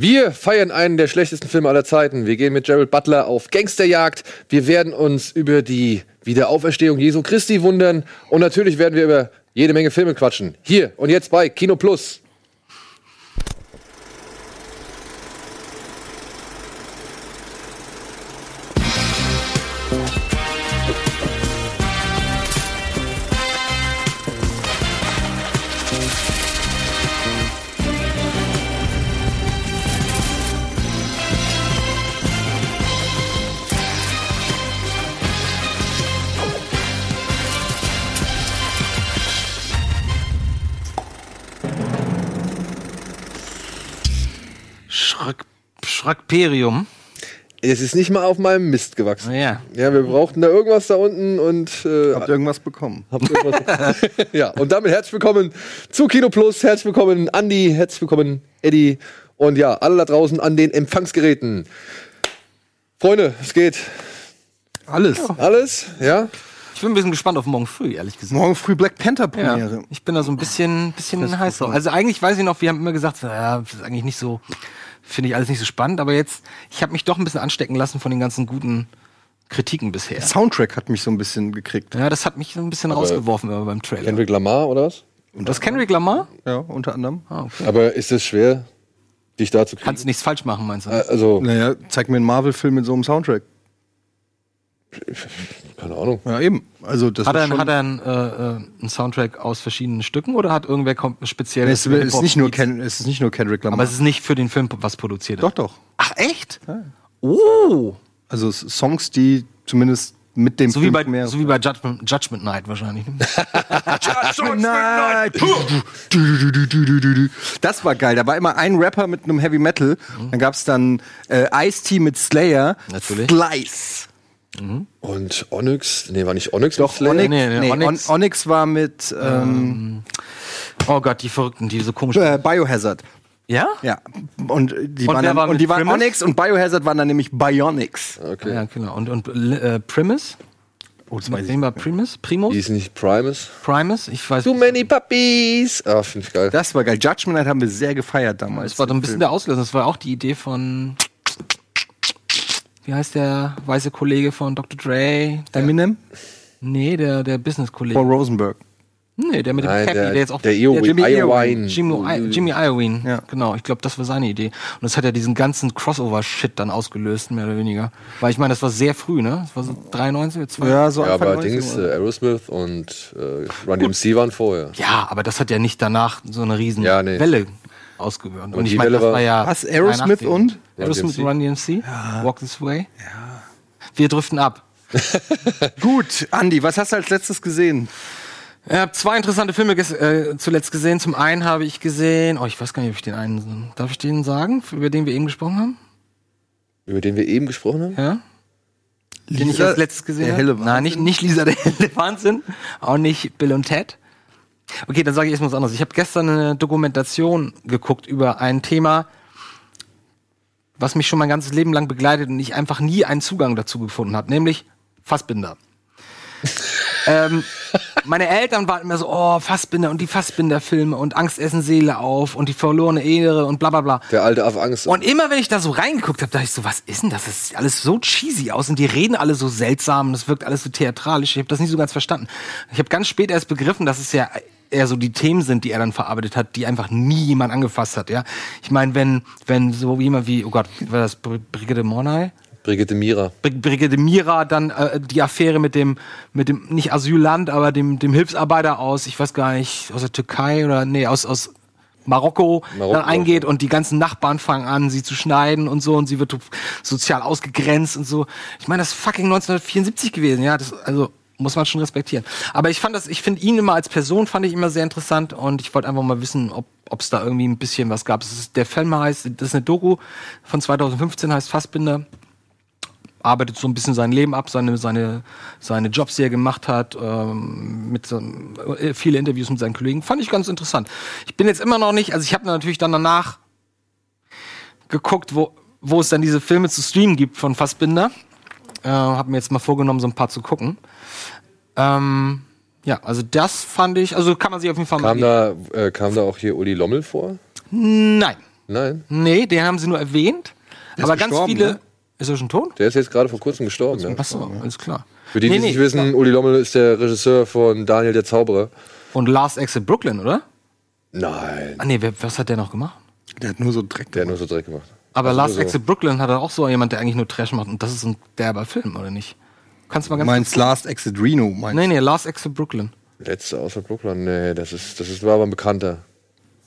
Wir feiern einen der schlechtesten Filme aller Zeiten. Wir gehen mit Gerald Butler auf Gangsterjagd. Wir werden uns über die Wiederauferstehung Jesu Christi wundern. Und natürlich werden wir über jede Menge Filme quatschen. Hier und jetzt bei Kino Plus. Schrackperium. Es ist nicht mal auf meinem Mist gewachsen. Ja. Ja, wir brauchten da irgendwas da unten und äh, Habt ihr irgendwas bekommen? habt irgendwas. ja, und damit herzlich willkommen zu Kino Plus. Herzlich willkommen, Andi. Herzlich willkommen, Eddie. Und ja, alle da draußen an den Empfangsgeräten. Freunde, es geht. Alles. Alles? Ja? Ich bin ein bisschen gespannt auf morgen früh, ehrlich gesagt. Morgen früh Black Panther Ja, Premiere. ich bin da so ein bisschen, bisschen heiß drauf. Also eigentlich weiß ich noch, wir haben immer gesagt, ja, das ist eigentlich nicht so, finde ich alles nicht so spannend, aber jetzt, ich habe mich doch ein bisschen anstecken lassen von den ganzen guten Kritiken bisher. Soundtrack hat mich so ein bisschen gekriegt. Ja, das hat mich so ein bisschen rausgeworfen immer beim Trailer. Kendrick Lamar oder was? Und das Kendrick Lamar? Ja, unter anderem. Ah, okay. Aber ist es schwer, dich da zu kriegen? Kannst nichts falsch machen, meinst du? Äh, also, Naja, zeig mir einen Marvel-Film mit so einem Soundtrack. Keine Ahnung. Ja, eben. Also das hat er, hat er einen, äh, äh, einen Soundtrack aus verschiedenen Stücken oder hat irgendwer speziell es, für ist, nicht nur? Ken, es ist nicht nur Kendrick Lamar. Aber es ist nicht für den Film was produziert. doch, doch. Ach echt? Oh, Also es- Songs, die zumindest mit dem so wie Film bei mehr- so wie bei Judgment, Judgment Night wahrscheinlich. ne? Du, du. Das war geil. Da war immer ein Rapper mit einem Heavy Metal. Dann gab's dann äh, Ice-T mit Slayer. Natürlich. Slice. Und Onyx? Nee, war nicht Onyx Doch, mit? Onyx, Nee, nee, nee, Onyx- On- Onyx war mit ähm, Oh Gott, die Verrückten, die so komisch. äh, Biohazard. Ja? Ja. Und die Und waren, dann, war und die waren? Onyx und Biohazard waren dann nämlich Bionics. Okay. Ja, genau. Und, und äh, Primus? Oh, das Mit wem war Primus? Primus? Die ist nicht Primus. Primus? Ich weiß Too many puppies. Ah, finde ich geil. Das war geil. Judgment Night haben wir sehr gefeiert damals. Das war so ein bisschen der Auslöser. Das war auch die Idee von. Wie heißt der weiße Kollege von Dr. Dre? Der, Eminem? nee, der, der Business-Kollege. Paul Rosenberg. Nee, der mit dem Nein, Cappy, der, der, jetzt auch. der Io- Jimmy Iowine. Jimmy, I Jimmy Iovine. Ja. Genau, ich glaube, das war seine Idee. Und das hat ja diesen ganzen Crossover-Shit dann ausgelöst, mehr oder weniger. Weil ich meine, das war sehr früh, ne? Das war so 93 oder 2. Ja, so Ja, Anfang aber 90er. Dings, äh, Aerosmith und äh, Run DMC waren vorher. Ja, aber das hat ja nicht danach so eine riesen Ja, nee. Welle ausgewirkt. Und, ich die meine, Welle das war, ja. Was, Aerosmith 83. und? Aerosmith Run und Run DMC? Walk This Way? Ja. Wir driften ab. Gut, Andi, was hast du als letztes gesehen? Ich habe zwei interessante Filme ges äh, zuletzt gesehen. Zum einen habe ich gesehen, oh, ich weiß gar nicht, ob ich den einen, darf ich den sagen, über den wir eben gesprochen haben? Über den wir eben gesprochen haben? Ja? Den ich Lisa, als letztes gesehen habe? Nein, nicht, nicht Lisa, der helle Wahnsinn. Auch nicht Bill und Ted. Okay, dann sage ich erstmal was anderes. Ich habe gestern eine Dokumentation geguckt über ein Thema, was mich schon mein ganzes Leben lang begleitet und ich einfach nie einen Zugang dazu gefunden habe, nämlich Fassbinder. ähm, meine Eltern waren immer so, oh, Fassbinder und die Fassbinder-Filme und Angst essen Seele auf und die verlorene Ehre und bla bla bla. Der alte auf Angst. Und immer wenn ich da so reingeguckt habe, dachte ich so, was ist denn das? Das sieht alles so cheesy aus und die reden alle so seltsam, das wirkt alles so theatralisch. Ich habe das nicht so ganz verstanden. Ich habe ganz spät erst begriffen, dass es ja eher so die Themen sind, die er dann verarbeitet hat, die einfach nie jemand angefasst hat, ja. Ich meine, wenn wenn so jemand wie, oh Gott, war das Br Brigitte Mornay? Brigitte Mira. Br Brigitte Mira, dann äh, die Affäre mit dem, mit dem, nicht Asylland, aber dem, dem Hilfsarbeiter aus, ich weiß gar nicht, aus der Türkei oder, nee, aus, aus Marokko, Marokko, dann eingeht und die ganzen Nachbarn fangen an, sie zu schneiden und so und sie wird sozial ausgegrenzt und so. Ich meine, das ist fucking 1974 gewesen, ja, das, also, muss man schon respektieren. Aber ich fand das, ich finde ihn immer als Person fand ich immer sehr interessant und ich wollte einfach mal wissen, ob es da irgendwie ein bisschen was gab. Ist, der Film heißt, das ist eine Doku von 2015, heißt Fassbinder arbeitet so ein bisschen sein Leben ab, seine, seine, seine Jobs, die er gemacht hat, ähm, mit so, äh, viele Interviews mit seinen Kollegen. Fand ich ganz interessant. Ich bin jetzt immer noch nicht, also ich habe natürlich dann danach geguckt, wo, wo es dann diese Filme zu streamen gibt von Fassbinder. Äh, habe mir jetzt mal vorgenommen, so ein paar zu gucken. Ähm, ja, also das fand ich, also kann man sich auf jeden Fall Kam mal. da, äh, kam da auch hier Uli Lommel vor? Nein. Nein, Nee, den haben sie nur erwähnt. Der aber ganz viele. ne? Ist er schon tot? der ist jetzt gerade vor kurzem gestorben. Ja. Achso, alles klar. Für die, die Nee, es nee, nicht wissen, Uli Lommel ist der Regisseur von Daniel der Zauberer. Und Last Exit Brooklyn, oder? Nein, Ah, nee, wer, was hat der noch gemacht? Der hat nur so Dreck. der hat nur so Dreck gemacht. Aber Also Last so. Exit Brooklyn hat er auch so jemand, der eigentlich nur Trash macht. Und das ist ein derber Film, oder nicht? Kannst du mal ganz meinst Last Exit Reno, meinst Nee, nee, Last Exit Brooklyn. Letzte außer Brooklyn, nee, das ist, das ist, war aber ein Bekannter.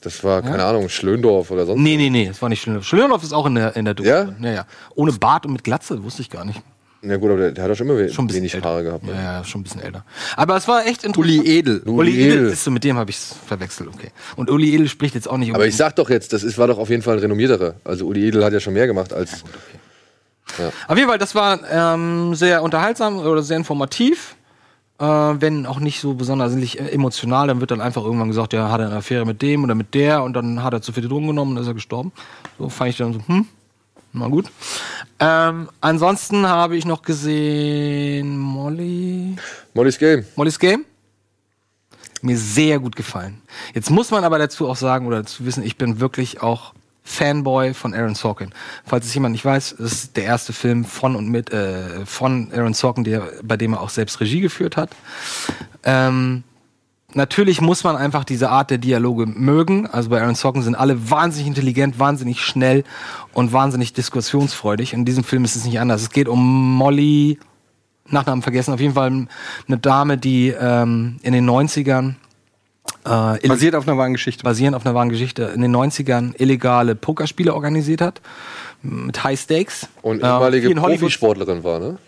Das war, keine Ahnung, Schlöndorf oder sonst. Nee, nee, nee, das war nicht Schlönhoff. Schlönhoff ist auch in der, in der Doku. Ja? Ja, ja. Ohne Bart und mit Glatze, wusste ich gar nicht. Ja gut, aber der, der hat doch schon immer we- Schon wenig älter. Haare gehabt. ne? Ja, ja, schon ein bisschen älter. Aber es war echt interessant. Uli Edel. Uli Uli Edel. Edel. Ist so, mit dem habe ich es verwechselt, okay. Und Uli Edel spricht jetzt auch nicht Aber ich sag doch jetzt, das ist, war doch auf jeden Fall ein renommierterer. Also Uli Edel hat ja schon mehr gemacht als. Auf jeden Fall, das war ähm, sehr unterhaltsam oder sehr informativ. Äh, wenn auch nicht so besonders äh, emotional, dann wird dann einfach irgendwann gesagt, ja, hat er eine Affäre mit dem oder mit der und dann hat er zu viel Drogen genommen und ist er gestorben. So fand ich dann so, hm, na gut. Ähm, ansonsten habe ich noch gesehen Molly. Molly's Game. Molly's Game. Mir sehr gut gefallen. Jetzt muss man aber dazu auch sagen oder dazu wissen, ich bin wirklich auch Fanboy von Aaron Sorkin. Falls es jemand nicht weiß, ist der erste Film von und mit äh, von Aaron Sorkin, der, bei dem er auch selbst Regie geführt hat. Ähm, natürlich muss man einfach diese Art der Dialoge mögen. Also bei Aaron Sorkin sind alle wahnsinnig intelligent, wahnsinnig schnell und wahnsinnig diskussionsfreudig. In diesem Film ist es nicht anders. Es geht um Molly, Nachnamen vergessen, auf jeden Fall eine Dame, die ähm, in den 90ern äh, Basiert auf einer wahren Geschichte. basierend auf einer wahren Geschichte in den 90ern illegale Pokerspiele organisiert hat mit High Stakes. Und Äh, ehemalige Hollywood- Profisportlerin war, ne?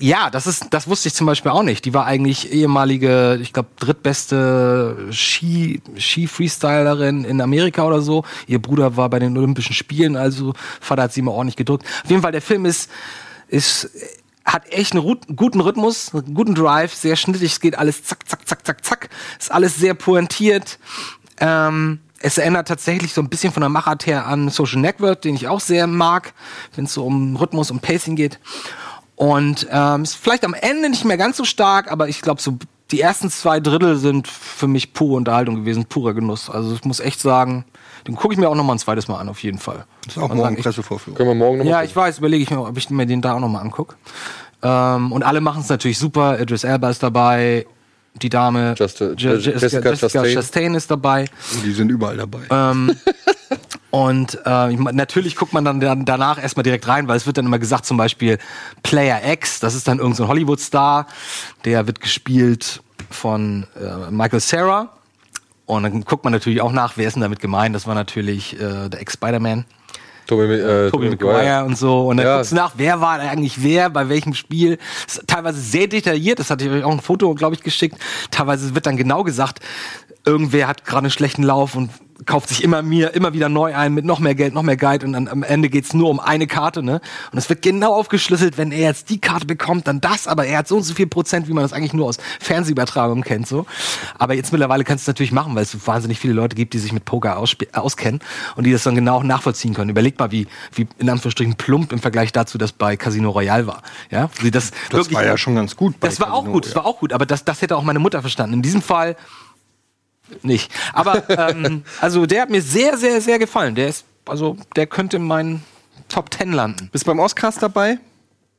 Ja, das ist, das wusste ich zum Beispiel auch nicht. Die war eigentlich ehemalige, ich glaube, drittbeste Ski, Ski-Freestylerin in Amerika oder so. Ihr Bruder war bei den Olympischen Spielen, also Vater hat sie immer ordentlich gedrückt. Auf jeden Fall, der Film ist, ist, hat echt einen guten Rhythmus, einen guten Drive, sehr schnittig, es geht alles zack, zack, zack, zack, zack. Ist alles sehr pointiert. Ähm, es erinnert tatsächlich so ein bisschen von der Machart her an Social Network, den ich auch sehr mag, wenn es so um Rhythmus und Pacing geht. Und ähm, ist vielleicht am Ende nicht mehr ganz so stark, aber ich glaube, so die ersten zwei Drittel sind für mich pure Unterhaltung gewesen, purer Genuss. Also ich muss echt sagen, den gucke ich mir auch noch mal ein zweites Mal an, auf jeden Fall. Das ist auch morgen Pressevorführung. Können wir morgen nochmal ja, ich weiß, überlege ich mir, ob ich mir den da auch noch mal angucke. Ähm, und alle machen es natürlich super. Idris Elba ist dabei, die Dame Just- Jessica, Jessica Jessica Chastain. Chastain ist dabei. Die sind überall dabei. Ähm, und äh, natürlich guckt man dann, danach erstmal direkt rein, weil es wird dann immer gesagt, zum Beispiel Player X, das ist dann irgendein so Hollywood-Star, der wird gespielt von äh, Michael Sarah. Und dann guckt man natürlich auch nach, wer ist denn damit gemeint. Das war natürlich äh, der Ex-Spider-Man. Toby, äh, Tobey Maguire und so. Und dann Ja. guckst du nach, wer war eigentlich wer, bei welchem Spiel. Das ist teilweise sehr detailliert, das hatte ich euch auch ein Foto, glaube ich, geschickt. Teilweise wird dann genau gesagt, irgendwer hat gerade einen schlechten Lauf und kauft sich immer mir immer wieder neu ein mit noch mehr Geld, noch mehr Geld und dann am Ende geht's nur um eine Karte, ne? Und es wird genau aufgeschlüsselt, wenn er jetzt die Karte bekommt, dann das, aber er hat so und so viel Prozent, wie man das eigentlich nur aus Fernsehübertragungen kennt, so. Aber jetzt mittlerweile kannst du es natürlich machen, weil es so wahnsinnig viele Leute gibt, die sich mit Poker auskennen und die das dann genau nachvollziehen können. Überleg mal, wie, wie in Anführungsstrichen plump im Vergleich dazu, das bei Casino Royale war, ja? Das, Das wirklich, war ja schon ganz gut. bei das war auch Casino, gut, das war auch gut, aber das, das hätte auch meine Mutter verstanden. In diesem Fall nicht. Aber ähm, also der hat mir sehr, sehr, sehr gefallen. Der ist, also der könnte in meinen Top Ten landen. Bist beim Oscars dabei?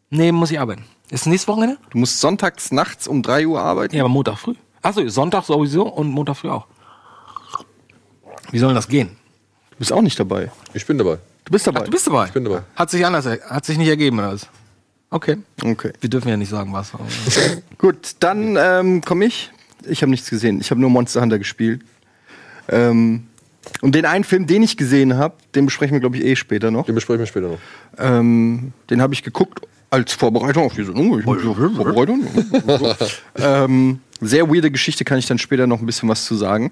Nee, muss ich arbeiten. Ist nächstes Wochenende? Du musst sonntags nachts um 3 Uhr arbeiten. Ja, aber Montag früh. Achso, Sonntag sowieso und Montag früh auch. Wie soll das gehen? Du bist auch nicht dabei. Ich bin dabei. Du bist dabei. Ach, du bist dabei. Ich bin dabei. Hat sich anders, er- hat sich nicht ergeben oder was? Okay. Okay. Wir dürfen ja nicht sagen, was. Gut, dann ähm, komme ich. Ich habe nichts gesehen. Ich habe nur Monster Hunter gespielt. Ähm, und den einen Film, den ich gesehen habe, den besprechen wir, glaube ich, eh später noch. Den besprechen wir später noch. Ähm, den habe ich geguckt als Vorbereitung auf die Sendung. Ich so, Vorbereitung. ähm, sehr weirde Geschichte, kann ich dann später noch ein bisschen was zu sagen.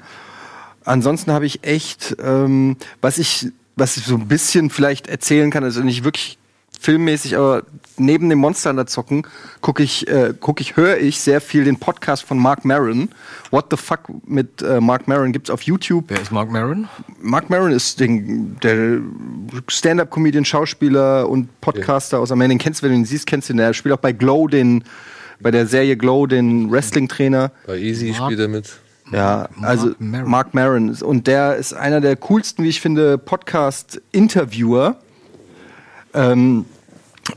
Ansonsten habe ich echt, ähm, was ich, was ich so ein bisschen vielleicht erzählen kann, also nicht wirklich filmmäßig, aber neben dem Monster Hunter zocken gucke ich, äh, guck ich, höre ich sehr viel den Podcast von Mark Maron. What the fuck mit äh, Mark Maron gibt's auf YouTube. Wer ist Mark Maron? Mark Maron ist den, der Stand-up-Comedian, Schauspieler und Podcaster aus Amerika. Den kennst du, wenn du ihn siehst, kennst du ihn. Der spielt auch bei Glow den, bei der Serie Glow den Wrestling-Trainer. Bei Easy Ja. spielt er mit. Ja, Mark also Maron. Mark Maron. Und der ist einer der coolsten, wie ich finde, Podcast-Interviewer. Ähm,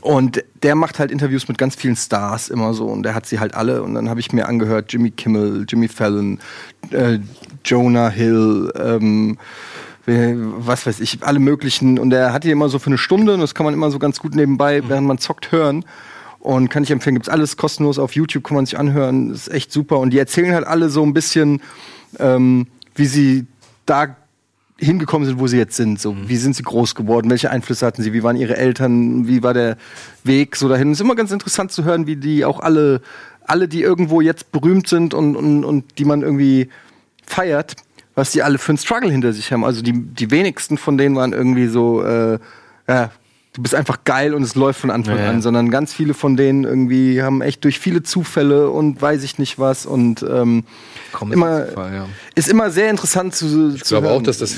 und der macht halt Interviews mit ganz vielen Stars immer so. Und der hat sie halt alle. Und dann habe ich mir angehört, Jimmy Kimmel, Jimmy Fallon, äh, Jonah Hill, ähm, was weiß ich, alle möglichen. Und er hat die immer so für eine Stunde. Und das kann man immer so ganz gut nebenbei, während man zockt, hören. Und kann ich empfehlen, gibt's alles kostenlos auf YouTube, kann man sich anhören. ist echt super. Und die erzählen halt alle so ein bisschen, ähm, wie sie da hingekommen sind, wo sie jetzt sind. So, wie sind sie groß geworden? Welche Einflüsse hatten sie? Wie waren ihre Eltern? Wie war der Weg so dahin? Es ist immer ganz interessant zu hören, wie die auch alle, alle, die irgendwo jetzt berühmt sind und, und, und die man irgendwie feiert, was die alle für einen Struggle hinter sich haben. Also die, die wenigsten von denen waren irgendwie so, äh, ja, du bist einfach geil und es läuft von Anfang Ja, ja. an, sondern ganz viele von denen irgendwie haben echt durch viele Zufälle und weiß ich nicht was und ähm, immer, Zufall, ja. ist immer sehr interessant zu, Ich glaube auch, dass das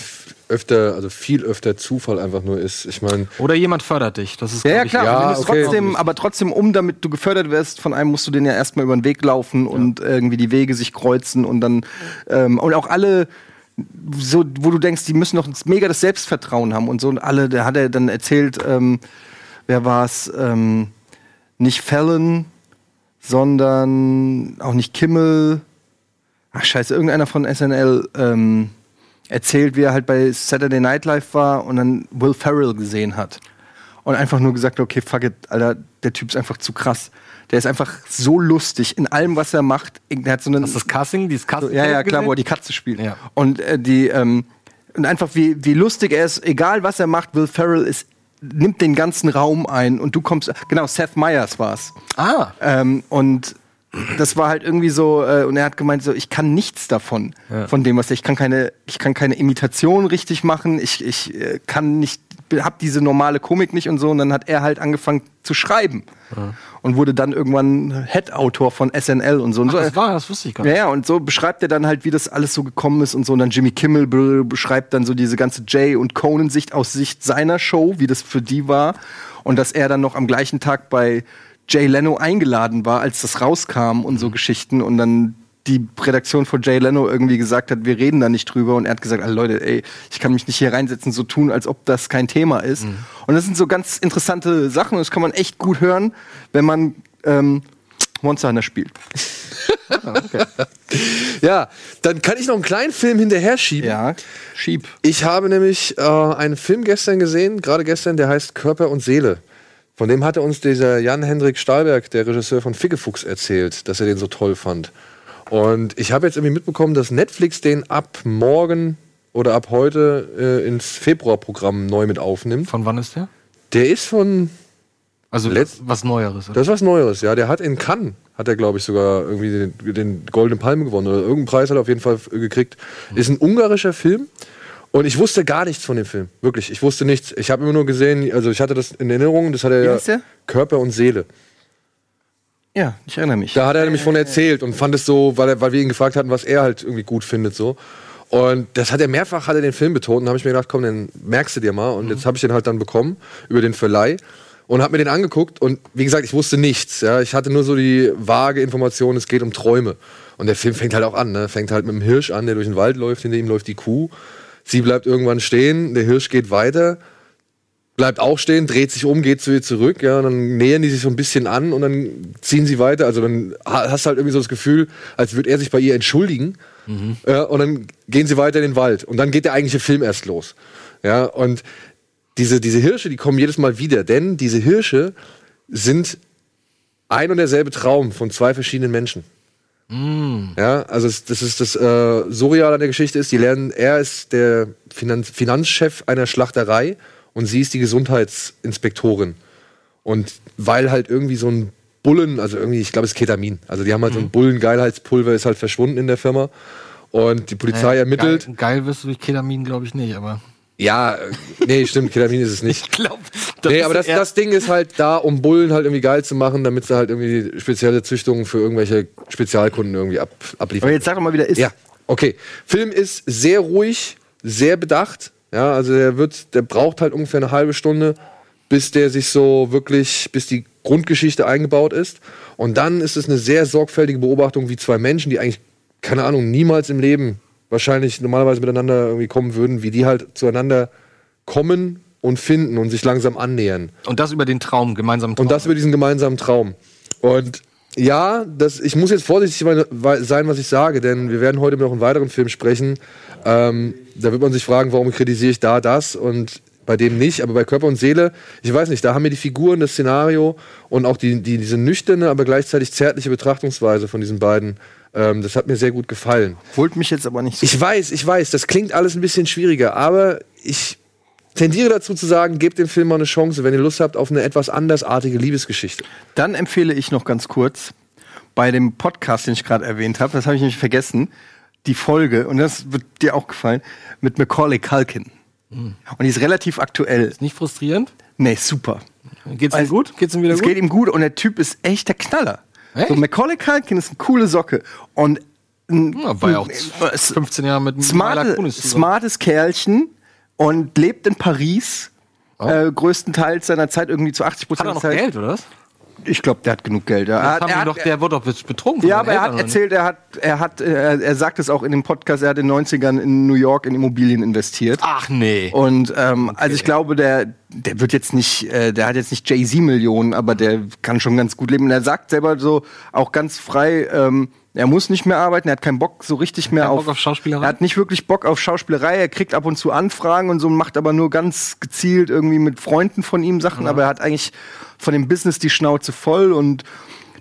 öfter, also viel öfter Zufall einfach nur ist. Ich meine, Oder jemand fördert dich. Das ist, Ja, ja, klar. ja, okay. trotzdem, aber trotzdem, um damit du gefördert wirst, von einem musst du den ja erstmal über den Weg laufen und irgendwie die Wege sich kreuzen und dann ähm, und auch alle so, wo du denkst, die müssen noch mega das Selbstvertrauen haben und so und alle, da hat er dann erzählt, ähm, wer war es, ähm, nicht Fallon, sondern auch nicht Kimmel, ach scheiße, irgendeiner von SNL ähm, erzählt, wie er halt bei Saturday Night Live war und dann Will Ferrell gesehen hat. Und einfach nur gesagt, okay, fuck it, Alter, der Typ ist einfach zu krass. Der ist einfach so lustig in allem, was er macht. Der hat so einen, Das ist das Casting, dieses Casting. ja, ja, klar, wo er die Katze spielt. Ja. Und äh, die, ähm, und einfach wie, wie lustig er ist, egal was er macht, Will Ferrell ist, nimmt den ganzen Raum ein und du kommst, genau, Seth Meyers war's. Ah, Ähm, und das war halt irgendwie so, äh, und er hat gemeint, so, ich kann nichts davon, Ja. von dem, was er- ich kann keine, ich kann keine Imitation richtig machen, ich, ich äh, kann nicht, hab diese normale Komik nicht und so, und dann hat er halt angefangen zu schreiben. Und wurde dann irgendwann Head-Autor von SNL und so. Und Ach, so. das war, das wusste ich gar nicht. ja, und so beschreibt er dann halt, wie das alles so gekommen ist und so. Und dann Jimmy Kimmel be beschreibt dann so diese ganze Jay und Conan-Sicht aus Sicht seiner Show, wie das für die war. Und dass er dann noch am gleichen Tag bei Jay Leno eingeladen war, als das rauskam und so Geschichten. Und dann die Redaktion von Jay Leno irgendwie gesagt hat, wir reden da nicht drüber. Und er hat gesagt, ah, Leute, ey, ich kann mich nicht hier reinsetzen, so tun, als ob das kein Thema ist. Und das sind so ganz interessante Sachen. Und das kann man echt gut hören, wenn man ähm, Monster Hunter spielt. ja, dann kann ich noch einen kleinen Film hinterher schieben. Ja, schieb. Ich habe nämlich äh, einen Film gestern gesehen, gerade gestern, der heißt Körper und Seele. Von dem hatte uns dieser Jan-Hendrik Stahlberg, der Regisseur von Fickefuchs, erzählt, dass er den so toll fand. Und ich habe jetzt irgendwie mitbekommen, dass Netflix den ab morgen oder ab heute äh, ins Februarprogramm neu mit aufnimmt. Von wann ist der? Der ist von, Also Letzt- was Neueres. Oder? das ist was Neueres, ja. Der hat in Cannes, hat er glaube ich sogar irgendwie den, den Goldenen Palme gewonnen oder irgendeinen Preis hat er auf jeden Fall f- gekriegt. Ist ein ungarischer Film. Und ich wusste gar nichts von dem Film. Wirklich, ich wusste nichts. Ich habe immer nur gesehen, also ich hatte das in Erinnerung, das hat er Wie ja? Körper und Seele. Ja, ich erinnere mich. Da hat er nämlich von erzählt und fand es so, weil, er, weil wir ihn gefragt hatten, was er halt irgendwie gut findet so. Und das hat er mehrfach, hat er den Film betont und habe ich mir gedacht, komm, den merkst du dir mal. Und jetzt habe ich den halt dann bekommen über den Verleih und habe mir den angeguckt und wie gesagt, ich wusste nichts. Ja, ich hatte nur so die vage Information, es geht um Träume. Und der Film fängt halt auch an, ne? fängt halt mit dem Hirsch an, der durch den Wald läuft, hinter ihm läuft die Kuh. Sie bleibt irgendwann stehen, der Hirsch geht weiter, bleibt auch stehen, dreht sich um, geht zu ihr zurück, ja, und dann nähern die sich so ein bisschen an und dann ziehen sie weiter. Also dann ha- hast du halt irgendwie so das Gefühl, als würde er sich bei ihr entschuldigen. Ja, und dann gehen sie weiter in den Wald. Und dann geht der eigentliche Film erst los. Ja, und diese, diese Hirsche, die kommen jedes Mal wieder, denn diese Hirsche sind ein und derselbe Traum von zwei verschiedenen Menschen. Ja, also es, das ist das äh, Surreal an der Geschichte ist, die lernen, er ist der Finanz Finanzchef einer Schlachterei und sie ist die Gesundheitsinspektorin. Und weil halt irgendwie so ein Bullen, also irgendwie, ich glaube, es ist Ketamin. Also die haben halt so ein Bullengeilheitspulver, ist halt verschwunden in der Firma. Und die Polizei ermittelt. Geil, geil wirst du durch Ketamin, glaube ich, nicht, aber. Ja, nee, stimmt, Ketamin ist es nicht. Ich glaube. nee, aber das, das Ding ist halt da, um Bullen halt irgendwie geil zu machen, damit sie halt irgendwie spezielle Züchtungen für irgendwelche Spezialkunden irgendwie ab, abliefern. Aber jetzt sag doch mal, wie der ist. Ja, okay. Film ist sehr ruhig, sehr bedacht. Ja, also der wird, der braucht halt ungefähr eine halbe Stunde, bis der sich so wirklich, bis die Grundgeschichte eingebaut ist. Und dann ist es eine sehr sorgfältige Beobachtung, wie zwei Menschen, die eigentlich keine Ahnung, niemals im Leben wahrscheinlich normalerweise miteinander irgendwie kommen würden, wie die halt zueinander kommen und finden und sich langsam annähern. Und das über den Traum, gemeinsamen Traum. Und das über diesen gemeinsamen Traum. Und ja, das, ich muss jetzt vorsichtig sein, was ich sage, denn wir werden heute noch einen weiteren Film sprechen. Ähm, da wird man sich fragen, warum kritisiere ich da das und bei dem nicht, aber bei Körper und Seele, ich weiß nicht, da haben mir die Figuren, das Szenario und auch die, die, diese nüchterne, aber gleichzeitig zärtliche Betrachtungsweise von diesen beiden, ähm, das hat mir sehr gut gefallen. Holt mich jetzt aber nicht so. Ich weiß, ich weiß, das klingt alles ein bisschen schwieriger, aber ich tendiere dazu zu sagen, gebt dem Film mal eine Chance, wenn ihr Lust habt auf eine etwas andersartige Liebesgeschichte. Dann empfehle ich noch ganz kurz bei dem Podcast, den ich gerade erwähnt habe, das habe ich nämlich vergessen, die Folge, und das wird dir auch gefallen, mit Macaulay Culkin. Mhm. Und die ist relativ aktuell. Ist nicht frustrierend? Nee, super. Geht's ihm also, gut? Geht's ihm wieder es gut? Es geht ihm gut und der Typ ist echt der Knaller. Echt? So, Macaulay Culkin ist eine coole Socke. Und ein, ja, war ja auch 15 Jahre mit smarte, smartes Kerlchen und lebt in Paris. Oh. Äh, größtenteils seiner Zeit irgendwie zu 80 Prozent. Hat er noch Geld, oder was? Ich glaube, der hat genug Geld. Er hat, er hat, doch, der wird doch betrogen. Ja, aber er hat erzählt, er hat, er hat, er, er sagt es auch in dem Podcast, er hat in den 90ern in New York in Immobilien investiert. Ach nee. Und ähm, okay. also ich glaube, der, der wird jetzt nicht, äh, der hat jetzt nicht Jay-Z-Millionen, aber der kann schon ganz gut leben. Und er sagt selber so auch ganz frei, ähm, er muss nicht mehr arbeiten, er hat keinen Bock so richtig mehr auf, auf Schauspielerei. Er hat nicht wirklich Bock auf Schauspielerei, er kriegt ab und zu Anfragen und so, macht aber nur ganz gezielt irgendwie mit Freunden von ihm Sachen, ja. aber er hat eigentlich von dem Business die Schnauze voll und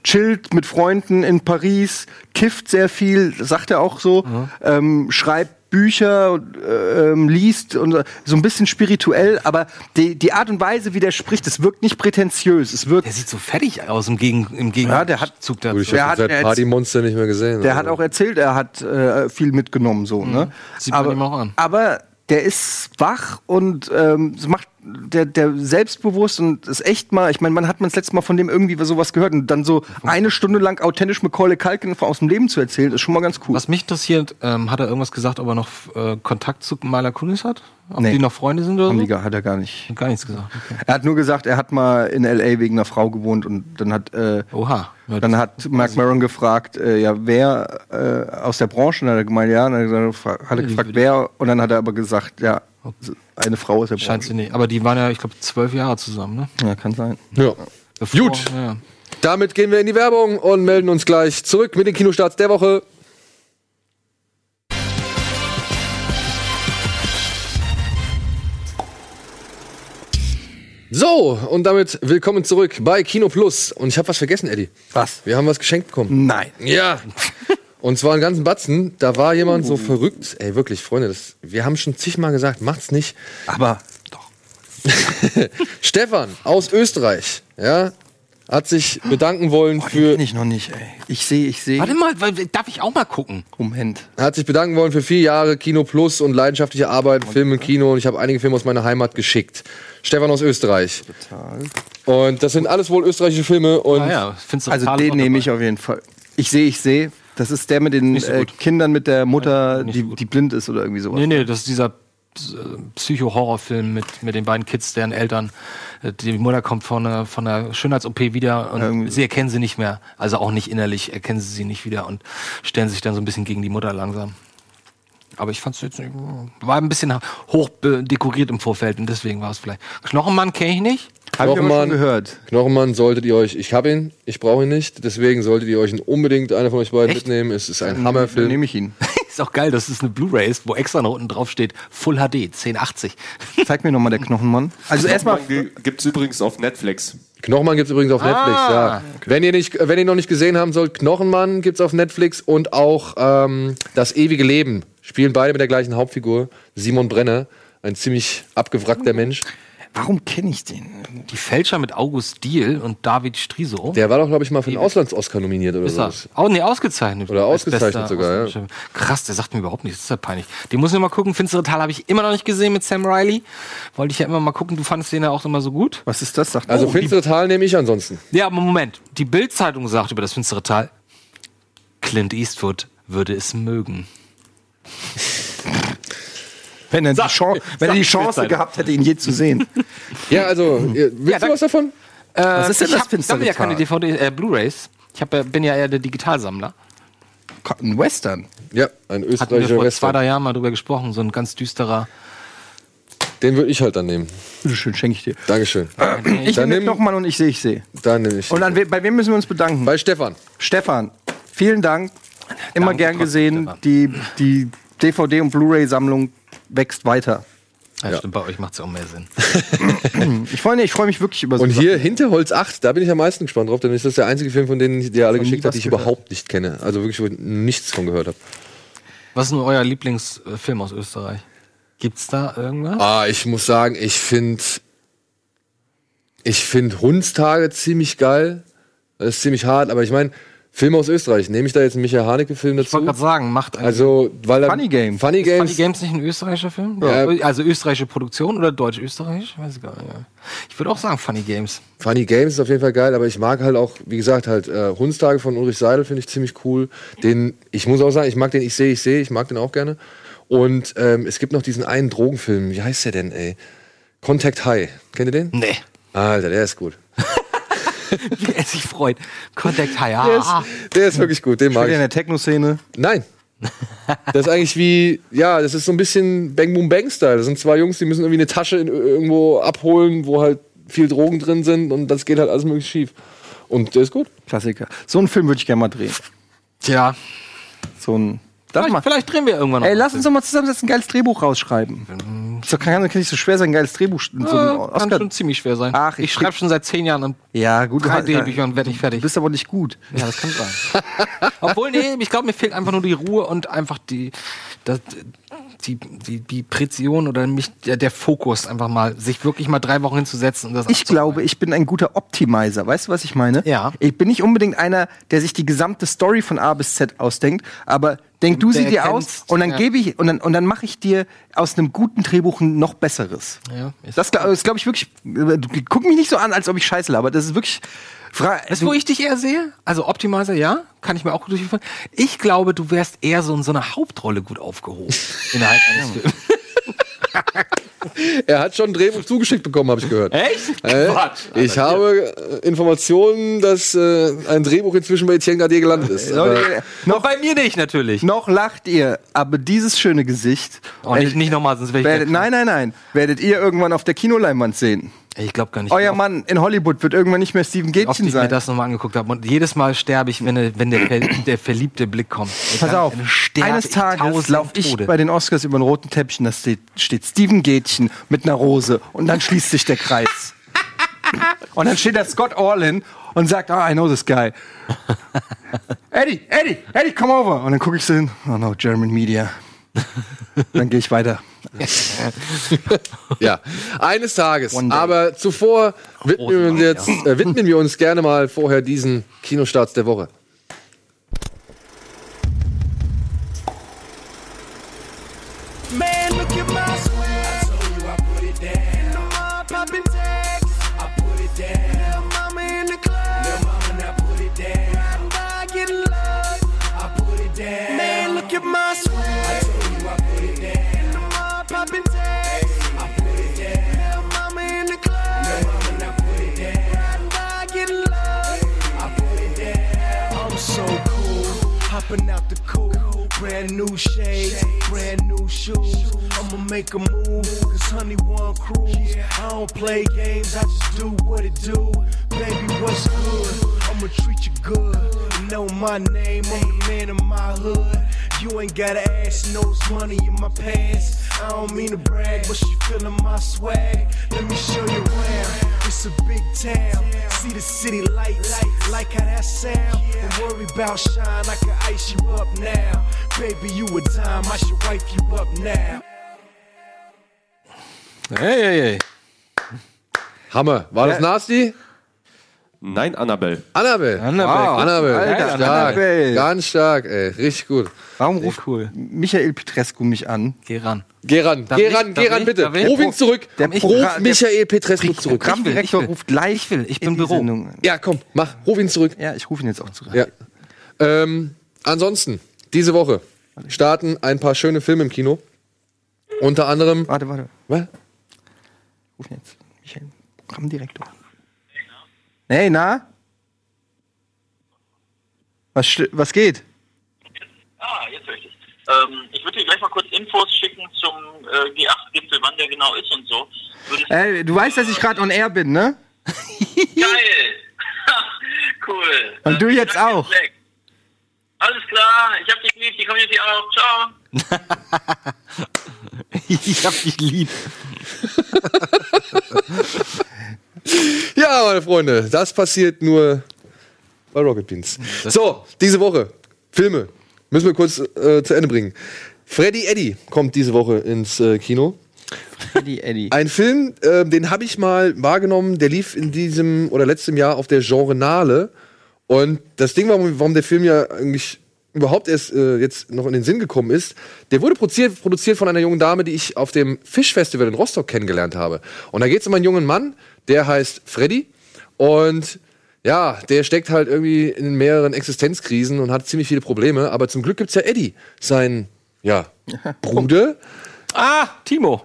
chillt mit Freunden in Paris, kifft sehr viel, sagt er auch so, mhm. ähm, schreibt Bücher äh, ähm, liest und so ein bisschen spirituell, aber die, die Art und Weise, wie der spricht, es wirkt nicht prätentiös. Es wirkt der sieht so fertig aus im, Gegen, im Gegenzug ja, der hat, Zug dazu. Ich habe seit Partymonster nicht mehr gesehen. Der also. hat auch erzählt, er hat äh, viel mitgenommen, so. Mhm. Ne? Sieht aber, man ihm auch an. Aber der ist wach und ähm, macht der, der selbstbewusst und ist echt mal, ich meine, man hat man das letzte Mal von dem irgendwie sowas gehört und dann so eine Stunde lang authentisch Macaulay Culkin aus dem Leben zu erzählen, ist schon mal ganz cool. Was mich interessiert, ähm, hat er irgendwas gesagt, ob er noch äh, Kontakt zu Mala Kunis hat? Ob nee. die noch Freunde sind oder so? Die, hat er gar nicht. Gar nichts gesagt. Okay. Er hat nur gesagt, er hat mal in L.A. wegen einer Frau gewohnt und dann hat äh, Oha. Ja, dann hat Mark Maron gefragt, äh, ja, wer äh, aus der Branche? Und dann hat er gemeint, ja, und dann hat er, hat er gefragt, wer? Und dann hat er aber gesagt, ja, eine Frau ist der Scheint sie nicht. Aber die waren ja, ich glaube, zwölf Jahre zusammen, ne? Ja, kann sein. Ja. Bevor, Gut. Ja. Damit gehen wir in die Werbung und melden uns gleich zurück mit den Kinostarts der Woche. So, und damit willkommen zurück bei Kino Plus. Und ich habe was vergessen, Eddie. Was? Wir haben was geschenkt bekommen. Nein. Ja. Und zwar einen ganzen Batzen. Da war jemand so verrückt. Ey, wirklich, Freunde, das, wir haben schon zigmal gesagt, macht's nicht. Aber doch. Stefan aus Österreich, ja, hat sich bedanken wollen Boah, für. Den ich noch nicht, ey. Ich sehe, ich sehe. Warte mal, darf ich auch mal gucken? Moment. Hat sich bedanken wollen für vier Jahre Kino Plus und leidenschaftliche Arbeit, Film und Kino. Und ich habe einige Filme aus meiner Heimat geschickt. Stefan aus Österreich. Total. Und das sind alles wohl österreichische Filme. Und ah ja, also den nehme ich auf jeden Fall. Ich sehe, ich sehe. Das ist der mit den so äh, Kindern mit der Mutter, ja, die, so die blind ist oder irgendwie sowas. Nee, nee, das ist dieser Psycho-Horrorfilm mit, mit den beiden Kids, deren Eltern. Äh, die Mutter kommt von einer, von einer Schönheits-OP wieder und Irgendwie. sie erkennen sie nicht mehr. Also auch nicht innerlich erkennen sie sie nicht wieder und stellen sich dann so ein bisschen gegen die Mutter langsam. Aber ich fand es jetzt nicht, war ein bisschen hoch dekoriert im Vorfeld und deswegen war es vielleicht. Knochenmann kenne ich nicht. Knochenmann, gehört. Knochenmann solltet ihr euch, ich habe ihn, ich brauche ihn nicht, deswegen solltet ihr euch ihn unbedingt, einer von euch beiden Echt? mitnehmen. Es ist ein Hammerfilm. Dann nehme ich ihn. ist auch geil, dass es eine Blu-ray ist, wo extra noch unten drauf steht, Full HD, 1080. Zeig mir nochmal der Knochenmann. Also erstmal. Gibt es übrigens auf Netflix. Knochenmann gibt es übrigens auf ah, Netflix, ja. Okay. Wenn, ihr nicht, wenn ihr noch nicht gesehen haben sollt, Knochenmann gibt es auf Netflix und auch ähm, Das ewige Leben. Spielen beide mit der gleichen Hauptfigur, Simon Brenner. Ein ziemlich abgewrackter Mensch. Warum kenne ich den? Die Fälscher mit August Diehl und David Striso. Der war doch, glaube ich, mal für den Auslands-Oscar nominiert oder so. Oh, nee, ausgezeichnet. Oder ausgezeichnet sogar, ja. Krass, der sagt mir überhaupt nichts. Das ist ja peinlich. Den muss ich mal gucken. Finstere Tal habe ich immer noch nicht gesehen mit Sam Riley. Wollte ich ja immer mal gucken. Du fandest den ja auch immer so gut. Was ist das? Sagt also oh, Finstere Tal nehme ich ansonsten. Ja, aber Moment. Die Bild-Zeitung sagt über das Finstere Tal, Clint Eastwood würde es mögen. Wenn er, die, Chance, wenn er die Chance gehabt hätte, ihn je zu sehen. Ja, also, willst ja, du was davon? Äh, was ist denn das hab, finstere ja keine DVD, äh, Blu-Rays. Ich hab, bin ja eher der Digitalsammler. Ein Western. Ja, ein Hatten wir österreichischer vor zwei, Western. drei Jahren mal drüber gesprochen. So ein ganz düsterer. Den würde ich halt dann nehmen. Bitteschön, schenke ich dir. Dankeschön. Ich Dann nehme nochmal und ich sehe, ich sehe. Dann nehme ich. Und an we bei wem müssen wir uns bedanken? Bei Stefan. Stefan, vielen Dank. Immer Danke gern gesehen. Stefan. Die, die DVD- und Blu-ray-Sammlung wächst weiter. Ja, Stimmt, bei euch macht es ja auch mehr Sinn. Ich freue ich freu mich wirklich über so Und Sachen. hier Hinterholz 8, da bin ich am meisten gespannt drauf, denn ist das der einzige Film, von denen der alle geschickt hat, die ich gehört. überhaupt nicht kenne. Also wirklich wo ich nichts von gehört habe. Was ist denn euer Lieblingsfilm aus Österreich? Gibt's da irgendwas? Ah, ich muss sagen, ich finde ich finde Hundstage ziemlich geil. Das ist ziemlich hart, aber ich meine, Filme aus Österreich. Nehme ich da jetzt einen Michael Haneke-Film Ich wollte dazu? gerade sagen, macht ein Also, weil Funny Games. Funny Ist Games. Funny Games nicht ein österreichischer Film? Ja. Also österreichische Produktion oder deutsch-österreichisch? Weiß ich gar nicht. Ich würde auch sagen Funny Games. Funny Games ist auf jeden Fall geil, aber ich mag halt auch, wie gesagt, halt äh, Hundstage von Ulrich Seidel finde ich ziemlich cool. Den, ich muss auch sagen, ich mag den Ich sehe, ich sehe, ich mag den auch gerne. Und ähm, es gibt noch diesen einen Drogenfilm, wie heißt der denn, ey? Contact High. Kennt ihr den? Nee. Alter, der ist gut. Wie er sich freut. Contact High. Der Ah. ist, der ist wirklich gut, den mag Wieder in ich. der Techno-Szene. Nein. Das ist eigentlich wie, ja, das ist so ein bisschen Bang Boom Bang Style. Das sind zwei Jungs, die müssen irgendwie eine Tasche in, irgendwo abholen, wo halt viel Drogen drin sind und das geht halt alles möglich schief. Und der ist gut. Klassiker. So einen Film würde ich gerne mal drehen. Tja. So ein. Vielleicht, mal. vielleicht drehen wir irgendwann noch. Ey, lass uns doch mal zusammensetzen, ein geiles Drehbuch rausschreiben. So kann, kann nicht so schwer sein, ein geiles Drehbuch. So ja, kann schon ziemlich schwer sein. Ach, ich ich schreibe schon seit zehn Jahren an ja, gut. drei du- Drehbücher und werde nicht Du fertig. bist aber nicht gut. Ja, das kann sein. Obwohl, nee, ich glaube, mir fehlt einfach nur die Ruhe und einfach die, das, die, die, die Präzision oder mich, der, der Fokus, einfach mal, sich wirklich mal drei Wochen hinzusetzen und das Ich glaube, ich bin ein guter Optimizer. Weißt du, was ich meine? Ja. Ich bin nicht unbedingt einer, der sich die gesamte Story von A bis Z ausdenkt, aber denk du sie dir erkennt, aus und dann ja. gebe ich und dann und dann mache ich dir aus einem guten Drehbuch ein noch besseres. Ja, ist das glaube glaub ich wirklich. Du guck mich nicht so an, als ob ich Scheiße laber. Das ist wirklich. Fra Weißt du, wo ich dich eher sehe? Also Optimizer, ja, kann ich mir auch gut durchführen. Ich glaube, du wärst eher so in so einer Hauptrolle gut aufgehoben. Innerhalb eines Films. Er hat schon ein Drehbuch zugeschickt bekommen, habe ich gehört. Echt? Äh, ich habe äh, Informationen, dass äh, ein Drehbuch inzwischen bei Etienne Gardier gelandet ist. Leute, Noch bei mir nicht, natürlich. noch lacht ihr, aber dieses schöne Gesicht. Oh, nicht, nicht nochmal, sonst wäre ich werdet, nein, nein, nein. Werdet ihr irgendwann auf der Kinoleinwand sehen. Ich glaube gar nicht. Euer Mann in Hollywood wird irgendwann nicht mehr Steven oft ich Gätchen mir sein. das nochmal angeguckt habe. Und jedes Mal sterbe ich, wenn, der- wenn der, der verliebte Blick kommt. Pass auf, eines ich Tages laufe ich bei den Oscars über den roten Teppich und da steht, steht Steven Gätchen mit einer Rose und dann schließt sich der Kreis. und dann steht da Scott Orlin und sagt, ah, I know this guy. Eddie, Eddie, Eddie, come over. Und dann gucke ich so hin, oh no, German Media. dann gehe ich weiter. ja, eines Tages. Aber zuvor widmen wir, uns jetzt, äh, widmen wir uns gerne mal vorher diesen Kinostarts der Woche. Hopping out the cool. Brand new shades, brand new shoes. I'ma make a move, cause honey one cruise. I don't play games, I just do what it do. Baby, what's good? I'ma treat you good. Know my name, I'm the man in my hood. You ain't gotta ask, no money in my pants. I don't mean to brag, but she feeling my swag. Let me show you around. It's a big town. See the city lights, like how that sound. Don't worry about shine, I can ice you up now. Baby, you a dime, I should wipe you up now. Hey, hey, hey. Hammer. War das nasty? Nein, Annabelle. Annabelle. Annabelle. Wow. Annabelle. Alter, stark. Annabelle. Ganz stark, ey. Richtig gut. Warum ruft cool. Michael Petrescu mich an? Geh ran. Geh ran, Darf geh ich? ran, Darf geh ran, ich? bitte. Ich? Ruf ihn zurück. Der- Ruf Michael Petrescu zurück. Programmdirektor ich will. ruft gleich. Ich will, ich bin Büro. Sendung. Ja, komm, mach. Ruf ihn zurück. Ja, ich rufe ihn jetzt auch zurück. Ja. Ähm, ansonsten, diese Woche starten ein paar schöne Filme im Kino. Unter anderem. Warte, warte. Was? Ruf ihn jetzt. Michael, Programmdirektor. Hey, na? Was, was geht? Ähm, ich würde dir gleich mal kurz Infos schicken zum äh, G8-Gipfel, wann der genau ist und so. Ich Ey, du weißt, dass ich gerade on air bin, ne? Geil! cool. Und du Äh, jetzt ich auch. Alles klar, ich hab dich lieb, die Community auch. Ciao. ich hab dich lieb. Ja, meine Freunde, das passiert nur bei Rocket Beans. So, diese Woche. Filme. Müssen wir kurz äh, zu Ende bringen. Freddy Eddy kommt diese Woche ins äh, Kino. Eddie, Eddie. Ein Film, äh, den habe ich mal wahrgenommen, der lief in diesem oder letztem Jahr auf der Genrenale. Und das Ding, warum, warum der Film ja eigentlich überhaupt erst äh, jetzt noch in den Sinn gekommen ist, der wurde produziert, produziert von einer jungen Dame, die ich auf dem Fischfestival in Rostock kennengelernt habe. Und da geht es um einen jungen Mann, der heißt Freddy. Und ja, der steckt halt irgendwie in mehreren Existenzkrisen und hat ziemlich viele Probleme. Aber zum Glück gibt's ja Eddie, sein ja, Bruder. Ah, Timo.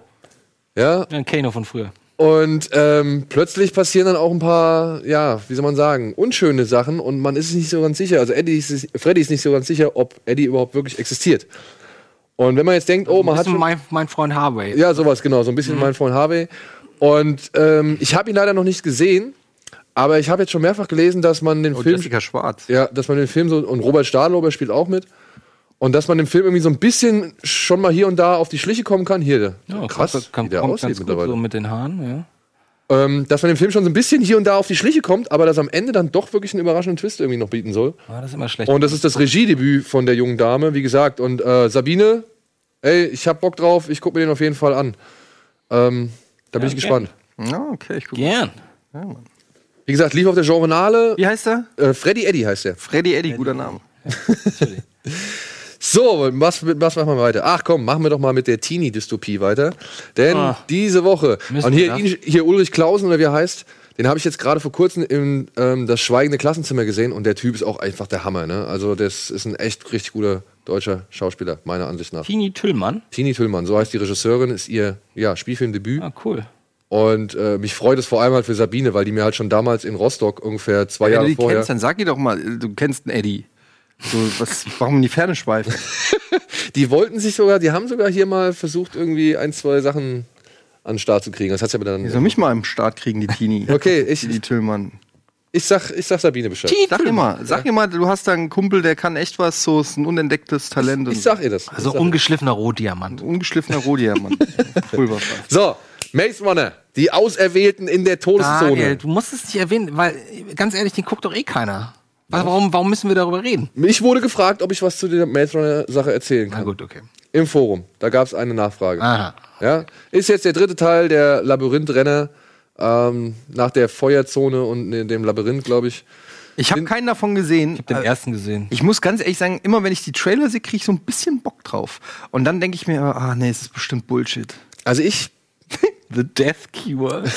Ja, Ein Kano von früher. und ähm, plötzlich passieren dann auch ein paar, ja, wie soll man sagen, unschöne Sachen und man ist nicht so ganz sicher. Also Eddie ist, Freddy ist nicht so ganz sicher, ob Eddie überhaupt wirklich existiert. Und wenn man jetzt denkt, oh, man hat schon, mein, mein Freund Harvey. ja sowas genau, so ein bisschen mein Freund Harvey. Und ähm, ich habe ihn leider noch nicht gesehen, aber ich habe jetzt schon mehrfach gelesen, dass man den Und Film, Jessica Schwarz. ja, dass man den Film so und Robert Stadlober spielt auch mit. Und dass man dem Film irgendwie so ein bisschen schon mal hier und da auf die Schliche kommen kann. Hier, Ja, krass, kommt, kommt, wie der kommt aussieht ganz gut mittlerweile. so mit den Haaren, ja. ähm, dass man dem Film schon so ein bisschen hier und da auf die Schliche kommt, aber dass am Ende dann doch wirklich einen überraschenden Twist irgendwie noch bieten soll. Ah, das ist immer schlecht. Und das ist das Regiedebüt von der jungen Dame, wie gesagt. Und äh, Sabine, ey, ich hab Bock drauf, ich guck mir den auf jeden Fall an. Ähm, da bin ich okay. gespannt. Ja, okay, ich guck. Gern. Wie gesagt, lief auf der Genrenale. Wie heißt er? Äh, Freddy Eddy heißt der. Freddy Eddie, guter Name. So, was, was machen wir weiter? Ach komm, machen wir doch mal mit der Teenie-Dystopie weiter. Denn Ah. diese Woche, und hier, ihn- hier Ulrich Klausen, oder wie er heißt, den habe ich jetzt gerade vor kurzem im ähm, Das Schweigende Klassenzimmer gesehen und der Typ ist auch einfach der Hammer. Ne? Also, das ist ein echt richtig guter deutscher Schauspieler, meiner Ansicht nach. Tini Tüllmann. Tini Tüllmann, so heißt die Regisseurin, ist ihr ja, Spielfilmdebüt. Ah, cool. Und äh, mich freut es vor allem halt für Sabine, weil die mir halt schon damals in Rostock ungefähr zwei Wenn du Jahre die vorher. kennst, dann sag ihr doch mal, du kennst einen Eddie. So, was, warum in die Ferne schweifen? Die wollten sich sogar, die haben sogar hier mal versucht, irgendwie ein, zwei Sachen an den Start zu kriegen. Das hat's ja aber Die dann. soll mich mal im Start kriegen, die Teenie. Okay, ich, Die Tüllmann. Ich, sag, ich sag Sabine Bescheid. Tini Sag ihr mal, sag ihr mal, du hast da einen Kumpel, der kann echt was, so ist ein unentdecktes Talent. Ich sag ihr das. Also ich ungeschliffener Rohdiamant. ungeschliffener Rohdiamant. So, Maze Runner, die Auserwählten in der Todeszone. Daniel, du musst es nicht erwähnen, weil, ganz ehrlich, den guckt doch eh keiner. Was, warum, warum müssen wir darüber reden? Mich wurde gefragt, ob ich was zu der Maze Runner Sache erzählen Na kann. gut, okay. Im Forum. Da gab es eine Nachfrage. Aha. Ja, ist jetzt der dritte Teil der Labyrinthrenner ähm, nach der Feuerzone und in dem Labyrinth, glaube ich. Ich habe keinen davon gesehen. Den Äh, ersten gesehen. Ich muss ganz ehrlich sagen, immer wenn ich die Trailer sehe, kriege ich so ein bisschen Bock drauf. Und dann denke ich mir, ah nee, es ist bestimmt Bullshit. Also ich The Death Cure.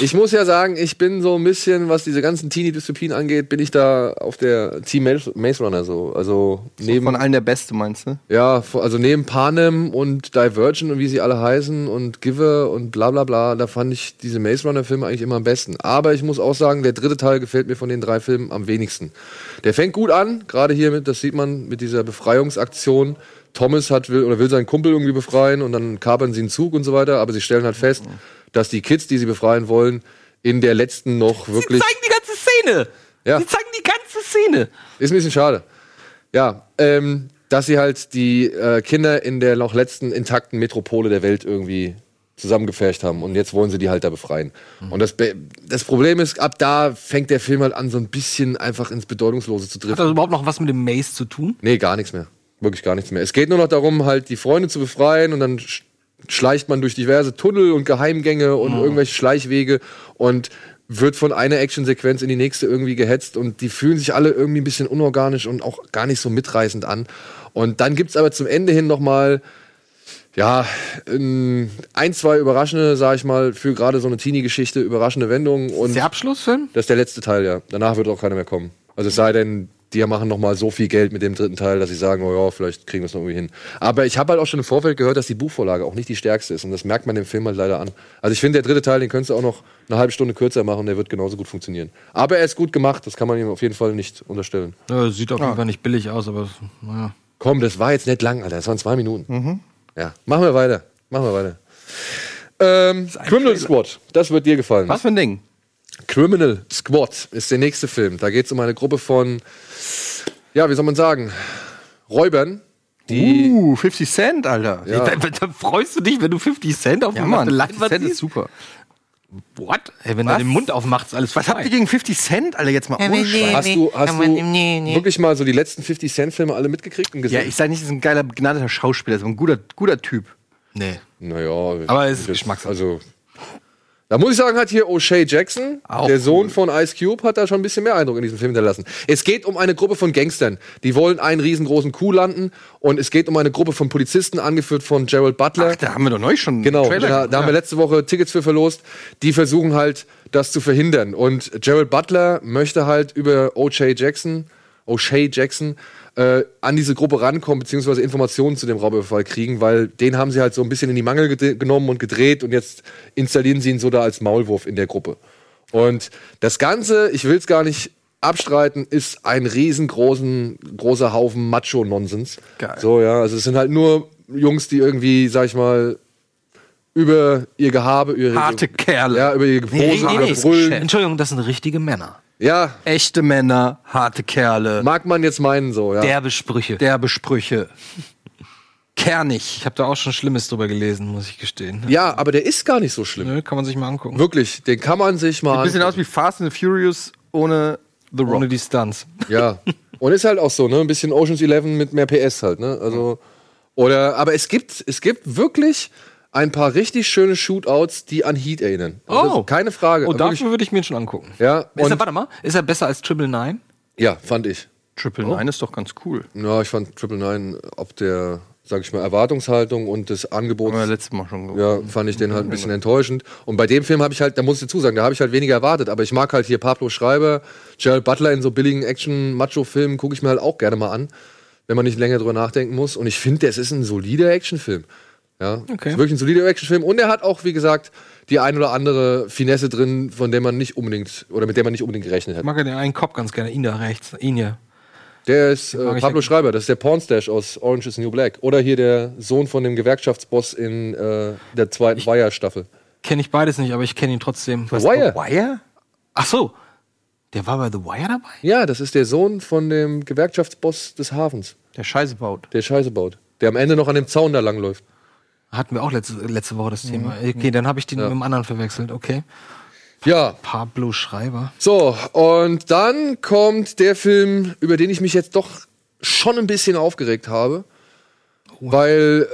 Ich muss ja sagen, ich bin so ein bisschen, was diese ganzen Teenie-Dystopien angeht, bin ich da auf der Team Maze Runner so. Also neben, Von allen der Beste, meinst du? ja, also neben Panem und Divergent und wie sie alle heißen und Giver und bla bla bla, da fand ich diese Maze Runner-Filme eigentlich immer am besten. Aber ich muss auch sagen, der dritte Teil gefällt mir von den drei Filmen am wenigsten. Der fängt gut an, gerade hier mit, das sieht man mit dieser Befreiungsaktion. Thomas hat will oder will seinen Kumpel irgendwie befreien und dann kapern sie einen Zug und so weiter, aber sie stellen halt fest, dass die Kids, die sie befreien wollen, in der letzten noch wirklich zeigen die ganze Szene. Ja. Die zeigen die ganze Szene. Ist ein bisschen schade. Ja, ähm, dass sie halt die äh, Kinder in der noch letzten intakten Metropole der Welt irgendwie zusammengepfercht haben und jetzt wollen sie die halt da befreien. Und das, das Problem ist, ab da fängt der Film halt an, so ein bisschen einfach ins Bedeutungslose zu Hat driften. das überhaupt noch was mit dem Maze zu tun? Nee, gar nichts mehr. Wirklich gar nichts mehr. Es geht nur noch darum, halt die Freunde zu befreien und dann schleicht man durch diverse Tunnel und Geheimgänge und irgendwelche Schleichwege und wird von einer Actionsequenz in die nächste irgendwie gehetzt und die fühlen sich alle irgendwie ein bisschen unorganisch und auch gar nicht so mitreißend an. Und dann gibt's aber zum Ende hin nochmal, ja, ein, zwei überraschende, sag ich mal, für gerade so eine Teenie-Geschichte, überraschende Wendungen. Und Der Abschlussfilm? das ist der letzte Teil, ja. Danach wird auch keiner mehr kommen. Also es sei denn, die machen noch mal so viel Geld mit dem dritten Teil, dass sie sagen, oh ja, vielleicht kriegen wir es noch irgendwie hin. Aber ich habe halt auch schon im Vorfeld gehört, dass die Buchvorlage auch nicht die stärkste ist. Und das merkt man dem Film halt leider an. Also ich finde, der dritte Teil, den könntest du auch noch eine halbe Stunde kürzer machen, der wird genauso gut funktionieren. Aber er ist gut gemacht, das kann man ihm auf jeden Fall nicht unterstellen. Ja, sieht auf jeden Fall nicht billig aus, aber naja. Komm, das war jetzt nicht lang, Alter. Das waren zwei Minuten. Ja, machen wir weiter. Machen wir weiter. Ähm, Criminal Squad, das wird dir gefallen. Was für ein Ding? Criminal Squad ist der nächste Film. Da geht es um eine Gruppe von, ja, wie soll man sagen, Räubern, die. Uh, 50 Cent, Alter. Ja. Da, da freust du dich, wenn du 50 Cent auf Ja, dem Mann, 50 Leinwand Cent ist super. What? Ey, wenn Was? er den Mund aufmacht, ist alles Was habt ihr gegen 50 Cent, Alter, jetzt mal ohne Scheiß? Hast du, hast du wirklich mal so die letzten 50 Cent Filme alle mitgekriegt und Ja, gesehen? ich sage nicht, das ist ein geiler, begnadeter Schauspieler, das ist ein guter, guter Typ. Nee. naja, Aber es ist Geschmackssache. Also, da muss ich sagen, hat hier O'Shea Jackson, Auch der Sohn von Ice Cube, hat da schon ein bisschen mehr Eindruck in diesem Film hinterlassen. Es geht um eine Gruppe von Gangstern, die wollen einen riesengroßen Coup landen und es geht um eine Gruppe von Polizisten, angeführt von Gerald Butler. Ach, da haben wir doch neu schon Genau, einen Trailer da, da haben wir letzte Woche Tickets für verlost. Die versuchen halt, das zu verhindern. Und Gerald Butler möchte halt über O.J. Jackson, O'Shea Jackson, äh, an diese Gruppe rankommen, beziehungsweise Informationen zu dem Raubüberfall kriegen, weil den haben sie halt so ein bisschen in die Mangel genommen und gedreht und jetzt installieren sie ihn so da als Maulwurf in der Gruppe. Und das Ganze, ich will es gar nicht abstreiten, ist ein riesengroßen, großer Haufen Macho-Nonsens. Geil. So, ja, also es sind halt nur Jungs, die irgendwie, sag ich mal, über ihr Gehabe, über ihre, Harte Kerle. ja, über ihre Pose, Nee, nee, nee. Brüllen. Entschuldigung, das sind richtige Männer. Ja, Echte Männer, harte Kerle, mag man jetzt meinen so, ja. Derbe Sprüche. derbe Sprüche. Kernig. ich habe da auch schon Schlimmes drüber gelesen, muss ich gestehen. ja, aber der ist gar nicht so schlimm. Nö, kann man sich mal angucken. Wirklich, den kann man sich mal Ein bisschen aus wie Fast and Furious ohne The Rock. Ohne die Stunts. Ja. Und ist halt auch so, ne? Ein bisschen Ocean's Eleven mit mehr PS halt, ne? Also. Oder, aber es gibt, es gibt wirklich ein paar richtig schöne Shootouts, die an Heat erinnern. Also Oh. keine Frage. Oh, wirklich- dafür würde ich mir schon angucken. ja, Ist er, warte mal, ist er besser als Triple Nine? ja, fand ich. Triple Nine ist doch ganz cool. Ja, ich fand Triple Nine ob der, sag ich mal, Erwartungshaltung und des Angebots. Wir letztes Mal schon Ja, fand ich den halt ein bisschen enttäuschend. Und bei dem Film habe ich halt, da muss ich dazu sagen, da habe ich halt weniger erwartet. Aber ich mag halt hier Pablo Schreiber, Gerald Butler in so billigen Action-Macho-Filmen, gucke ich mir halt auch gerne mal an, wenn man nicht länger drüber nachdenken muss. Und ich finde, es ist ein solider Actionfilm. Ja, Okay. ist wirklich ein solider Actionfilm. Und er hat auch, wie gesagt, die ein oder andere Finesse drin, von der man nicht unbedingt, oder mit der man nicht unbedingt gerechnet Ich hat. mag ja den einen Kopf ganz gerne. Ihn da rechts. Ihn hier. Der ist äh, ich Pablo Schreiber, das ist der Pornstash aus Orange is New Black. Oder hier der Sohn von dem Gewerkschaftsboss in äh, der zweiten Wire-Staffel. Kenne ich beides nicht, aber ich kenne ihn trotzdem. The Wire? Wire? Ach so. Der war bei The Wire dabei? Ja, das ist der Sohn von dem Gewerkschaftsboss des Hafens, Der Scheiße baut. der Scheiße baut. Der am Ende noch an dem Zaun da langläuft. Hatten wir auch letzte, letzte Woche das Thema. Okay, dann habe ich den mit dem anderen verwechselt. Okay. Ja, Pablo Schreiber. so, und dann kommt der Film, über den ich mich jetzt doch schon ein bisschen aufgeregt habe. Weil,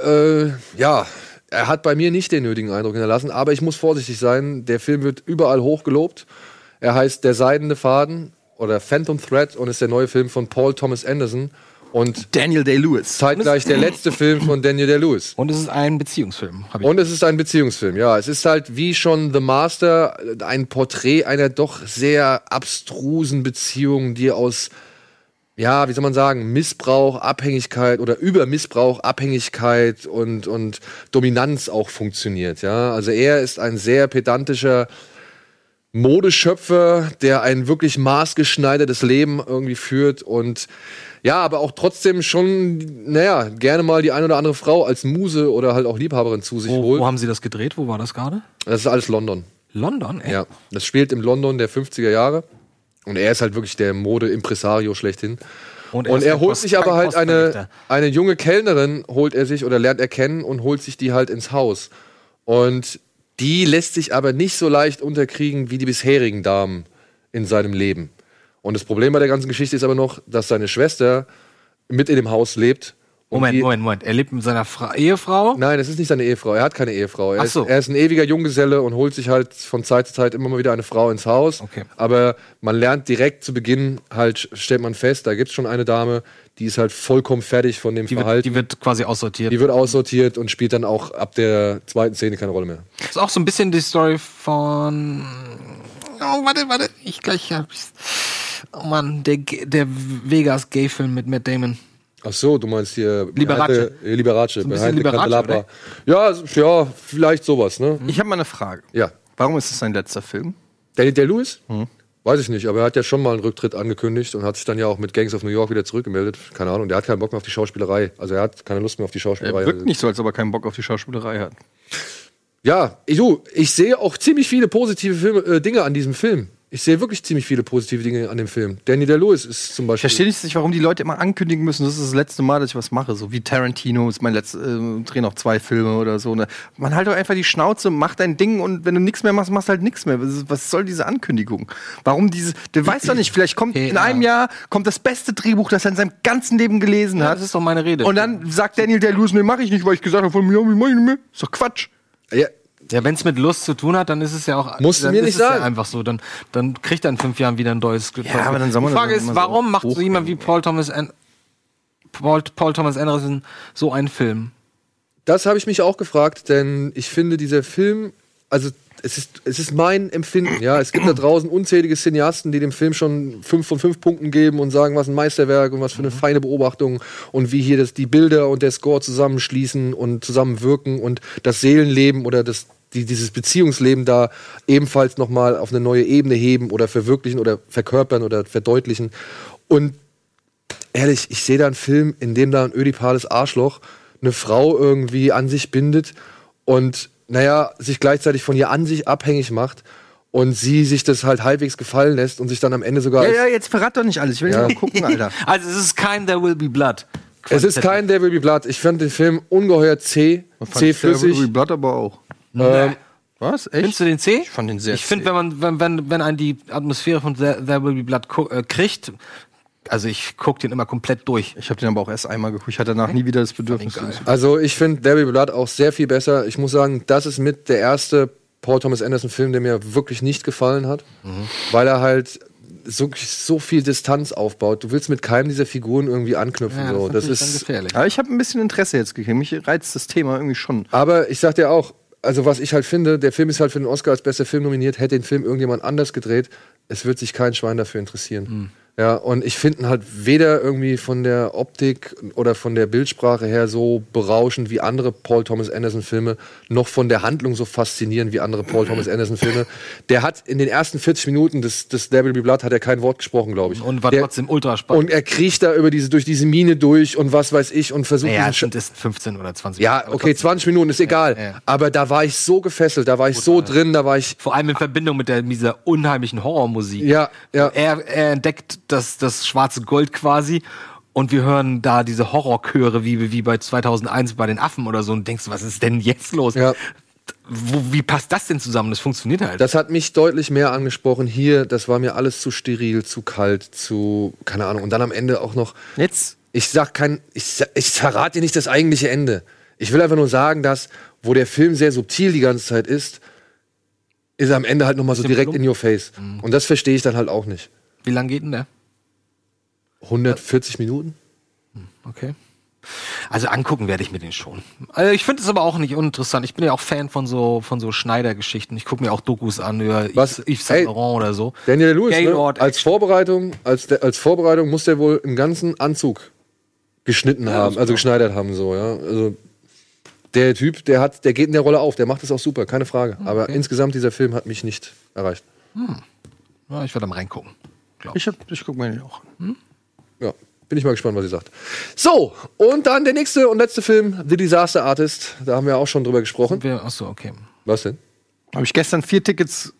äh, ja, er hat bei mir nicht den nötigen Eindruck hinterlassen, aber ich muss vorsichtig sein. Der Film wird überall hochgelobt. Er heißt Der seidene Faden oder Phantom Thread und ist der neue Film von Paul Thomas Anderson und Daniel Day-Lewis. zeitgleich der letzte Film von Daniel Day-Lewis. Und es ist ein Beziehungsfilm. Hab ich. Und es ist ein Beziehungsfilm, ja. Es ist halt wie schon The Master ein Porträt einer doch sehr abstrusen Beziehung, die aus, ja, wie soll man sagen, Missbrauch, Abhängigkeit oder über Missbrauch, Abhängigkeit und, und Dominanz auch funktioniert, ja. Also er ist ein sehr pedantischer Modeschöpfer, der ein wirklich maßgeschneidertes Leben irgendwie führt und ja, aber auch trotzdem schon, naja, gerne mal die eine oder andere Frau als Muse oder halt auch Liebhaberin zu sich wo, holt. wo haben Sie das gedreht? Wo war das gerade? Das ist alles London. London, ey. Ja, das spielt im London der 50er Jahre. Und er ist halt wirklich der Mode-Impresario schlechthin. Und Und ist er der holt Post- sich aber halt eine, eine junge Kellnerin, holt er sich oder lernt er kennen und holt sich die halt ins Haus. Und die lässt sich aber nicht so leicht unterkriegen wie die bisherigen Damen in seinem Leben. Und das Problem bei der ganzen Geschichte ist aber noch, dass seine Schwester mit in dem Haus lebt. Moment, Moment, Moment. Er lebt mit seiner Fra Ehefrau. Nein, es ist nicht seine Ehefrau. Er hat keine Ehefrau. Er, Ach so. ist, er ist ein ewiger Junggeselle und holt sich halt von Zeit zu Zeit immer mal wieder eine Frau ins Haus. Okay. Aber man lernt direkt zu Beginn halt, stellt man fest, da gibt es schon eine Dame, die ist halt vollkommen fertig von dem Die wird, Verhalten. die wird quasi aussortiert. die wird aussortiert und spielt dann auch ab der zweiten Szene keine Rolle mehr. Das ist auch so ein bisschen die Story von. Oh, warte, warte. Ich gleich hab's. Oh Mann, der, der Vegas-Gay-Film mit Matt Damon. Ach so, du meinst hier Liberace. Behind the- Liberace, ein bisschen Behind Liberace. Ja, ja, vielleicht sowas, ne? Ich habe mal eine Frage. Ja. Warum ist es sein letzter Film? Daniel Day Lewis? Weiß ich nicht, aber er hat ja schon mal einen Rücktritt angekündigt und hat sich dann ja auch mit Gangs of New York wieder zurückgemeldet. Keine Ahnung, der hat keinen Bock mehr auf die Schauspielerei. Also er hat keine Lust mehr auf die Er Schauspielerei. wirkt nicht so, als ob er keinen Bock auf die Schauspielerei hat. Ja, ich, du, ich sehe auch ziemlich viele positive Filme, äh, Dinge an diesem Film. Ich sehe wirklich ziemlich viele positive Dinge an dem Film. Danny DeLewis ist zum Ich Beispiel. verstehe nicht, warum die Leute immer ankündigen müssen, das ist das letzte Mal, dass ich was mache. So wie Tarantino ist mein letztes, äh, dreh noch zwei Filme oder so. Ne? Man halt doch einfach die Schnauze, mach dein Ding und wenn du nichts mehr machst, machst halt nichts mehr. Was, soll diese Ankündigung? Warum diese, du weißt doch nicht, vielleicht kommt Okay, in ja. einem Jahr kommt das beste Drehbuch, das er in seinem ganzen Leben gelesen Ja, hat. das ist doch meine Rede. und dann sagt Daniel Day-Lewis, nee, mach ich nicht, weil ich gesagt habe, von mir, mach ich nicht mehr. Ist doch Quatsch. Ja, Ja, wenn es mit Lust zu tun hat, dann ist es ja auch. Musst dann mir ist nicht es ja sagen. einfach so. Dann, dann kriegt er in fünf Jahren wieder ein neues Ja, aber dann soll man Die das Frage doch ist, immer so warum macht so hochhängen, jemand wie Paul Thomas, An Paul, Paul Thomas Anderson so einen Film? Das habe ich mich auch gefragt, denn ich finde, dieser Film, also es ist, es ist mein Empfinden, ja. Es gibt da draußen unzählige Cineasten, die dem Film schon fünf von fünf Punkten geben und sagen, was ein Meisterwerk und was für eine feine Beobachtung und wie hier das, die Bilder und der Score zusammenschließen und zusammenwirken und das Seelenleben oder das, die, dieses Beziehungsleben da ebenfalls nochmal auf eine neue Ebene heben oder verwirklichen oder verkörpern oder verdeutlichen. Und ehrlich, ich sehe da einen Film, in dem da ein ödipales Arschloch eine Frau irgendwie an sich bindet und, naja, sich gleichzeitig von ihr an sich abhängig macht und sie sich das halt halbwegs gefallen lässt und sich dann am Ende sogar. Ja, ja, jetzt verrat doch nicht alles. Ich will Ja. nicht mal gucken, Alter. Also es ist kein There Will Be Blood. es ist kein Devil Be Blood. Ich fand den Film ungeheuer zäh, zäh flüssig. Blood aber auch. Ähm, Was? Echt? Findest du den C? Ich fand den sehr Ich finde, wenn man, wenn, wenn, wenn einen die Atmosphäre von There, There Will Be Blood äh, kriegt, also ich gucke den immer komplett durch. Ich habe den aber auch erst einmal geguckt. Ich hatte danach nie wieder das Bedürfnis. Also ich finde Devil Be Blood auch sehr viel besser. Ich muss sagen, das ist mit der erste Paul Thomas Anderson Film, der mir wirklich nicht gefallen hat, weil er halt so, so viel Distanz aufbaut. Du willst mit keinem dieser Figuren irgendwie anknüpfen. Ja, so. Das natürlich dann ist, gefährlich. Aber ich habe ein bisschen Interesse jetzt gekriegt. Mich reizt das Thema irgendwie schon. aber ich sag dir auch, also was ich halt finde, der Film ist halt für den Oscar als bester Film nominiert. Hätte den Film irgendjemand anders gedreht, es wird sich kein Schwein dafür interessieren. Hm. Ja, und ich finde ihn halt weder irgendwie von der Optik oder von der Bildsprache her so berauschend wie andere Paul Thomas Anderson Filme, noch von der Handlung so faszinierend wie andere Paul Thomas Anderson Filme. Der hat in den ersten 40 Minuten des, des Devil Be Blood hat er kein Wort gesprochen, glaube ich. Und war der, trotzdem ultra spannend. Und er kriecht da über diese, durch diese Mine durch und was weiß ich und versucht naja, diesen es sind es 15 oder 20 ja, aber okay, trotzdem. 20 Minuten ist egal. Ja, ja. Aber da war ich so gefesselt, da war ich so drin, da war ich. Vor allem in Verbindung mit, der, mit dieser unheimlichen Horrormusik. Ja, ja. Er, er entdeckt das, das schwarze Gold quasi und wir hören da diese Horrorchöre wie, wie bei 2001 bei den Affen oder so und denkst, was ist denn jetzt los? Ja. Wo, wie passt das denn zusammen? Das funktioniert halt. Das hat mich deutlich mehr angesprochen. Hier, das war mir alles zu steril, zu kalt, zu, keine Ahnung. Und dann am Ende auch noch, Jetzt ich sag kein, ich, ich verrate dir nicht das eigentliche Ende. Ich will einfach nur sagen, dass, wo der Film sehr subtil die ganze Zeit ist, ist er am Ende halt nochmal so direkt in your face. Mhm. Und das verstehe ich dann halt auch nicht. Wie lang geht denn der? 140 Minuten? Okay. Also angucken werde ich mir den schon. Also ich finde es aber auch nicht uninteressant. Ich bin ja auch Fan von so von so Schneider-Geschichten. Ich gucke mir auch Dokus an über Was? Yves, Saint Laurent oder so. Daniel Lewis, ne? Als Vorbereitung, als, als Vorbereitung muss der wohl einen ganzen Anzug geschnitten haben, also geschneidert haben, so, ja. Also der Typ, der hat, der geht in der Rolle auf, der macht das auch super, keine Frage. Aber insgesamt dieser Film hat mich nicht erreicht. Ja, ich werde mal reingucken. Ich, hab- ich guck mir den auch an. Ja, bin ich mal gespannt, was ihr sagt. So, und dann der nächste und letzte Film, The Disaster Artist. Da haben wir auch schon drüber gesprochen. Wir, achso, okay. Was denn? Habe ich gestern vier Tickets.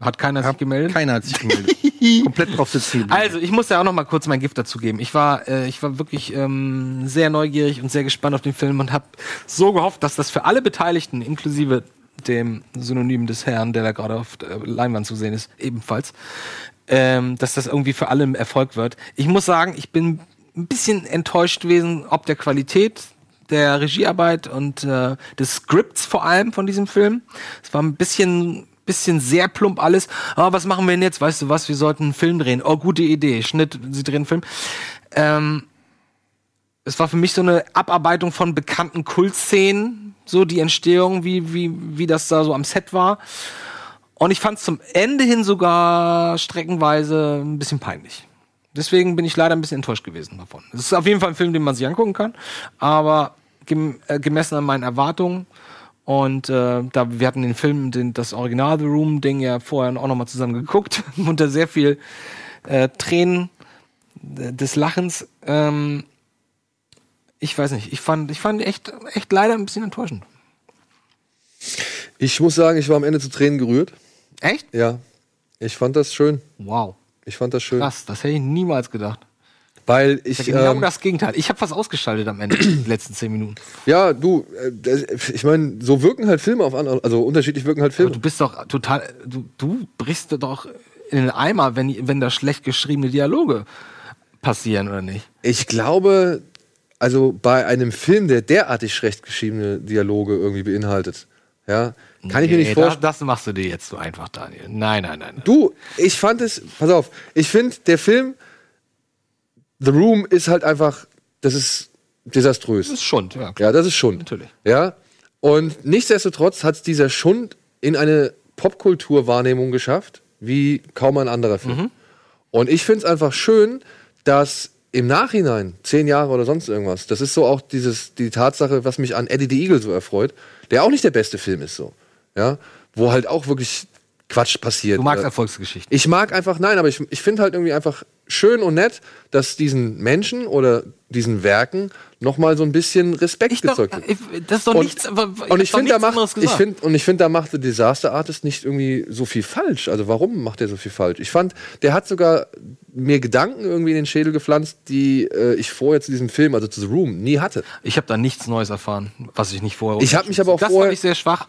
Hat keiner sich gemeldet? Keiner hat sich gemeldet. Komplett drauf sitzen. Also, ich muss ja auch noch mal kurz mein Gift dazu geben. Ich war, äh, ich war wirklich ähm, sehr neugierig und sehr gespannt auf den Film und habe so gehofft, dass das für alle Beteiligten, inklusive dem Synonym des Herrn, der da gerade auf der Leinwand zu sehen ist, ebenfalls, ähm, dass das irgendwie für alle ein Erfolg wird. Ich muss sagen, ich bin ein bisschen enttäuscht gewesen, ob der Qualität der Regiearbeit und äh, des Skripts vor allem von diesem Film. Es war ein bisschen bisschen sehr plump alles. Ah, was machen wir denn jetzt? Weißt du was? Wir sollten einen Film drehen. Oh, gute Idee. Schnitt, sie drehen einen Film. Ähm, es war für mich so eine Abarbeitung von bekannten Kultszenen, so die Entstehung, wie, wie, wie das da so am Set war. Und ich fand es zum Ende hin sogar streckenweise ein bisschen peinlich. Deswegen bin ich leider ein bisschen enttäuscht gewesen davon. Es ist auf jeden Fall ein Film, den man sich angucken kann, aber gem äh, gemessen an meinen Erwartungen Und äh, da wir hatten den Film, den, das Original The Room Ding ja vorher auch noch mal zusammen geguckt unter sehr viel äh, Tränen äh, des Lachens. Ähm, ich weiß nicht, ich fand, ich fand echt, echt leider ein bisschen enttäuschend. Ich muss sagen, ich war am Ende zu Tränen gerührt. Echt? Ja. Ich fand das schön. Wow. Ich fand das schön. Krass, das hätte ich niemals gedacht. Weil ich. Genau ähm, das Gegenteil. Ich habe was ausgeschaltet am Ende, die letzten zehn Minuten. ja, du, äh, ich meine, so wirken halt Filme auf andere, also unterschiedlich wirken halt Aber Filme. du bist doch total, du, du brichst doch in den Eimer, wenn, wenn da schlecht geschriebene Dialoge passieren, oder nicht? Ich glaube, also bei einem Film, der derartig schlecht geschriebene Dialoge irgendwie beinhaltet, ja, kann ich mir nicht Nee, vorstellen. Das, das machst du dir jetzt so einfach, Daniel. Nein, nein, nein. nein. Du, ich fand es, pass auf, ich finde, der Film The Room ist halt einfach, das ist desaströs. Das ist Schund, ja. Ja, das ist Schund. Natürlich. Ja. Und nichtsdestotrotz hat dieser Schund in eine Popkulturwahrnehmung geschafft, wie kaum ein anderer Film. Mhm. Und ich finde es einfach schön, dass im Nachhinein, zehn Jahre oder sonst irgendwas, das ist so auch dieses, die Tatsache, was mich an Eddie the Eagle so erfreut, der auch nicht der beste Film ist so. Ja. Wo halt auch wirklich Quatsch passiert. Du magst Äh, Erfolgsgeschichten. ich mag einfach, nein, aber ich, ich finde halt irgendwie einfach schön und nett, dass diesen Menschen oder diesen Werken nochmal so ein bisschen Respekt Ich gezeugt wird. ich, das ist doch Und, nichts. aber und ich finde, da macht, ich find, und ich finde, da macht The Disaster Artist nicht irgendwie so viel falsch. Also warum macht er so viel falsch? Ich fand, der hat sogar mir Gedanken irgendwie in den Schädel gepflanzt, die äh, ich vorher zu diesem Film, also zu The Room, nie hatte. Ich habe da nichts Neues erfahren, was ich nicht vorher. Ich hab mich aber auch das vorher- fand ich sehr schwach.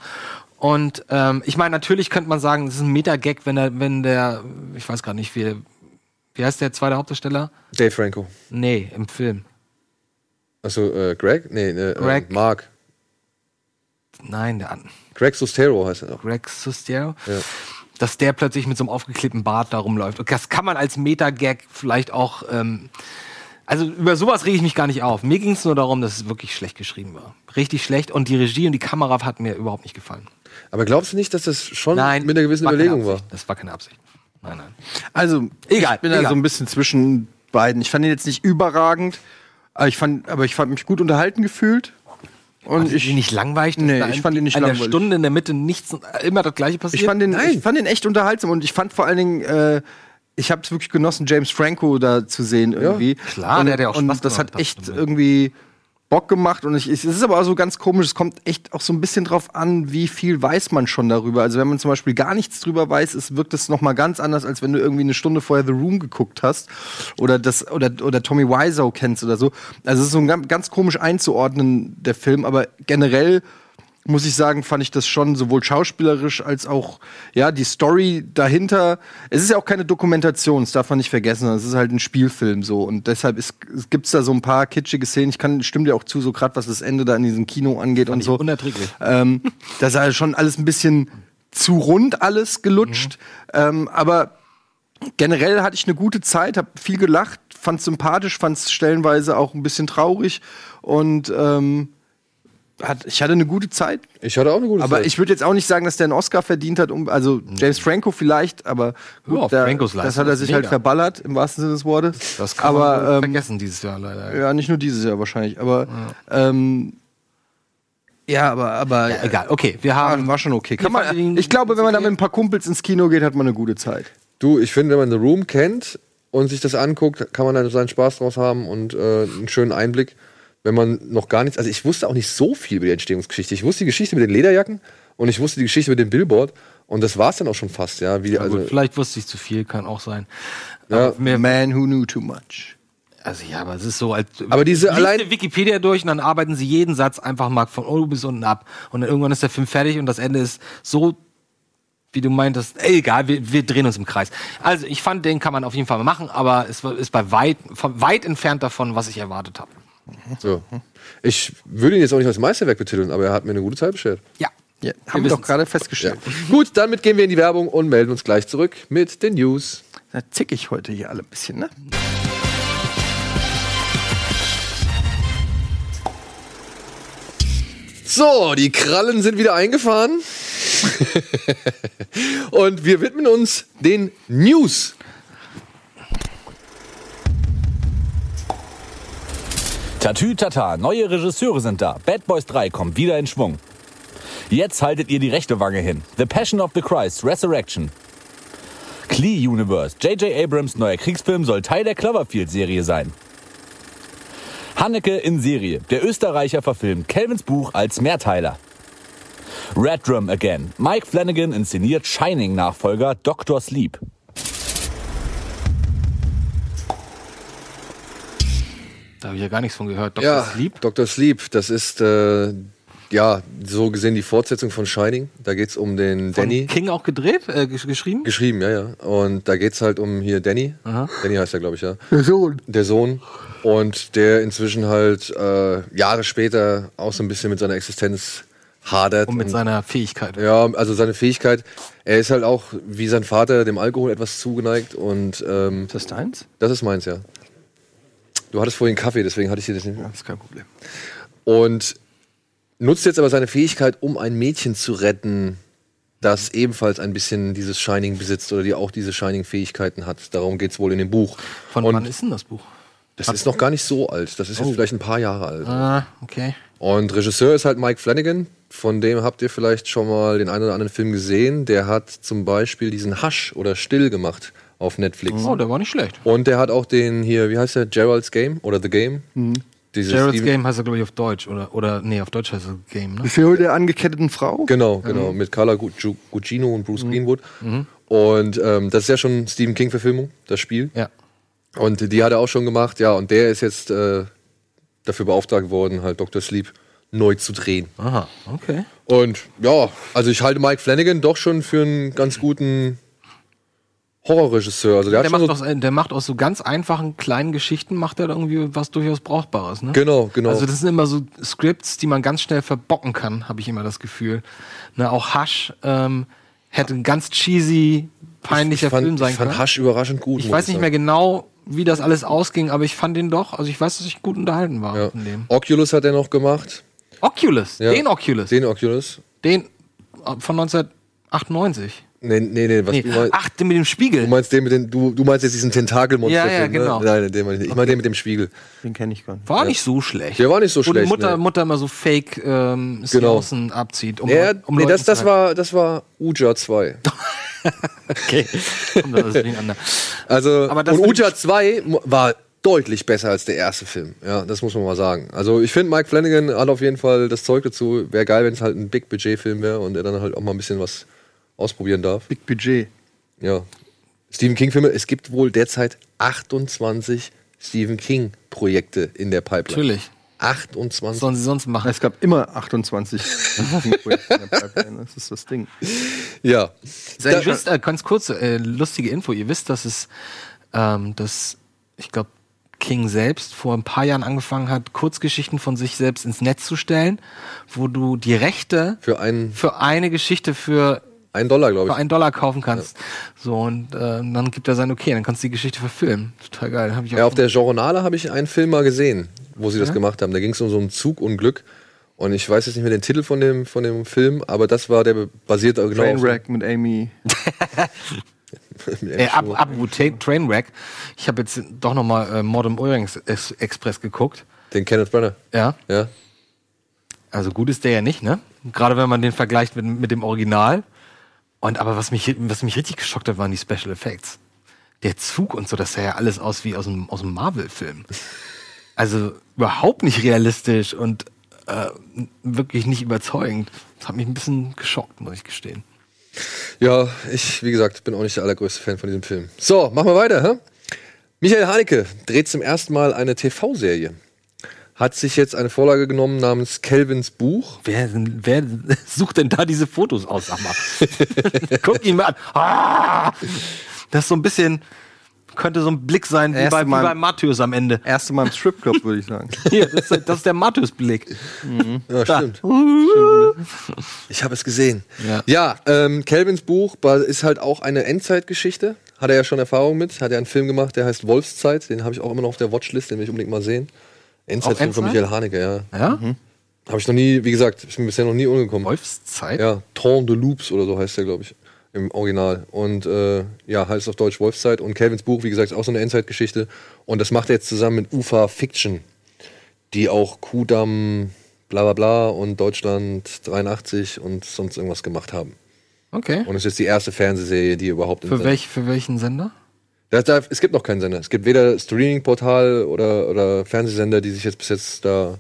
Und ähm, ich meine, natürlich könnte man sagen, das ist ein Meta-Gag, wenn der, wenn der, ich weiß gerade nicht, wie, wie heißt der zweite Hauptdarsteller? Dave Franco. Nee, im Film. Also äh, Greg? Nee, äh, Greg. Äh, Mark. Nein, der an- Greg Sustero heißt er noch. Greg Sustero. Ja. Dass der plötzlich mit so einem aufgeklebten Bart da rumläuft. Und das kann man als Meta-Gag vielleicht auch. Ähm, also über sowas rege ich mich gar nicht auf. Mir ging es nur darum, dass es wirklich schlecht geschrieben war. Richtig schlecht. Und die Regie und die Kamera hat mir überhaupt nicht gefallen. Aber glaubst du nicht, dass das schon Nein, mit einer gewissen Überlegung war? Das war keine Absicht. Nein, nein. Also, Egal, ich bin da egal. so ein bisschen zwischen beiden. Ich fand ihn jetzt nicht überragend, aber ich fand, aber ich fand mich gut unterhalten gefühlt. Und ich ich, nicht langweilig. dass Nee, da ich fand ihn nicht langweilig. Stunde in der Mitte nichts, immer das Gleiche passiert. ich fand den, Nein. ich fand den echt unterhaltsam und ich fand vor allen Dingen, äh, ich habe es wirklich genossen, James Franco da zu sehen irgendwie. klar, und, der hat ja auch und Spaß das gemacht, hat echt irgendwie Bock gemacht und ich, es ist aber auch so ganz komisch, es kommt echt auch so ein bisschen drauf an, wie viel weiß man schon darüber. Also wenn man zum Beispiel gar nichts drüber weiß, es wirkt es noch mal ganz anders, als wenn du irgendwie eine Stunde vorher The Room geguckt hast oder das oder oder Tommy Wiseau kennst oder so. Also es ist so ein ganz komisch einzuordnen der Film, aber generell muss ich sagen, fand ich das schon sowohl schauspielerisch als auch ja die Story dahinter. Es ist ja auch keine Dokumentation, das darf man nicht vergessen. Es ist halt ein Spielfilm so und deshalb ist, gibt's da so ein paar kitschige Szenen. Ich kann stimme dir auch zu, so gerade was das Ende da in diesem Kino angeht und ich so. unerträglich. Ähm, das ist schon alles ein bisschen zu rund alles gelutscht, ähm, aber generell hatte ich eine gute Zeit, habe viel gelacht, fand sympathisch, fand es stellenweise auch ein bisschen traurig und ähm, hat, ich hatte eine gute Zeit. Ich hatte auch eine gute Aber Zeit. ich würde jetzt auch nicht sagen, dass der einen Oscar verdient hat. Um, also James Franco vielleicht, aber gut, Ja, da, das hat er sich halt mega. verballert im wahrsten Sinne des Wortes. Das kann man aber ähm, vergessen dieses Jahr leider. ja, nicht nur dieses Jahr wahrscheinlich, aber ja, ähm, ja aber aber Ja, egal, okay, wir haben. war schon okay. Kann man, ich glaube, wenn man da mit ein paar Kumpels ins Kino geht, hat man eine gute Zeit. Du, ich finde, wenn man The Room kennt und sich das anguckt, kann man dann seinen Spaß draus haben und äh, einen schönen Einblick. Wenn man noch gar nichts, also ich wusste auch nicht so viel über die Entstehungsgeschichte. Ich wusste die Geschichte mit den Lederjacken und ich wusste die Geschichte mit dem Billboard und das war es dann auch schon fast, ja. Wie, Ja, also, gut, vielleicht wusste ich zu viel, kann auch sein. Ja. Man who knew too much. also ja, aber es ist so, als Aber diese allein- Wikipedia durch und dann arbeiten sie jeden Satz einfach mal von oben bis unten ab und dann irgendwann ist der Film fertig und das Ende ist so wie du meintest, ey, egal, wir, wir drehen uns im Kreis. Also ich fand, den kann man auf jeden Fall mal machen, aber es ist bei weit, von weit entfernt davon, was ich erwartet habe. So. Ich würde ihn jetzt auch nicht als Meisterwerk betiteln, aber er hat mir eine gute Zeit beschert. Ja. Ja, haben wir doch gerade Ja. festgestellt. Gut, damit gehen wir in die Werbung und melden uns gleich zurück mit den News. Da zick ich heute hier alle ein bisschen, ne? So, die Krallen sind wieder eingefahren. und wir widmen uns den News. Tatü Tata, neue Regisseure sind da. Bad Boys 3 kommt wieder in Schwung. Jetzt haltet ihr die rechte Wange hin. The Passion of the Christ, Resurrection. Klee Universe. J.J. Abrams neuer Kriegsfilm soll Teil der Cloverfield-Serie sein. Hanneke in Serie. Der Österreicher verfilmt Calvins Buch als Mehrteiler. Red Drum Again. Mike Flanagan inszeniert Shining-Nachfolger Dr. Sleep. Da habe ich ja gar nichts von gehört. Dr. Ja, Sleep. Dr. Sleep, das ist äh, ja so gesehen die Fortsetzung von Shining. Da geht's um den Von Danny. King auch gedreht, äh, gesch- geschrieben? Geschrieben, ja, ja. Und da geht's halt um hier Danny. Danny heißt er, glaube ich, ja. Der Sohn. Der Sohn. Und der inzwischen halt äh, Jahre später auch so ein bisschen mit seiner Existenz hadert. Und mit und- seiner Fähigkeit. Ja, also seine Fähigkeit. Er ist halt auch wie sein Vater dem Alkohol etwas zugeneigt und ähm, Ist das deins? das ist meins, ja. Du hattest vorhin Kaffee, deswegen hatte ich dir das nicht. Das ist kein Problem. Und nutzt jetzt aber seine Fähigkeit, um ein Mädchen zu retten, das ebenfalls ein bisschen dieses Shining besitzt oder die auch diese Shining-Fähigkeiten hat. Darum geht's wohl in dem Buch. Von Und wann ist denn das Buch? das ist noch gar nicht so alt. Das ist jetzt vielleicht ein paar Jahre alt. Ah, okay. Und Regisseur ist halt Mike Flanagan. Von dem habt ihr vielleicht schon mal den einen oder anderen Film gesehen. Der hat zum Beispiel diesen Hush oder Still gemacht auf Netflix. Oh, der war nicht schlecht. Und der hat auch den hier, wie heißt der? Gerald's Game oder The Game? Diese Gerald's Steven- Game heißt er, glaube ich, auf Deutsch. Oder, oder nee, auf Deutsch heißt er Game, ne? Ist der der angeketteten Frau? Genau, genau. Mit Carla Gu- Gu- Gugino und Bruce Greenwood. Und ähm, das ist ja schon Stephen King-Verfilmung, das Spiel. Ja. Und die hat er auch schon gemacht, ja. Und der ist jetzt äh, dafür beauftragt worden, halt Dr. Sleep neu zu drehen. Aha, okay. Und ja, also ich halte Mike Flanagan doch schon für einen ganz guten Horrorregisseur. Also der, Der macht, so, aus, der macht aus so ganz einfachen kleinen Geschichten macht er da irgendwie was durchaus Brauchbares, ne? Genau, genau. Also das sind immer so Scripts, die man ganz schnell verbocken kann, habe ich immer das Gefühl. Ne, auch Hush ähm, hätte ein ganz cheesy, peinlicher ich fand, Film sein ich fand können. Hush überraschend gut. ich weiß nicht mehr genau, wie das alles ausging, aber ich fand den doch, also ich weiß, dass ich gut unterhalten war Ja. Oculus hat er noch gemacht. Oculus, Ja. den Oculus, den, Den Oculus. äh, von 1998. Nee, nee, nee, was Nee. du meinst. Ach, den mit dem Spiegel. Du meinst den mit den, du, du meinst jetzt diesen Tentakelmonster. Ja, ja, genau. Ne? Nein, den meine ich nicht. Ich meine den mit dem Spiegel. Den kenne ich gar nicht. War nicht so schlecht. Der war nicht so Wo die schlecht, Mutter, nee. Mutter immer so fake ähm, Genau. Seancen abzieht. Um, Ja, um nee, das, das, war, das war Uja 2. Okay. Also, Aber das und Uja 2 mu- war deutlich besser als der erste Film. Ja, das muss man mal sagen. Also, ich finde, Mike Flanagan hat auf jeden Fall das Zeug dazu. Wäre geil, wenn es halt ein Big-Budget-Film wäre und er dann halt auch mal ein bisschen was ausprobieren darf. Big Budget. Ja. Stephen King-Filme, es gibt wohl derzeit 28 Stephen King-Projekte in der Pipeline. Natürlich. 28. Was sollen sie sonst machen? Es gab immer 28 Projekte in der Pipeline. Das ist das Ding. Ja. Ihr wisst, äh, ganz kurz, äh, lustige Info. Ihr wisst, dass es, ähm, dass, ich glaube, King selbst vor ein paar Jahren angefangen hat, Kurzgeschichten von sich selbst ins Netz zu stellen, wo du die Rechte Für einen, für eine Geschichte für, einen Dollar, glaube für ich. einen Dollar kaufen kannst. So, und äh, dann gibt er sein Okay, dann kannst du die Geschichte verfilmen. Total geil. Hab ich auch Ja, auf der Journale habe ich einen Film mal gesehen, wo sie das gemacht haben. Da ging es um so ein Zugunglück. Und ich weiß jetzt nicht mehr den Titel von dem, von dem Film, aber das war der basiert genau Trainwreck mit Amy. Äh, ab, ab Trainwreck. Ich habe jetzt doch noch mal äh, Modern Orient Ex- Express geguckt. Den Kenneth Branagh. Ja. Ja. Also gut ist der ja nicht, ne? Gerade wenn man den vergleicht mit, mit dem Original. Und aber was mich, was mich richtig geschockt hat, waren die Special Effects. Der Zug und so, das sah ja alles aus wie aus einem, aus einem Marvel-Film. Also überhaupt nicht realistisch und äh, wirklich nicht überzeugend. Das hat mich ein bisschen geschockt, muss ich gestehen. Ja, ich, wie gesagt, bin auch nicht der allergrößte Fan von diesem Film. So, machen wir weiter, hä? Michael Haneke dreht zum ersten Mal eine TV-Serie. Hat sich jetzt eine Vorlage genommen namens Kelvins Buch. Wer, wer sucht denn da diese Fotos aus, sag mal? Guck ihn mal an. Ah! Das ist so ein bisschen, könnte so ein Blick sein wie bei, wie bei Matthäus am Ende. Erste Mal im Stripclub, würde ich sagen. Hier, das ist, das ist der Matthäus-Blick. Ja, Da. stimmt. Ich habe es gesehen. Ja. Ja, ähm, Kelvins Buch ist halt auch eine Endzeitgeschichte. Hat er ja schon Erfahrung mit. Hat er einen Film gemacht, der heißt Wolfszeit. Den habe ich auch immer noch auf der Watchlist, den will ich unbedingt mal sehen. Endzeitfilm von Endzeit? Michael Haneke, ja. Ja? Habe ich noch nie, wie gesagt, ist mir bisher noch nie umgekommen. Wolfszeit? Ja, Temps de Loops oder so heißt der, glaube ich, im Original. Und äh, ja, heißt auf Deutsch Wolfszeit. Und Kelvins Buch, wie gesagt, ist auch so eine Endzeitgeschichte. Und das macht er jetzt zusammen mit UFA Fiction, die auch Kudam bla bla bla und Deutschland 83 und sonst irgendwas gemacht haben. Okay. Und es ist die erste Fernsehserie, die überhaupt im Für, welch, für welchen Sender? Da, da, es gibt noch keinen Sender. Es gibt weder Streaming-Portal oder, oder Fernsehsender, die sich jetzt bis jetzt da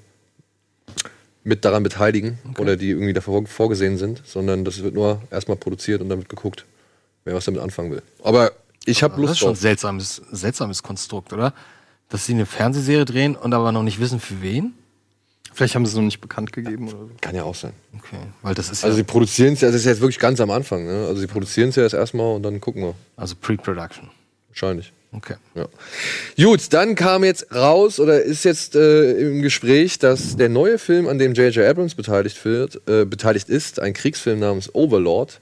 mit daran beteiligen oder die irgendwie dafür vorgesehen sind, sondern das wird nur erstmal produziert und dann wird geguckt, wer was damit anfangen will. Aber ich habe Das ist Lust schon ein seltsames, seltsames Konstrukt, oder? Dass sie eine Fernsehserie drehen und aber noch nicht wissen, für wen? Vielleicht haben sie es noch nicht bekannt gegeben oder so. Kann ja auch sein. Okay. Weil das ist Also ja, sie produzieren es ja, das ist jetzt wirklich ganz am Anfang. Ne? Also sie produzieren es ja erst erstmal und dann gucken wir. also Pre-Production. Wahrscheinlich. Okay. Ja. Gut, dann kam jetzt raus oder ist jetzt äh, im Gespräch, dass der neue Film, an dem J.J. Abrams beteiligt wird, äh, beteiligt ist, ein Kriegsfilm namens Overlord,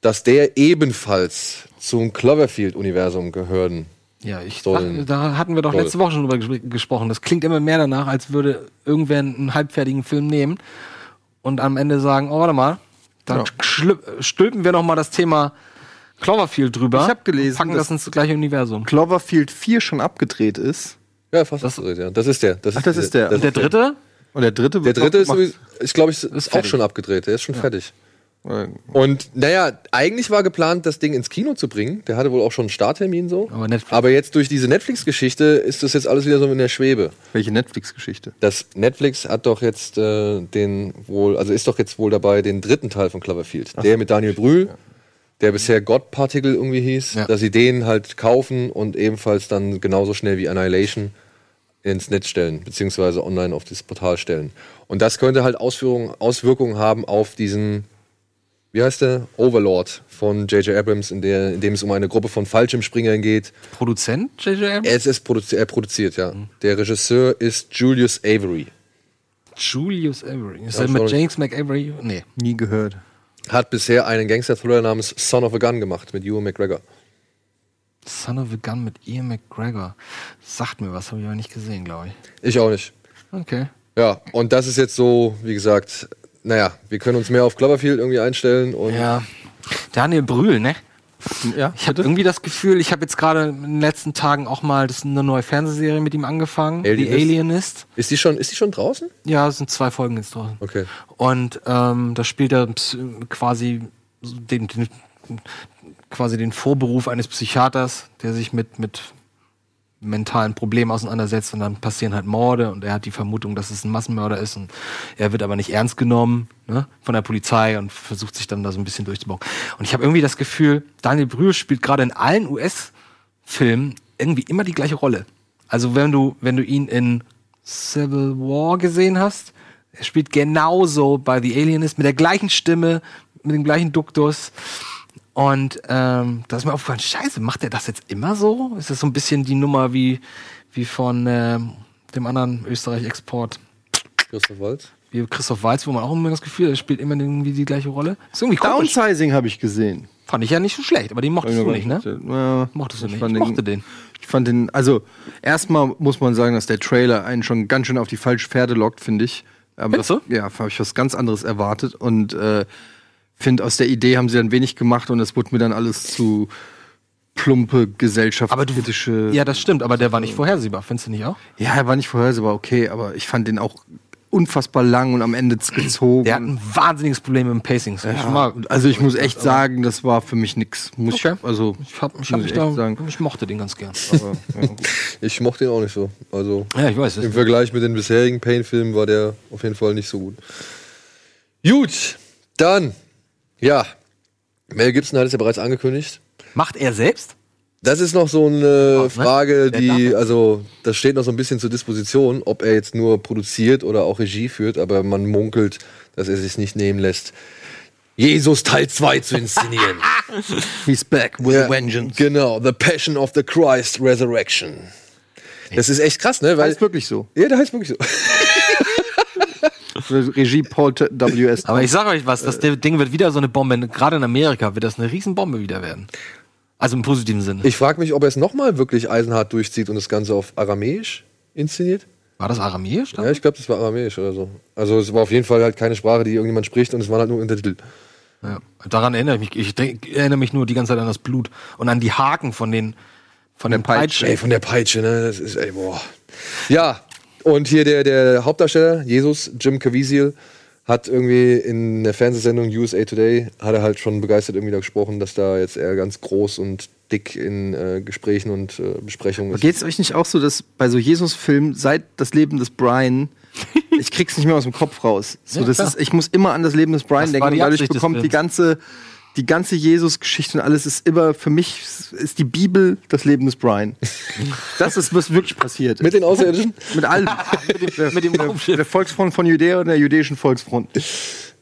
dass der ebenfalls zum Cloverfield-Universum gehören. Ja, ich Sollen- da hatten wir doch letzte Woche schon drüber ges gesprochen. Das klingt immer mehr danach, als würde irgendwer einen halbfertigen Film nehmen und am Ende sagen, oh, warte mal, dann Ja. stülpen wir noch mal das Thema Cloverfield drüber. Ich hab gelesen, packen das dass- ins gleiche Universum. Cloverfield 4 schon abgedreht ist. Ja, fast Das- das, ja. das ist der. Das Ach, das ist der. Und der dritte? Und der dritte Der wird dritte noch ist, ich glaube, ich, Ist ist auch fertig. schon abgedreht. Der ist schon fertig. Äh, Und naja, eigentlich war geplant, das Ding ins Kino zu bringen. Der hatte wohl auch schon einen Starttermin so. Aber Netflix- Aber jetzt durch diese Netflix-Geschichte ist das jetzt alles wieder so in der Schwebe. Welche Netflix-Geschichte? Das Netflix hat doch jetzt äh, den wohl, also ist doch jetzt wohl dabei, den dritten Teil von Cloverfield. Der mit Daniel Brühl, der bisher God Particle irgendwie hieß, Ja. dass sie den halt kaufen und ebenfalls dann genauso schnell wie Annihilation ins Netz stellen, beziehungsweise online auf das Portal stellen. Und das könnte halt Ausführungen, Auswirkungen haben auf diesen, wie heißt der? Overlord von J.J. Abrams, in, der, in dem es um eine Gruppe von Fallschirmspringern geht. Produzent J.J. Abrams? Es ist produzi er produziert, ja. Der Regisseur ist Julius Avery. Julius Avery. Ist Ja, er mit. James McAvery? Nee. Nie gehört. Hat bisher einen Gangster-Thriller namens Son of a Gun gemacht mit Ewan McGregor. Son of a Gun mit Ian McGregor. Sagt mir was, habe ich aber nicht gesehen, glaube ich. Ich auch nicht. Okay. Ja, und das ist jetzt so, wie gesagt, naja, wir können uns mehr auf Cloverfield irgendwie einstellen und Ja. Daniel Brühl, ne? Ja, Ich habe irgendwie das Gefühl, ich habe jetzt gerade in den letzten Tagen auch mal das ist eine neue Fernsehserie mit ihm angefangen, The Alienist? Alienist. ist die schon, ist die schon draußen? Ja, es sind zwei Folgen jetzt draußen. Okay. Und ähm, da spielt er quasi den, den, quasi den Vorberuf eines Psychiaters, der sich mit, mit mentalen Problemen auseinandersetzt und dann passieren halt Morde und er hat die Vermutung, dass es ein Massenmörder ist und er wird aber nicht ernst genommen ne, von der Polizei und versucht sich dann da so ein bisschen durchzubauen. Und ich habe irgendwie das Gefühl, Daniel Brühl spielt gerade in allen US-Filmen irgendwie immer die gleiche Rolle. Also wenn du, wenn du ihn in Civil War gesehen hast, er spielt genauso bei The Alienist mit der gleichen Stimme, mit dem gleichen Duktus. Und ähm, da ist mir aufgefallen, scheiße, macht er das jetzt immer so? Ist das so ein bisschen die Nummer wie, wie von ähm, dem anderen Österreich-Export, Christoph Waltz. wie Christoph Waltz, wo man auch immer das Gefühl hat, er spielt immer irgendwie die gleiche Rolle? Ist irgendwie komisch. Downsizing habe ich gesehen. Fand ich ja nicht so schlecht, aber den mochtest du nicht, ne? Ja, Mochtest du ich nicht? fand Ich mochte den. Ich fand den, also erstmal muss man sagen, dass der Trailer einen schon ganz schön auf die falsche Pferde lockt, finde ich. Aber Findest du? Ja, habe ich was ganz anderes erwartet und äh, finde, aus der Idee haben sie dann wenig gemacht und es wurde mir dann alles zu plumpe Aber du, gesellschaftskritische. ja, das stimmt, aber der war nicht vorhersehbar, findest du nicht auch? ja, er war nicht vorhersehbar, okay, aber ich fand den auch unfassbar lang und am Ende gezogen. Der hat ein wahnsinniges Problem mit dem Pacing. Mal- also ich muss echt sagen, das war für mich nix. Muss Okay. ich, also Ich, hab, ich, hab mich ich da, sagen. ich mochte den ganz gern. Aber, ja. Ich mochte ihn auch nicht so. Also Ja, ich weiß im. Vergleich mit den bisherigen Pain-Filmen war der auf jeden Fall nicht so gut. Gut, dann, ja, Mel Gibson hat es ja bereits angekündigt. Macht er selbst? Das ist noch so eine Frage, Der die, darf- also, das steht noch so ein bisschen zur Disposition, ob er jetzt nur produziert oder auch Regie führt, aber man munkelt, dass er sich nicht nehmen lässt, Jesus Teil 2 zu inszenieren. He's back with Ja, a vengeance. Genau, The Passion of the Christ Resurrection. Das ist echt krass, ne? Weil, Heißt wirklich so. ja, der heißt wirklich so. Regie Paul T- W.S. Aber ich sage euch was, das Ding wird wieder so eine Bombe. Gerade in Amerika wird das eine Riesenbombe wieder werden. Also im positiven Sinne. Ich frage mich, ob er es nochmal wirklich eisenhart durchzieht und das Ganze auf Aramäisch inszeniert. War das Aramäisch? Ja, ich glaube, das war Aramäisch oder so. Also es war auf jeden Fall halt keine Sprache, die irgendjemand spricht und es waren halt nur Untertitel. Ja. Daran erinnere ich mich. Ich denk, erinnere mich nur die ganze Zeit an das Blut und an die Haken von den von den Peitsche. Peitschen. Ey, von der Peitsche, ne? Das ist, ey, boah. Ja, Und hier der, der Hauptdarsteller, Jesus, Jim Caviezel, hat irgendwie in der Fernsehsendung USA Today, hat er halt schon begeistert irgendwie da gesprochen, dass da jetzt er ganz groß und dick in äh, Gesprächen und äh, Besprechungen ist. Geht es euch nicht auch so, dass bei so Jesus-Filmen seit das Leben des Brian, ich krieg's nicht mehr aus dem Kopf raus. So, Ja, das klar. ist, ich muss immer an das Leben des Brian Das denken, weil ich bekomme die ganze, die ganze Jesus-Geschichte und alles ist immer, für mich ist die Bibel das Leben des Brian. Das ist, was wirklich passiert. Mit den Außerirdischen? Mit allem. mit dem, mit dem der, der Volksfront von Judäa und der jüdischen Volksfront.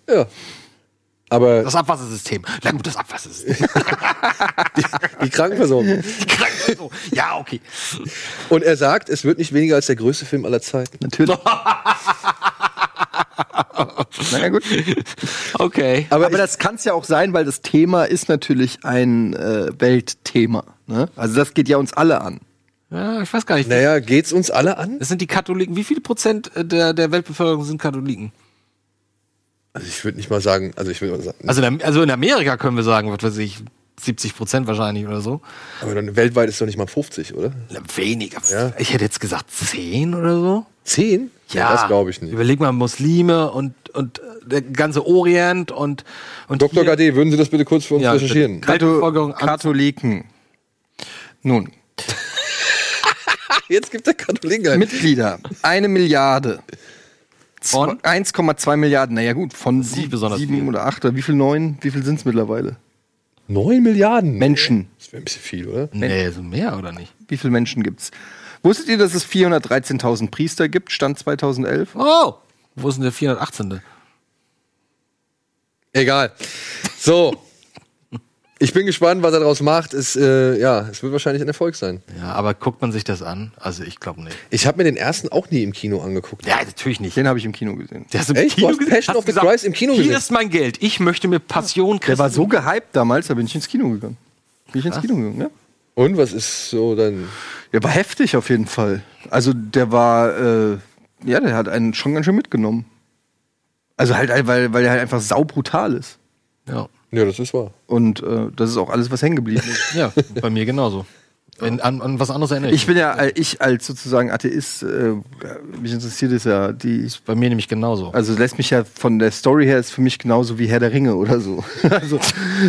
Ja. Aber Das Abwassersystem. Na gut, das Abwassersystem. die Krankenversorgung. So, ja, okay. Und er sagt, es wird nicht weniger als der größte Film aller Zeiten. Natürlich. naja, gut. Okay. Aber, Aber das kann es ja auch sein, weil das Thema ist natürlich ein äh, Weltthema. Ne? Also das geht ja uns alle an. Ja, ich weiß gar nicht. Naja, geht's uns alle an? Das sind die Katholiken. Wie viele Prozent äh, der, der Weltbevölkerung sind Katholiken? Also ich würde nicht mal sagen, also ich würde mal sagen, Also in, also in Amerika können wir sagen, was weiß ich, 70 Prozent wahrscheinlich oder so. aber dann weltweit ist doch nicht mal 50, oder? Na, Weniger. Ja. Ich hätte jetzt gesagt 10 oder so. Zehn? das glaube ich nicht. Überleg mal, Muslime und, und äh, der ganze Orient und. und Dr. Gade, würden Sie das bitte kurz für uns Ja, recherchieren? an- Katholiken. Nun, Jetzt gibt der Katholiken ein. Mitglieder. Eine Milliarde. Von? 1,2 Milliarden. Naja gut, von sieben, besonders sieben oder acht. Oder wie viel neun? Wie viel sind es mittlerweile? Neun Milliarden Menschen. Das wäre ein bisschen viel, oder? Nee, so mehr oder nicht? Wie viele Menschen gibt's? Wusstet ihr, dass es 413.000 Priester gibt, Stand 2011? Oh! Wo ist denn der 418. Egal. So. Ich bin gespannt, was er daraus macht. Es, äh, ja, es wird wahrscheinlich ein Erfolg sein. Ja, aber guckt man sich das an? Also ich glaube nicht. Ich habe mir den ersten auch nie im Kino angeguckt. Ja, natürlich nicht. Den habe ich im Kino gesehen. Der hast du Echt? Hast gesehen? Passion of the gesagt, Christ im Kino Hier gesehen? ist mein Geld. Ich möchte mir Passion Der war so gehypt damals, da bin ich ins Kino gegangen. Bin ich ins Kino gegangen, ja? Und was ist so dann? Der war heftig auf jeden Fall. Also der war, äh, ja, der hat einen schon ganz schön mitgenommen. Also halt, weil, weil er halt einfach saubrutal ist. Ja. Ja, das ist wahr. Und äh, das ist auch alles, was hängen geblieben ist. ja, bei mir genauso. Wenn, an, an was anderes erinnere Ich bin ja, äh, ich als sozusagen Atheist, äh, mich interessiert es ja, die, Bei mir nämlich genauso. also es lässt mich ja von der Story her ist für mich genauso wie Herr der Ringe oder so. Also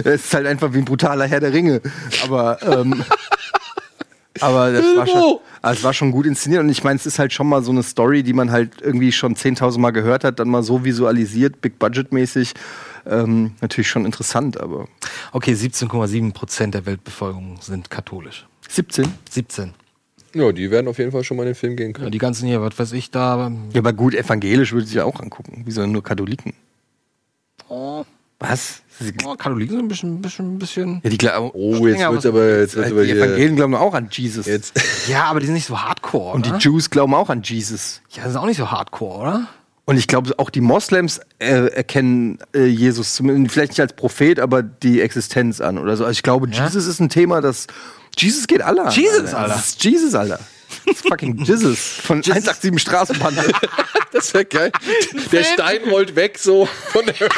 es ist halt einfach wie ein brutaler Herr der Ringe. Aber ähm, aber das war schon, also es war schon gut inszeniert und ich meine, es ist halt schon mal so eine Story, die man halt irgendwie schon 10.000 Mal gehört hat, dann mal so visualisiert, Big Budget mäßig. Ähm, natürlich schon interessant, aber Okay, 17,7 Prozent der Weltbevölkerung sind katholisch. 17. 17. Ja, die werden auf jeden Fall schon mal in den Film gehen Ja, können. die ganzen hier, was weiß ich da. Ja, aber gut, evangelisch würde ich ja auch angucken. Wieso denn nur Katholiken? Oh, Was? oh, Katholiken sind ein bisschen, ein bisschen, bisschen. Ja, die glauben. Oh, jetzt was- aber, jetzt wird's aber die hier. Evangelien glauben auch an Jesus. Jetzt. Ja, aber die sind nicht so hardcore. Und die oder? Jews glauben auch an Jesus. Ja, die sind auch nicht so hardcore, oder? Und ich glaube, auch die Moslems äh, erkennen äh, Jesus, zumindest vielleicht nicht als Prophet, aber die Existenz an oder so. Also ich glaube, Ja? Jesus ist ein Thema, das. Jesus geht alle an. Jesus, Alter. Das ist Jesus, Alter. Das ist fucking Jesus. Von 187 Straßenbande. Das wäre geil. Der Stein rollt weg so von der Höhle.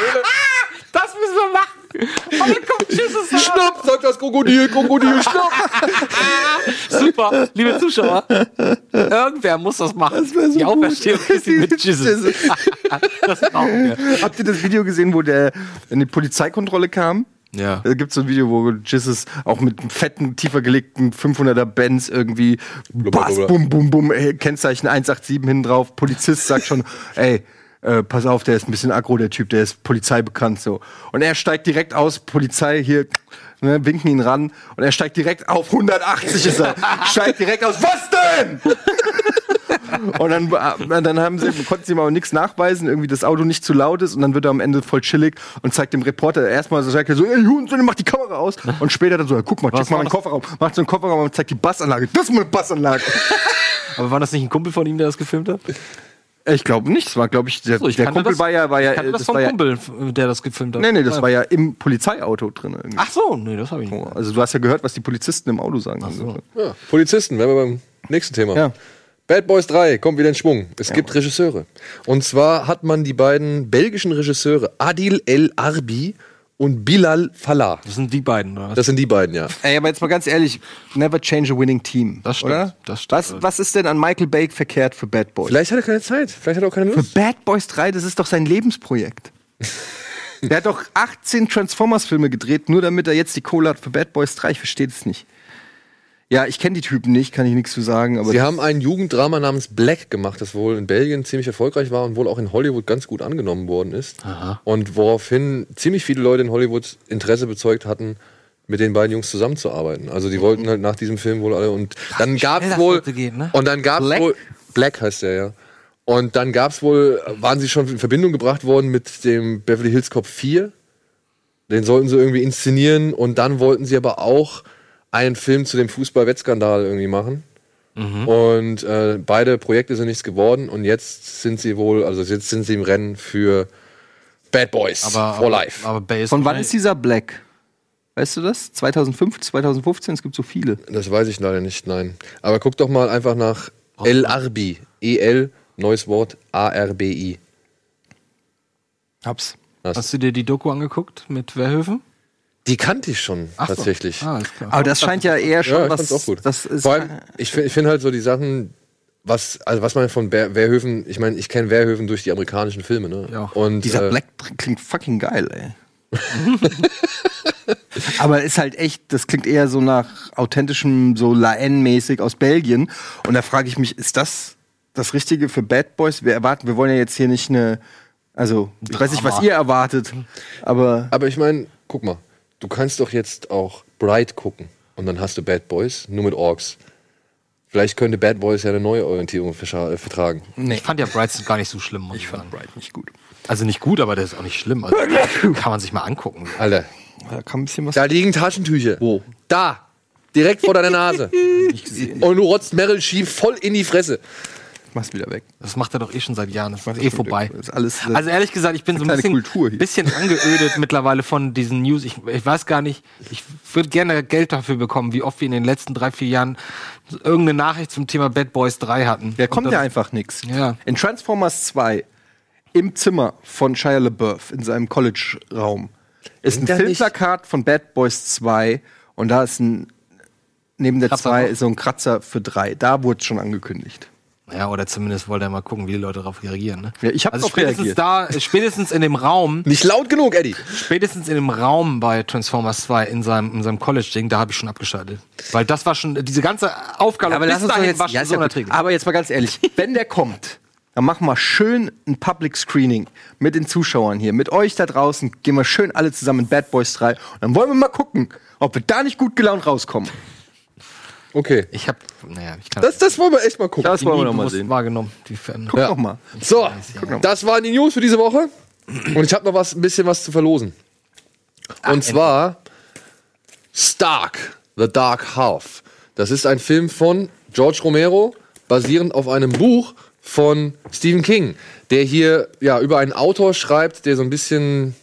Das müssen wir machen. Und dann kommt Jesus Schnapp, sagt das Krokodil, Krokodil, schnapp. Super, liebe Zuschauer. Irgendwer muss das machen. wär so die. Auferstehung Christi mit Jesus. das brauchen wir. Habt ihr das Video gesehen, wo der in die Polizeikontrolle kam? Ja. Da gibt es so ein Video, wo Jesus auch mit einem fetten, tiefer gelegten 500er Benz irgendwie Bass, bum, bum, bum, ey, Kennzeichen 187 hinten drauf. Polizist sagt schon, ey, äh, pass auf, der ist ein bisschen aggro, der Typ, der ist Polizei bekannt so. Und er steigt direkt aus, Polizei hier, ne, winken ihn ran und er steigt direkt auf 180 ist er. steigt direkt aus, was denn? Und dann, äh, dann haben sie, konnten sie ihm aber nichts nachweisen, irgendwie das Auto nicht zu laut ist und dann wird er am Ende voll chillig und zeigt dem Reporter erstmal so, sagt er so, ey Hurensohn, mach die Kamera aus und später dann so, ja, guck mal, check mal meinen? Kofferraum, macht so einen Kofferraum und zeigt die Bassanlage, das ist meine Bassanlage. Aber war das nicht ein Kumpel von ihm, der das gefilmt hat? Ich glaube nicht, es war, glaube ich, der, So, ich der Kumpel das, war ja, war ja, ich das, das vom war ja, Kumpel, der das gefilmt hat. nee, nee, das war ja im Polizeiauto drin irgendwie. Ach so, nee, das habe ich nicht. Also du hast ja gehört, was die Polizisten im Auto sagen. so. Ja, Polizisten, wären wir beim nächsten Thema. Ja. Bad Boys 3 kommt wieder in Schwung. Es gibt Regisseure. Und zwar hat man die beiden belgischen Regisseure Adil El Arbi und Bilal Fallah. Das sind die beiden, oder? was? Das sind die beiden, ja. Ey, aber jetzt mal ganz ehrlich, never change a winning team. Das stimmt, Oder? das stimmt. Was, was ist denn an Michael Bay verkehrt für Bad Boys? Vielleicht hat er keine Zeit. Vielleicht hat er auch keine Für Lust. Bad Boys 3, das ist doch sein Lebensprojekt. Der hat doch 18 Transformers-Filme gedreht, nur damit er jetzt die Kohle hat für Bad Boys 3. Ich verstehe das nicht. Ja, ich kenne die Typen nicht, kann ich nichts zu sagen. Aber Sie haben ein Jugenddrama namens Black gemacht, das wohl in Belgien ziemlich erfolgreich war und wohl auch in Hollywood ganz gut angenommen worden ist. Und woraufhin ziemlich viele Leute in Hollywood Interesse bezeugt hatten, mit den beiden Jungs zusammenzuarbeiten. Also die wollten halt nach diesem Film wohl alle und dann gab's schnell das wohl geht, ne? und dann gab's Black? wohl Black heißt der ja. Und dann gab's wohl waren sie schon in Verbindung gebracht worden mit dem Beverly Hills Cop 4. Den sollten sie irgendwie inszenieren und dann wollten sie aber auch einen Film zu dem Fußball-Wettskandal irgendwie machen. Und äh, beide Projekte sind nichts geworden und jetzt sind sie wohl, also jetzt sind sie im Rennen für Bad Boys aber, for aber, Life. Aber Von wann ist dieser Black? Weißt du das? 2005, 2015? Es gibt so viele. das weiß ich leider nicht, nein. Aber guck doch mal einfach nach El Arbi. E-L, neues Wort, A-R-B-I. Hab's. Hast du dir die Doku angeguckt mit Verhöfen? Die kannte ich schon Ach so. tatsächlich. Ah, alles klar. Aber das scheint ja eher schon Ja, ich was. fand's auch gut. Das ist, Vor allem, ich finde ich find halt so die Sachen, was, also was man von Ber- Wehrhöfen, ich meine, ich kenne Wehrhöfen durch die amerikanischen Filme, ne? Ja. Und, dieser äh, Black klingt fucking geil, ey. Aber ist halt echt, das klingt eher so nach authentischem, so La N-mäßig aus Belgien. Und da frage ich mich, ist das das Richtige für Bad Boys? Wir erwarten, wir wollen ja jetzt hier nicht eine, also ich weiß nicht, was ihr erwartet, aber Aber ich meine, guck mal, du kannst doch jetzt auch Bright gucken und dann hast du Bad Boys, nur mit Orks. Vielleicht könnte Bad Boys ja eine neue Orientierung äh, vertragen. Ich fand ja Brights gar nicht so schlimm. Ich sagen. Bright nicht gut. Also nicht gut, aber der ist auch nicht schlimm. Also, kann man sich mal angucken. Alter, Da kam ein bisschen was. da liegen Taschentücher. Wo? Da! Direkt vor deiner Nase. Und du rotzt Meryl Sheep voll in die Fresse. Mach's wieder weg. Das macht er doch eh schon seit Jahren. Das ist eh vorbei. ist alles- also ehrlich gesagt, ich bin so ein eine bisschen, bisschen angeödet mittlerweile von diesen News. Ich, ich weiß gar nicht, ich würde gerne Geld dafür bekommen, wie oft wir in den letzten drei, vier Jahren irgendeine Nachricht zum Thema Bad Boys 3 hatten. Da kommt ja einfach nichts. Ja. In Transformers 2, im Zimmer von Shia LaBeouf, in seinem College-Raum, ist ein Filmplakat von Bad Boys 2 und da ist ein, neben der Kratzer 2 drauf? ist so ein Kratzer für 3. Da wurde es schon angekündigt. Ja, oder zumindest wollte er mal gucken, wie die Leute darauf reagieren. Ne? Ja, ich hab also spätestens reagiert. da, spätestens in dem Raum, Nicht laut genug, Eddie. spätestens in dem Raum bei Transformers 2 in seinem, in seinem College-Ding, da habe ich schon abgeschaltet. Weil das war schon, diese ganze Aufgabe bis dahin war schon ja, ist so ja unerträglich. aber jetzt mal ganz ehrlich, wenn der kommt, dann machen wir schön ein Public Screening mit den Zuschauern hier, mit euch da draußen, gehen wir schön alle zusammen in Bad Boys 3 und dann wollen wir mal gucken, ob wir da nicht gut gelaunt rauskommen. Okay. Ich habe, naja, ich kann Das, das wollen wir echt mal gucken. Das die wollen wir nie noch mal bewusst sehen. wahrgenommen. Die Fan. Guck Ja. doch mal. So, das waren die News für diese Woche. Und ich habe noch was, ein bisschen was zu verlosen. Und zwar Stark, The Dark Half. Das ist ein Film von George Romero, basierend auf einem Buch von Stephen King, der hier ja über einen Autor schreibt, der so ein bisschen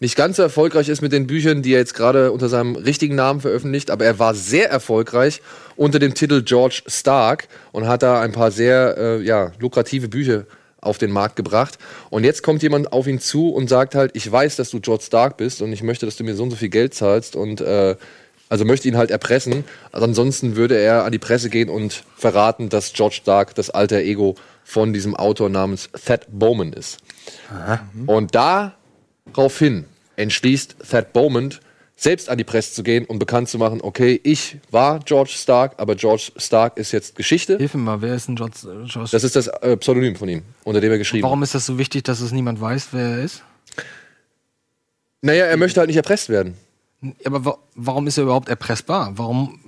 nicht ganz so erfolgreich ist mit den Büchern, die er jetzt gerade unter seinem richtigen Namen veröffentlicht, aber er war sehr erfolgreich unter dem Titel George Stark und hat da ein paar sehr äh, ja, lukrative Bücher auf den Markt gebracht. Und jetzt kommt jemand auf ihn zu und sagt halt, ich weiß, dass du George Stark bist und ich möchte, dass du mir so und so viel Geld zahlst und äh, also möchte ihn halt erpressen. Also ansonsten würde er an die Presse gehen und verraten, dass George Stark das alter Ego von diesem Autor namens Thad Bowman ist. Und daraufhin entschließt Thad Bowman, selbst an die Presse zu gehen und bekannt zu machen, okay, ich war George Stark, aber George Stark ist jetzt Geschichte. Hilf mir mal, wer ist denn George? George Das ist das äh, Pseudonym von ihm, unter dem er geschrieben Warum ist das so wichtig, dass es niemand weiß, wer er ist? Naja, er möchte halt nicht erpresst werden. Aber wa warum ist er überhaupt erpressbar? Warum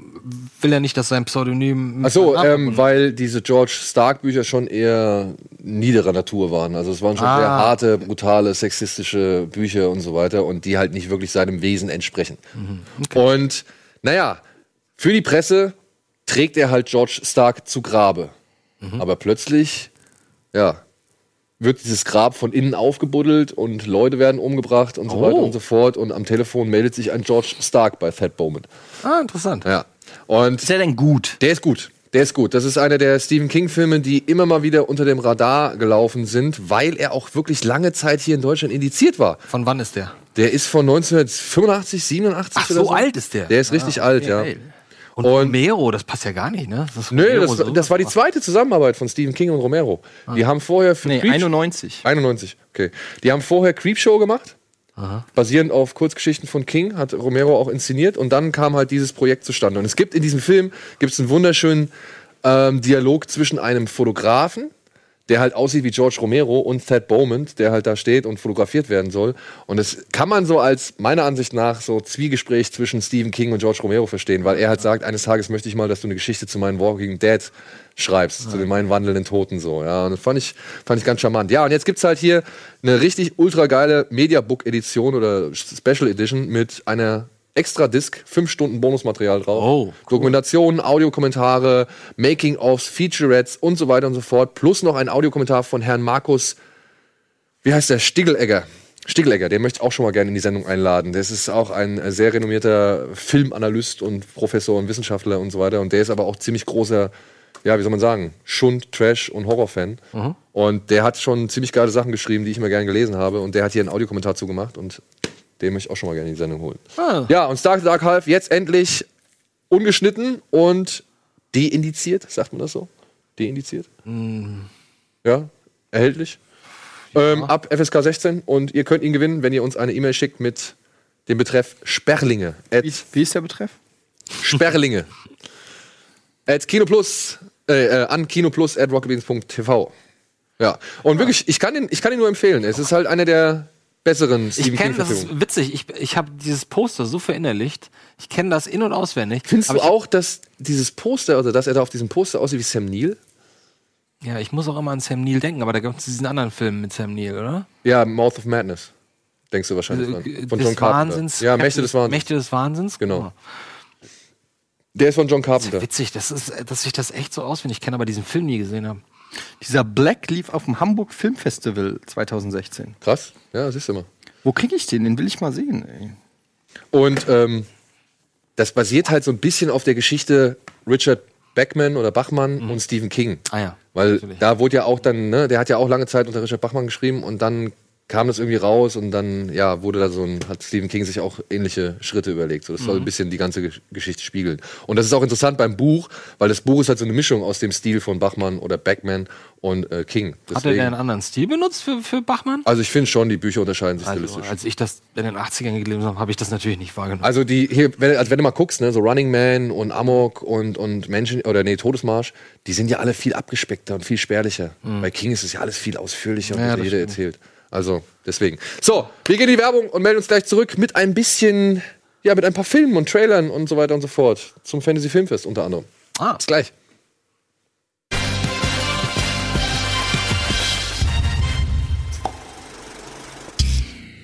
will er nicht, dass sein Pseudonym. Ach so, mit seinem Namen ähm, weil diese George Stark Bücher schon eher niederer Natur waren. Also es waren schon sehr Ah. harte, brutale, sexistische Bücher und so weiter und die halt nicht wirklich seinem Wesen entsprechen. Mhm. Und naja, für die Presse trägt er halt George Stark zu Grabe. Mhm. Aber plötzlich, ja, wird dieses Grab von innen aufgebuddelt und Leute werden umgebracht und so Oh. weiter und so fort. Und am Telefon meldet sich ein George Stark bei Thad Bowman. Ah, interessant. Ja. Und Ist er denn gut? der ist gut. Der ist gut. Das ist einer der Stephen King-Filme, die immer mal wieder unter dem Radar gelaufen sind, weil er auch wirklich lange Zeit hier in Deutschland indiziert war. Von wann ist der? Der ist von 1985, 87 Ach, oder so so. alt ist der. Der ist richtig alt, ja. geil. Und, Und- Romero, das passt ja gar nicht, ne? Das Nö, das, so das war die zweite Zusammenarbeit von Stephen King und Romero. Die haben vorher für Nee, Creep- 91. 91, okay. Die haben vorher Creepshow gemacht. Basierend auf Kurzgeschichten von King, hat Romero auch inszeniert und dann kam halt dieses Projekt zustande. Und es gibt in diesem Film gibt's einen wunderschönen ähm, Dialog zwischen einem Fotografen, der halt aussieht wie George Romero und Thad Beaumont, der halt da steht und fotografiert werden soll. Und das kann man so als meiner Ansicht nach so Zwiegespräch zwischen Stephen King und George Romero verstehen, weil er halt sagt, eines Tages möchte ich mal, dass du eine Geschichte zu meinen Walking Dead schreibst, zu den meinen wandelnden Toten so. Ja, und das fand ich, fand ich ganz charmant. Ja, und jetzt gibt's halt hier eine richtig ultra geile Mediabook-Edition oder Special Edition mit einer extra Disc, fünf Stunden Bonusmaterial drauf. Oh, cool. Dokumentationen, Audiokommentare, Making-ofs, Featurettes und so weiter und so fort. Plus noch ein Audiokommentar von Herrn Markus, wie heißt der? Stiggelegger. Stiggelegger, den möchte ich auch schon mal gerne in die Sendung einladen. Das ist auch ein äh, sehr renommierter Filmanalyst und Professor und Wissenschaftler und so weiter. Und der ist aber auch ziemlich großer, ja, wie soll man sagen, Schund, Trash und Horrorfan. Und der hat schon ziemlich geile Sachen geschrieben, die ich immer gerne gelesen habe. Und der hat hier einen Audiokommentar zugemacht und den möchte ich auch schon mal gerne in die Sendung holen. Ah. Ja, und Stark Dark Half jetzt endlich ungeschnitten und deindiziert, sagt man das so? Deindiziert? Ja, erhältlich. Ähm, ab FSK 16 und ihr könnt ihn gewinnen, wenn ihr uns eine E-Mail schickt mit dem Betreff Sperlinge. At Wie, wie ist der Betreff? Sperlinge. at Kinoplus, äh, äh, an kinoplus at rocketbeans.tv. Ja, und wirklich, ich kann, ihn, ich kann ihn nur empfehlen. Es ist halt einer der besseren Ich Stephen kenne, das King-Verfilmungen. ist witzig, ich, ich habe dieses Poster so verinnerlicht. Ich kenne das in- und auswendig. Findest Aber du auch, dass dieses Poster, oder dass er da auf diesem Poster aussieht wie Sam Neill? Ja, ich muss auch immer an Sam Neill denken, aber da gibt es diesen anderen Film mit Sam Neill, oder? Ja, Mouth of Madness. Denkst du wahrscheinlich Äh, dran. des Von John Carpenter. Wahnsinns. Ja, Mächte des Wahnsinns. Mächte des Wahnsinns. Genau. Der ist von John Carpenter. Witzig, das ist, dass ich das echt so auswendig kenne, aber diesen Film nie gesehen habe. Dieser Black lief auf dem Hamburg Film Festival 2016. Krass. Ja, siehst du mal. Wo kriege ich den? Den will ich mal sehen. Ey. Und ähm, das basiert halt so ein bisschen auf der Geschichte Richard Beckman oder Bachmann und Stephen King. Ah ja, Weil natürlich. da wurde ja auch dann, ne, der hat ja auch lange Zeit unter Richard Bachmann geschrieben und dann kam das irgendwie raus und dann, ja, wurde da so ein, hat Stephen King sich auch ähnliche Schritte überlegt. So, das Mhm. soll ein bisschen die ganze Gesch- Geschichte spiegeln. Und das ist auch interessant beim Buch, weil das Buch ist halt so eine Mischung aus dem Stil von Bachmann oder Beckman und äh, King. Hat er Deswegen- denn einen anderen Stil benutzt für, für Bachmann? also ich finde schon, die Bücher unterscheiden sich Also, stilistisch. als ich das in den 80ern gelesen habe, habe ich das natürlich nicht wahrgenommen. Also die hier, wenn, also wenn du mal guckst, ne, so Running Man und Amok und, und Menschen oder nee, Todesmarsch, die sind ja alle viel abgespeckter und viel spärlicher. Bei King ist es ja alles viel ausführlicher und Ja, das jeder stimmt. erzählt. Also deswegen. So, wir gehen in die Werbung und melden uns gleich zurück mit ein bisschen, ja, mit ein paar Filmen und Trailern und so weiter und so fort. Zum Fantasy Filmfest unter anderem. Ah. Bis gleich.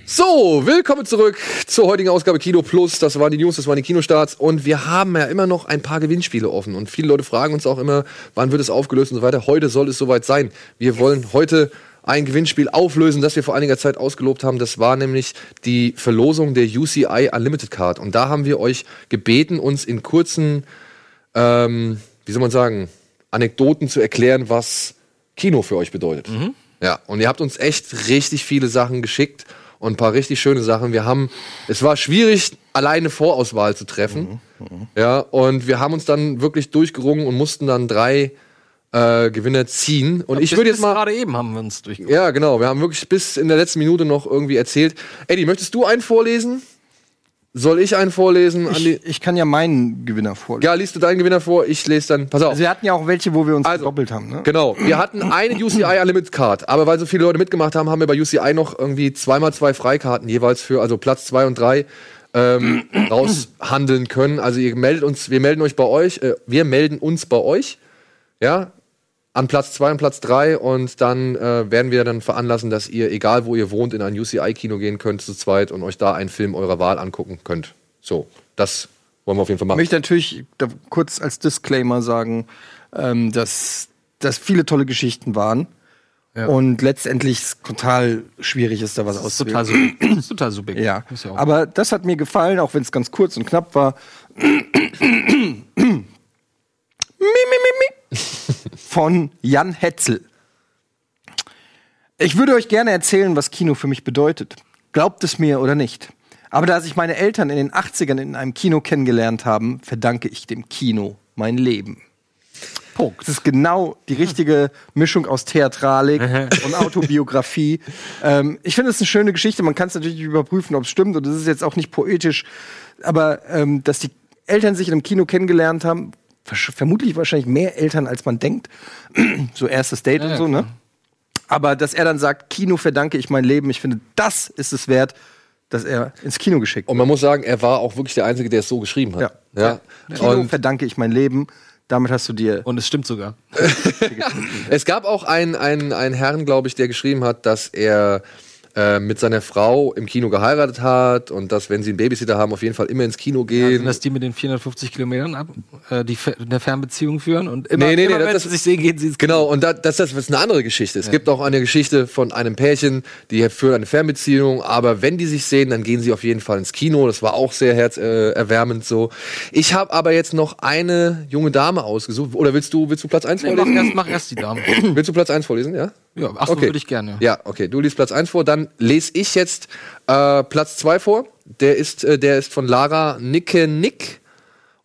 So, willkommen zurück zur heutigen Ausgabe Kino Plus. Das waren die News, das waren die Kinostarts. Und wir haben ja immer noch ein paar Gewinnspiele offen. Und viele Leute fragen uns auch immer, wann wird es aufgelöst und so weiter. Heute soll es soweit sein. Wir wollen heute ein Gewinnspiel auflösen, das wir vor einiger Zeit ausgelobt haben. Das war nämlich die Verlosung der UCI Unlimited Card. Und da haben wir euch gebeten, uns in kurzen, ähm, wie soll man sagen, Anekdoten zu erklären, was Kino für euch bedeutet. Ja, und ihr habt uns echt richtig viele Sachen geschickt und ein paar richtig schöne Sachen. Wir haben, es war schwierig, alleine Vorauswahl zu treffen. Ja, und wir haben uns dann wirklich durchgerungen und mussten dann drei äh, Gewinner ziehen. Und ich Bis- würde jetzt mal. gerade eben haben wir uns durchgeguckt. Ja, genau. Wir haben wirklich bis in der letzten Minute noch irgendwie erzählt. Eddie, möchtest du einen vorlesen? Soll ich einen vorlesen? Ich, Andi? ich kann ja meinen Gewinner vorlesen. Ja, liest du deinen Gewinner vor? Ich lese dann. Pass auf. Also wir hatten ja auch welche, wo wir uns Also, doppelt haben. Ne? Genau. Wir hatten eine UCI Unlimited Card, aber weil so viele Leute mitgemacht haben, haben wir bei UCI noch irgendwie zweimal zwei Freikarten jeweils für, also Platz zwei und drei ähm, raushandeln können. Also ihr meldet uns, wir melden euch bei euch, äh, wir melden uns bei euch, ja, an Platz zwei und Platz drei und dann äh, werden wir dann veranlassen, dass ihr, egal wo ihr wohnt, in ein UCI-Kino gehen könnt zu zweit und euch da einen Film eurer Wahl angucken könnt. So, das wollen wir auf jeden Fall Ich machen. möchte natürlich da kurz als Disclaimer sagen, ähm, dass das viele tolle Geschichten waren. Und letztendlich es total schwierig ist, da was total, auszuwählen. sub- das ist total subjektiv. Ja, Ist ja aber das hat mir gefallen, auch wenn es ganz kurz und knapp war. von Jan Hetzel. Ich würde euch gerne erzählen, was Kino für mich bedeutet. Glaubt es mir oder nicht. Aber da sich meine Eltern in den 80ern in einem Kino kennengelernt haben, verdanke ich dem Kino mein Leben. Punkt. Das ist genau die richtige Mischung aus Theatralik und Autobiografie. Ähm, ich finde es eine schöne Geschichte. Man kann es natürlich überprüfen, ob es stimmt. Und das ist jetzt auch nicht poetisch. Aber ähm, dass die Eltern sich in einem Kino kennengelernt haben, vermutlich wahrscheinlich mehr Eltern, als man denkt. so erstes Date und so, ne? Aber dass er dann sagt, Kino verdanke ich mein Leben, ich finde, das ist es wert, dass er ins Kino geschickt Und man muss sagen, er war auch wirklich der Einzige, der es so geschrieben hat. Ja. ja. Kino Und verdanke ich mein Leben. Damit hast du dir. Und es stimmt sogar. es gab auch einen, einen, einen Herrn, glaube ich, der geschrieben hat, dass er äh, mit seiner Frau im Kino geheiratet hat und dass, wenn sie einen Babysitter haben, auf jeden Fall immer ins Kino Sind gehen. das die mit den 450 Kilometern ab, äh, die Fe- eine Fernbeziehung führen und immer, Nee, nee, nee, immer das- wenn das- sie sich sehen, gehen sie ins Genau, und da, das, das ist eine andere Geschichte. Es gibt auch eine Geschichte von einem Pärchen, die führen eine Fernbeziehung, aber wenn die sich sehen, dann gehen sie auf jeden Fall ins Kino. Das war auch sehr herzerwärmend äh, erwärmend so. Ich habe aber jetzt noch eine junge Dame ausgesucht. Oder willst du, willst du Platz 1 Nee, mach, vorlesen? erst, mach erst die Dame. Willst du Platz 1 vorlesen, ja? Ja, achso, Okay. würde ich gerne. Ja, okay. Du liest Platz 1 vor, dann lese ich jetzt äh, Platz 2 vor. Der ist, äh, der ist von Lara Nicke Nick.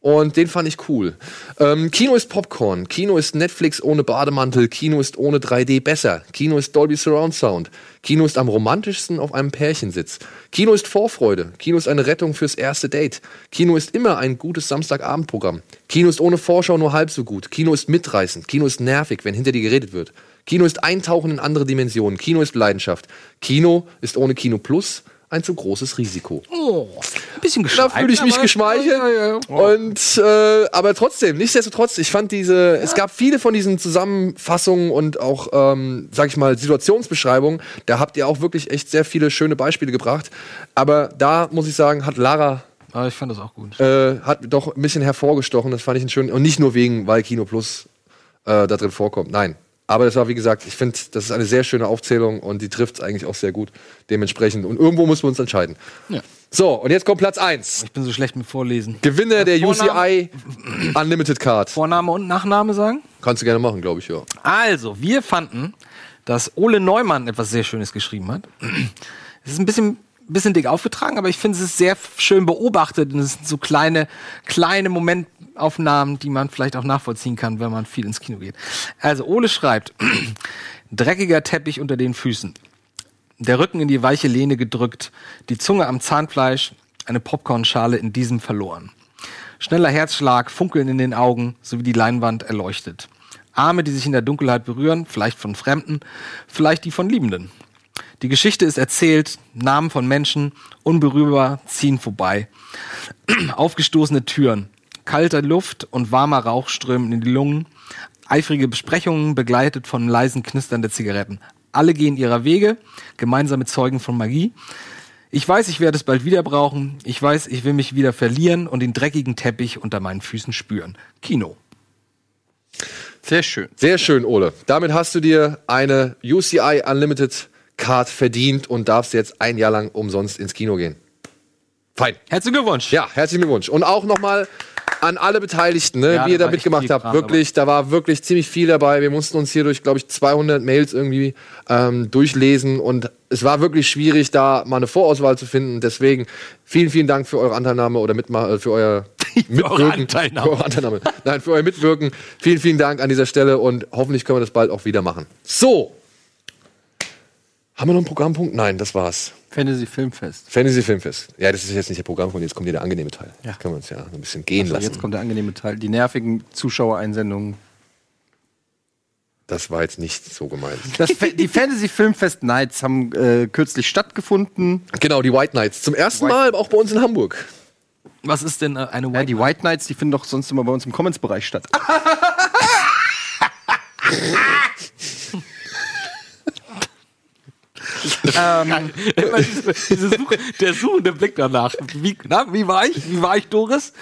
Und den fand ich cool. Ähm, Kino ist Popcorn. Kino ist Netflix ohne Bademantel. Kino ist ohne 3D besser. Kino ist Dolby Surround Sound. Kino ist am romantischsten auf einem Pärchensitz. Kino ist Vorfreude. Kino ist eine Rettung fürs erste Date. Kino ist immer ein gutes Samstagabendprogramm. Kino ist ohne Vorschau nur halb so gut. Kino ist mitreißend. Kino ist nervig, wenn hinter dir geredet wird. Kino ist Eintauchen in andere Dimensionen. Kino ist Leidenschaft. Kino ist ohne Kino Plus ein zu großes Risiko. Oh, ein bisschen Da geschmeichelt. fühle ich mich aber- geschmeichelt. Ja, ja, ja. Und äh, aber trotzdem, nichtsdestotrotz, ich fand diese, es gab viele von diesen Zusammenfassungen und auch, ähm, sag ich mal, Situationsbeschreibungen. Da habt ihr auch wirklich echt sehr viele schöne Beispiele gebracht. Aber da muss ich sagen, hat Lara Aber ich fand das auch gut. äh, hat doch ein bisschen hervorgestochen. Das fand ich einen schönen und nicht nur wegen, weil Kino Plus äh, da drin vorkommt. Nein. Aber das war, wie gesagt, ich finde, das ist eine sehr schöne Aufzählung und die trifft es eigentlich auch sehr gut. Dementsprechend. Und irgendwo müssen wir uns entscheiden. Ja. So, und jetzt kommt Platz 1. Ich bin so schlecht mit Vorlesen. Gewinner der Vorname- UCI Unlimited Card. Vorname und Nachname sagen? Kannst du gerne machen, glaube ich, ja. Also, wir fanden, dass Ole Neumann etwas sehr Schönes geschrieben hat. Es ist ein bisschen, bisschen dick aufgetragen, aber ich finde, es ist sehr schön beobachtet und es sind so kleine, kleine Momentaufnahmen, die man vielleicht auch nachvollziehen kann, wenn man viel ins Kino geht. Also, Ole schreibt, dreckiger Teppich unter den Füßen. Der Rücken in die weiche Lehne gedrückt, die Zunge am Zahnfleisch, eine Popcornschale in diesem verloren. Schneller Herzschlag, Funkeln in den Augen, sowie die Leinwand erleuchtet. Arme, die sich in der Dunkelheit berühren, vielleicht von Fremden, vielleicht die von Liebenden. Die Geschichte ist erzählt, Namen von Menschen, unberührbar, ziehen vorbei. Aufgestoßene Türen, kalte Luft und warmer Rauch strömen in die Lungen. Eifrige Besprechungen begleitet von leisen Knistern der Zigaretten. Alle gehen ihrer Wege, gemeinsame Zeugen von Magie. Ich weiß, ich werde es bald wieder brauchen. Ich weiß, ich will mich wieder verlieren und den dreckigen Teppich unter meinen Füßen spüren. Kino. Sehr schön. Sehr schön, Ole. Damit hast du dir eine UCI Unlimited Card verdient und darfst jetzt ein Jahr lang umsonst ins Kino gehen. Fein. Herzlichen Glückwunsch. Ja, herzlichen Glückwunsch. Und auch nochmal an alle Beteiligten, ne, Ja, wie ihr da mitgemacht habt. Kram Wirklich, da war wirklich ziemlich viel dabei. Wir mussten uns hier durch, glaube ich, 200 Mails irgendwie ähm, durchlesen und es war wirklich schwierig, da mal eine Vorauswahl zu finden. Deswegen vielen, vielen Dank für eure Anteilnahme oder Mitma äh, für euer Mitwirken. Für eure Anteilnahme. Nein, für euer Mitwirken. Vielen, vielen Dank an dieser Stelle und hoffentlich können wir das bald auch wieder machen. So. Haben wir noch einen Programmpunkt? Nein, das war's. Fantasy Filmfest. Fantasy Filmfest. Ja, das ist jetzt nicht der Programmpunkt, jetzt kommt hier der angenehme Teil. Ja. Können wir uns ja ein bisschen gehen So, lassen. jetzt kommt der angenehme Teil. Die nervigen Zuschauereinsendungen. Das war jetzt nicht so gemeint. Das, Fa- die Fantasy Filmfest Nights haben äh, kürzlich stattgefunden. Genau, die White Knights. Zum ersten White- Mal auch bei uns in Hamburg. Was ist denn äh, eine Ja, White die White Knights, die finden doch sonst immer bei uns im Comments-Bereich statt. ähm, Immer diese, diese Suche, der suchende Blick danach. Wie, na, wie war ich? Wie war ich, Doris?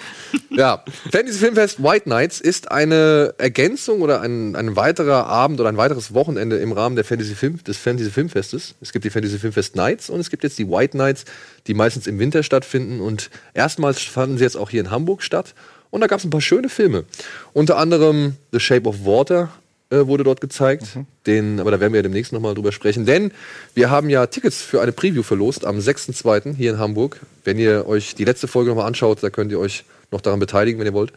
Ja, Fantasy Filmfest White Knights ist eine Ergänzung oder ein, ein weiterer Abend oder ein weiteres Wochenende im Rahmen der Fantasy Film, des Fantasy Filmfestes. Es gibt die Fantasy Filmfest Nights und es gibt jetzt die White Nights, die meistens im Winter stattfinden und erstmals fanden sie jetzt auch hier in Hamburg statt. Und da gab es ein paar schöne Filme. Unter anderem The Shape of Water äh, wurde dort gezeigt. Den, aber da werden wir ja demnächst nochmal drüber sprechen. Denn wir haben ja Tickets für eine Preview verlost am 6.2. hier in Hamburg. Wenn ihr euch die letzte Folge nochmal anschaut, da könnt ihr euch noch daran beteiligen, wenn ihr wollt.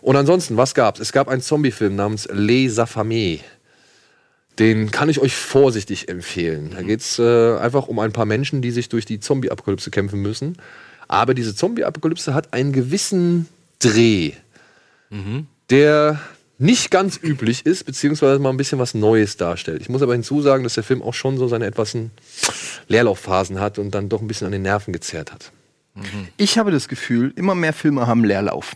Und ansonsten, was gab's? Es gab einen Zombie-Film namens Les Affamés. Den kann ich euch vorsichtig empfehlen. Da geht's äh, einfach um ein paar Menschen, die sich durch die Zombie-Apokalypse kämpfen müssen. Aber diese Zombie-Apokalypse hat einen gewissen Dreh, der nicht ganz üblich ist, beziehungsweise mal ein bisschen was Neues darstellt. Ich muss aber hinzusagen, dass der Film auch schon so seine etwas Leerlaufphasen hat und dann doch ein bisschen an den Nerven gezerrt hat. Ich habe das Gefühl, immer mehr Filme haben Leerlauf.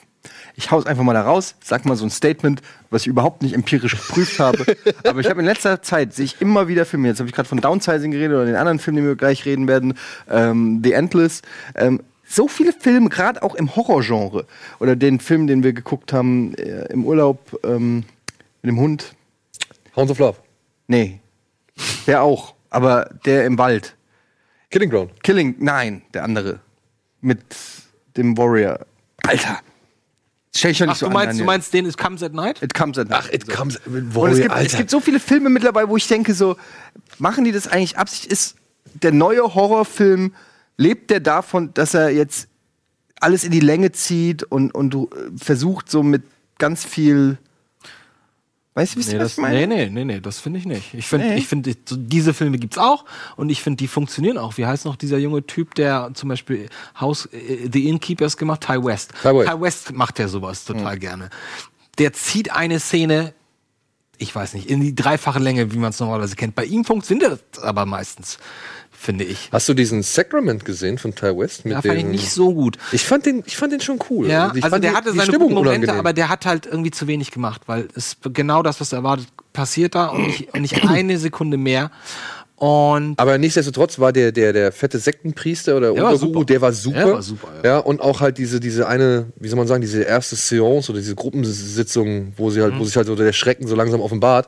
Ich hau's einfach mal da raus, sag mal so ein Statement, was ich überhaupt nicht empirisch geprüft habe. Aber ich habe in letzter Zeit, sehe ich immer wieder Filme, jetzt habe ich gerade von Downsizing geredet oder den anderen Film, den wir gleich reden werden, ähm, The Endless. Ähm, so viele Filme, gerade auch im Horrorgenre. Oder den Film, den wir geguckt haben äh, im Urlaub ähm, mit dem Hund. Hounds of Love. Nee, der auch, aber der im Wald. Killing Ground. Killing, nein, der andere. Mit dem Warrior. Alter. Stell ich doch nicht Ach, so du an, meinst, du Daniel. meinst den It Comes at Night? It comes at night. Ach, it comes. Und es gibt, es gibt so viele Filme mittlerweile, wo ich denke, so, machen die das eigentlich Absicht? Ist der neue Horrorfilm, lebt der davon, dass er jetzt alles in die Länge zieht und, und du äh, versucht so mit ganz viel. Weißt du, wisst Nee, was das, ich meine? nee, nee, nee, nee, das finde ich nicht. Ich finde, Nee. ich finde, diese Filme gibt's auch und ich finde, die funktionieren auch. Wie heißt noch dieser junge Typ, der zum Beispiel House, äh, The Innkeepers gemacht, Ty West. Ty West. macht ja sowas total gerne. Der zieht eine Szene, ich weiß nicht, in die dreifache Länge, wie man es normalerweise kennt. Bei ihm funktioniert das aber meistens, finde ich. Hast du diesen Sacrament gesehen von Ty West? Mit Ja, fand ich dem- nicht so gut. Ich fand den, ich fand den schon cool. Ja, ich also der die- hatte seine Stimmung Momente, unangenehm. aber der hat halt irgendwie zu wenig gemacht, weil es genau das, was erwartet, passiert da und nicht, nicht eine Sekunde mehr. Und Aber nichtsdestotrotz war der, der, der fette Sektenpriester oder Der war Unterguru, super. der war super. Der war super, ja. ja. und auch halt diese, diese eine, wie soll man sagen, diese erste Seance oder diese Gruppensitzung, wo sie Mhm. halt, wo sich halt so der Schrecken so langsam offenbart.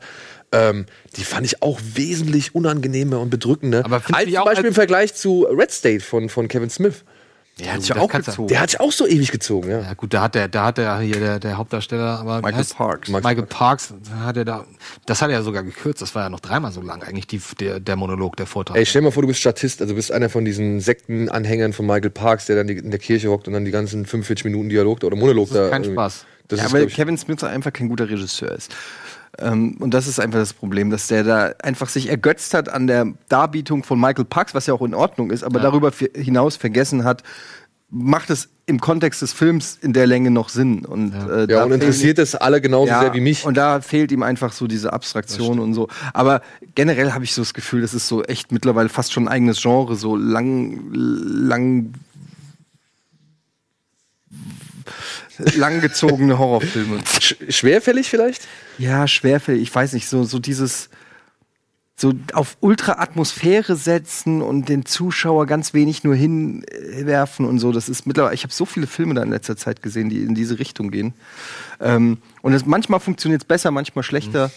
Ähm, die fand ich auch wesentlich unangenehmer und bedrückender. Aber als zum auch Beispiel als- im Vergleich zu Red State von, von Kevin Smith. Der hat sich auch gezogen. Der hat sich auch so ewig gezogen, ja. ja gut, da hat der, da hat der hier der, der Hauptdarsteller, aber Michael heißt- Parks. Michael Parks, da hat er da, das hat er ja sogar gekürzt. Das war ja noch dreimal so lang eigentlich die, der, der Monolog, der Vortrag. Ey, stell dir mal vor, du bist Statist, also du bist einer von diesen Sektenanhängern von Michael Parks, der dann die, in der Kirche hockt und dann die ganzen 45 Minuten Dialog oder Monolog Das ist da. kein irgendwie- Spaß. Das ja, ist, weil ich, Kevin Smith einfach kein guter Regisseur ist. Ähm, und das ist einfach das Problem, dass der da einfach sich ergötzt hat an der Darbietung von Michael Parks, was ja auch in Ordnung ist, aber darüber fi- hinaus vergessen hat, macht es im Kontext des Films in der Länge noch Sinn. Und, äh, ja, und interessiert es alle genauso ja, sehr wie mich. Und da fehlt ihm einfach so diese Abstraktion und so. Aber generell habe ich so das Gefühl, das ist so echt mittlerweile fast schon ein eigenes Genre, so lang, lang, langgezogene Horrorfilme. Sch schwerfällig vielleicht? Ja, schwerfällig. Ich weiß nicht, so, so dieses so auf Ultra-Atmosphäre setzen und den Zuschauer ganz wenig nur hinwerfen und so. Das ist mittlerweile, ich habe so viele Filme da in letzter Zeit gesehen, die in diese Richtung gehen. Ähm, und es, manchmal funktioniert es besser, manchmal schlechter.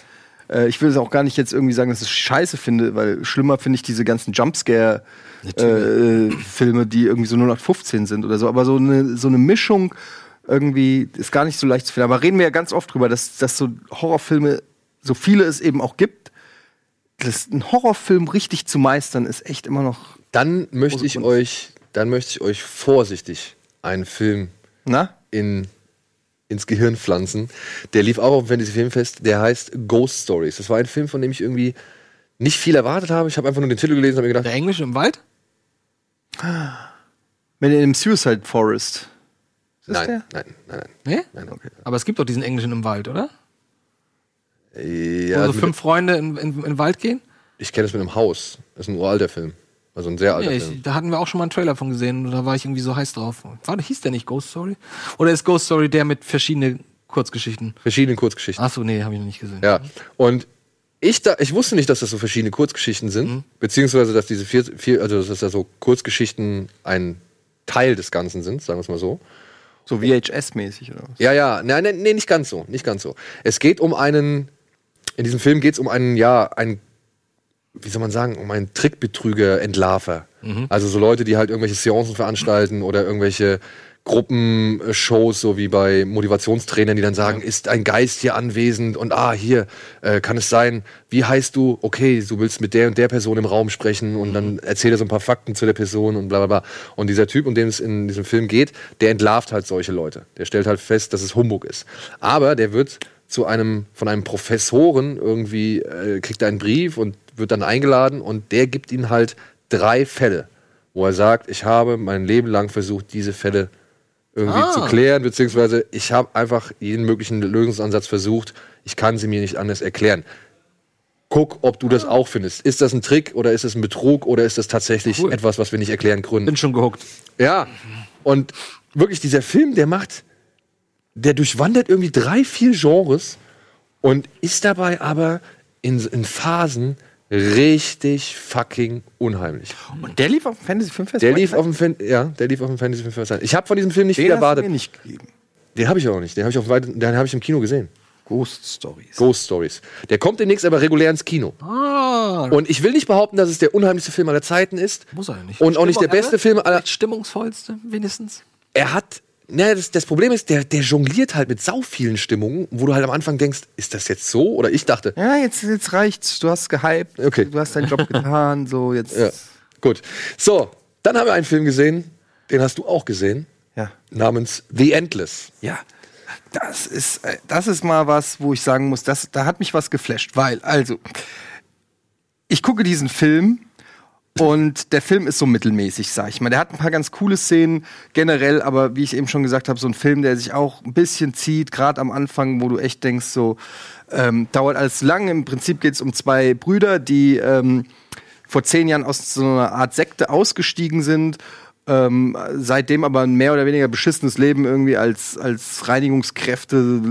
Äh, ich will es auch gar nicht jetzt irgendwie sagen, dass ich es scheiße finde, weil schlimmer finde ich diese ganzen Jumpscare-Filme, die irgendwie so 0815 sind oder so. Aber so eine, so eine Mischung irgendwie ist gar nicht so leicht zu finden. Aber reden wir ja ganz oft drüber, dass, dass so Horrorfilme, so viele es eben auch gibt, das, einen Horrorfilm richtig zu meistern, ist echt immer noch. Dann möchte ich Kunst. euch, dann möchte ich euch vorsichtig einen Film Na? in, ins Gehirn pflanzen. Der lief auch auf dem Fantasy Filmfest. Der heißt Ghost Stories. Das war ein Film, von dem ich irgendwie nicht viel erwartet habe. Ich habe einfach nur den Titel gelesen und habe mir gedacht, Der Englische im Wald? Mit dem Suicide Forest. Nein, der? nein, nein, Nee? nein, nein. Aber es gibt doch diesen Englischen im Wald, oder? Ja, Wo so also fünf Freunde in, in, in den Wald gehen? ich kenne das mit einem Haus. Das ist ein uralter Film. Also ein sehr alter Ja, Film. ich, da hatten wir auch schon mal einen Trailer von gesehen und da war ich irgendwie so heiß drauf. War, hieß der nicht Ghost Story? Oder ist Ghost Story der mit verschiedenen Kurzgeschichten? Verschiedene Kurzgeschichten. Achso, nee, habe ich noch nicht gesehen. Ja. Und ich, da, ich wusste nicht, dass das so verschiedene Kurzgeschichten sind, Mhm. beziehungsweise dass diese vier, vier, also dass da so Kurzgeschichten ein Teil des Ganzen sind, sagen wir es mal so. So VHS-mäßig oder was? Ja, ja, nein, nein, nee, nicht ganz so, nicht ganz so. Es geht um einen, in diesem Film geht es um einen, ja, einen, wie soll man sagen, um einen Trickbetrüger, Entlarver. Also so Leute, die halt irgendwelche Seancen veranstalten oder irgendwelche Gruppenshows, so wie bei Motivationstrainern, die dann sagen, ist ein Geist hier anwesend und ah, hier äh, kann es sein, wie heißt du? Okay, du willst mit der und der Person im Raum sprechen und dann erzählt er so ein paar Fakten zu der Person und bla bla bla. Und dieser Typ, um den es in diesem Film geht, der entlarvt halt solche Leute. Der stellt halt fest, dass es Humbug ist. Aber der wird zu einem, von einem Professoren irgendwie, äh, kriegt einen Brief und wird dann eingeladen und der gibt ihm halt drei Fälle, wo er sagt, ich habe mein Leben lang versucht, diese Fälle irgendwie Ah. zu klären, beziehungsweise ich habe einfach jeden möglichen Lösungsansatz versucht, ich kann sie mir nicht anders erklären. Guck, ob du das auch findest. Ist das ein Trick oder ist es ein Betrug oder ist das tatsächlich Cool. etwas, was wir nicht erklären können? Bin schon gehuckt. Ja. Und wirklich, dieser Film, der macht, der durchwandert irgendwie drei, vier Genres und ist dabei aber in, in Phasen richtig fucking unheimlich. Und der lief auf dem Fantasy Filmfest? Der lief auf dem Fan ja, der lief auf dem Fantasy Film Festival. Ich habe von diesem Film nicht viel den du erwartet. mir nicht gegeben. Den habe ich auch nicht. Den habe ich, auf weit- den hab ich im Kino gesehen. Ghost Stories. Ghost Stories. Der kommt demnächst aber regulär ins Kino. Ah, Und ich will nicht behaupten, dass es der unheimlichste Film aller Zeiten ist. muss er ja nicht. Und auch nicht der beste Film aller. Stimmungsvollste, wenigstens. Er hat. Na, das, das Problem ist, der, der jongliert halt mit sau vielen Stimmungen, wo du halt am Anfang denkst, ist das jetzt so? Oder ich dachte, Ja, jetzt, jetzt reicht's. Du hast gehypt. Okay. Du hast deinen Job getan. So, jetzt. ja, gut. So, dann haben wir einen Film gesehen, den hast du auch gesehen, Ja. namens The Endless. Ja. Das ist, äh, das ist mal was, wo ich sagen muss, das, da hat mich was geflasht. Weil, also, ich gucke diesen Film und der Film ist so mittelmäßig, sag ich mal. Der hat ein paar ganz coole Szenen generell, aber wie ich eben schon gesagt habe, so ein Film, der sich auch ein bisschen zieht, gerade am Anfang, wo du echt denkst, so ähm, dauert alles lang. Im Prinzip geht es um zwei Brüder, die ähm, vor zehn Jahren aus so einer Art Sekte ausgestiegen sind. Ähm, seitdem aber ein mehr oder weniger beschissenes Leben irgendwie als, als Reinigungskräfte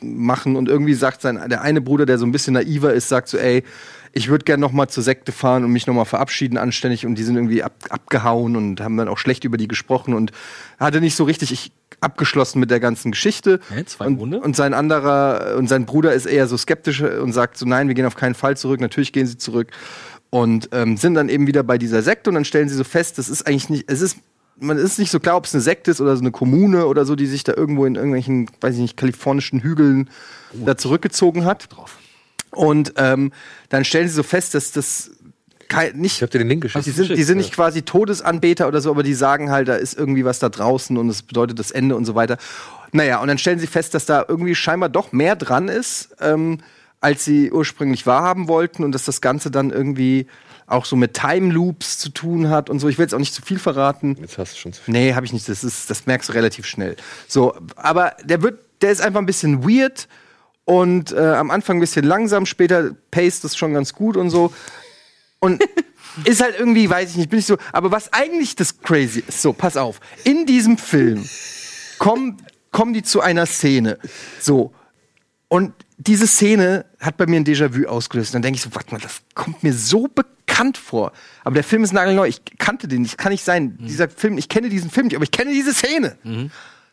machen und irgendwie sagt sein, der eine Bruder, der so ein bisschen naiver ist, sagt so, ey, ich würde gerne noch mal zur Sekte fahren und mich noch mal verabschieden anständig und die sind irgendwie ab, abgehauen und haben dann auch schlecht über die gesprochen und hatte nicht so richtig ich, abgeschlossen mit der ganzen Geschichte. Hä, zwei und, Runde? und sein anderer und sein Bruder ist eher so skeptisch und sagt so nein wir gehen auf keinen Fall zurück natürlich gehen sie zurück. Und ähm, sind dann eben wieder bei dieser Sekte und dann stellen sie so fest das ist eigentlich nicht es ist man ist nicht so klar ob es eine Sekte ist oder so eine Kommune oder so die sich da irgendwo in irgendwelchen weiß ich nicht kalifornischen Hügeln da zurückgezogen hat und ähm, dann stellen sie so fest dass das kei- nicht Ich habe dir den Link geschickt. die sind, die sind nicht quasi Todesanbeter oder so, aber die sagen halt, da ist irgendwie was da draußen und es bedeutet das Ende und so weiter. Naja, und dann stellen sie fest, dass da irgendwie scheinbar doch mehr dran ist, ähm, als sie ursprünglich wahrhaben wollten und dass das Ganze dann irgendwie auch so mit Time Loops zu tun hat und so. Ich will jetzt auch nicht zu viel verraten. Jetzt hast du schon zu viel. Nee, habe ich nicht. Das, ist, das merkst du relativ schnell. So, aber der wird, der ist einfach ein bisschen weird und äh, am Anfang ein bisschen langsam, später paced es schon ganz gut und so. Und ist halt irgendwie, weiß ich nicht, bin ich so. Aber was eigentlich das Crazy ist, so, pass auf. In diesem Film kommen, kommen die zu einer Szene. So. Und diese Szene hat bei mir ein Déjà-vu ausgelöst. Dann denke ich so, warte mal, das kommt mir so bekannt vor. Aber der Film ist nagelneu. Ich kannte den nicht, kann nicht sein. Dieser Film, ich kenne diesen Film nicht, aber ich kenne diese Szene.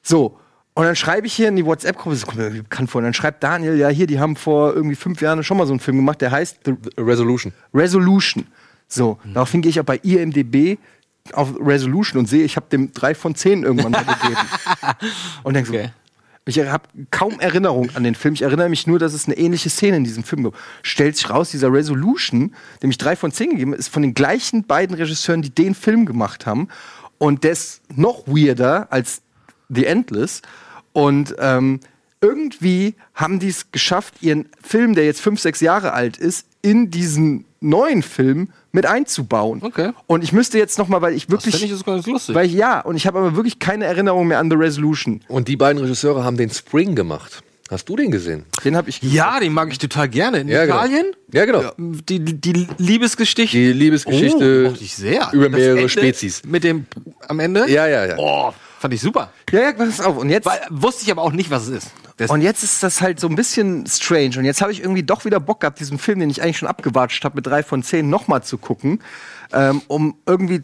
So. Und dann schreibe ich hier in die WhatsApp-Gruppe, das kommt mir irgendwie bekannt vor. Und dann schreibt Daniel, ja, hier, die haben vor irgendwie fünf Jahren schon mal so einen Film gemacht, der heißt The Resolution. Resolution. So, daraufhin gehe ich auch bei IMDB auf Resolution und sehe, ich habe dem drei von zehn irgendwann mal gegeben. und denke Okay. so, ich habe kaum Erinnerung an den Film. Ich erinnere mich nur, dass es eine ähnliche Szene in diesem Film gibt. Stellt sich raus, dieser Resolution, dem ich drei von zehn gegeben habe, ist von den gleichen beiden Regisseuren, die den Film gemacht haben. Und der ist noch weirder als The Endless. Und ähm, irgendwie haben die es geschafft, ihren Film, der jetzt fünf, sechs Jahre alt ist, in diesen neuen Film mit einzubauen. Okay. Und ich müsste jetzt noch mal, weil ich Das wirklich, finde ich ist ganz lustig. weil ich, ja, und ich habe aber wirklich keine Erinnerung mehr an The Resolution. Und die beiden Regisseure haben den Spring gemacht. Hast du den gesehen? Den habe ich. ja, den mag ich total gerne. In Ja, genau. Italien? Ja, genau. Die, die Liebesgeschichte. Die Liebesgeschichte oh, mochte ich sehr. über Das mehrere Ende Spezies. Mit dem am Ende? Ja, ja, ja. Oh, fand ich super. Ja, ja, pass auf. Und jetzt, Weil, wusste ich aber auch nicht, was es ist. Das, und jetzt ist das halt so ein bisschen strange. Und jetzt habe ich irgendwie doch wieder Bock gehabt, diesen Film, den ich eigentlich schon abgewatscht habe, mit drei von zehn nochmal zu gucken, ähm, um irgendwie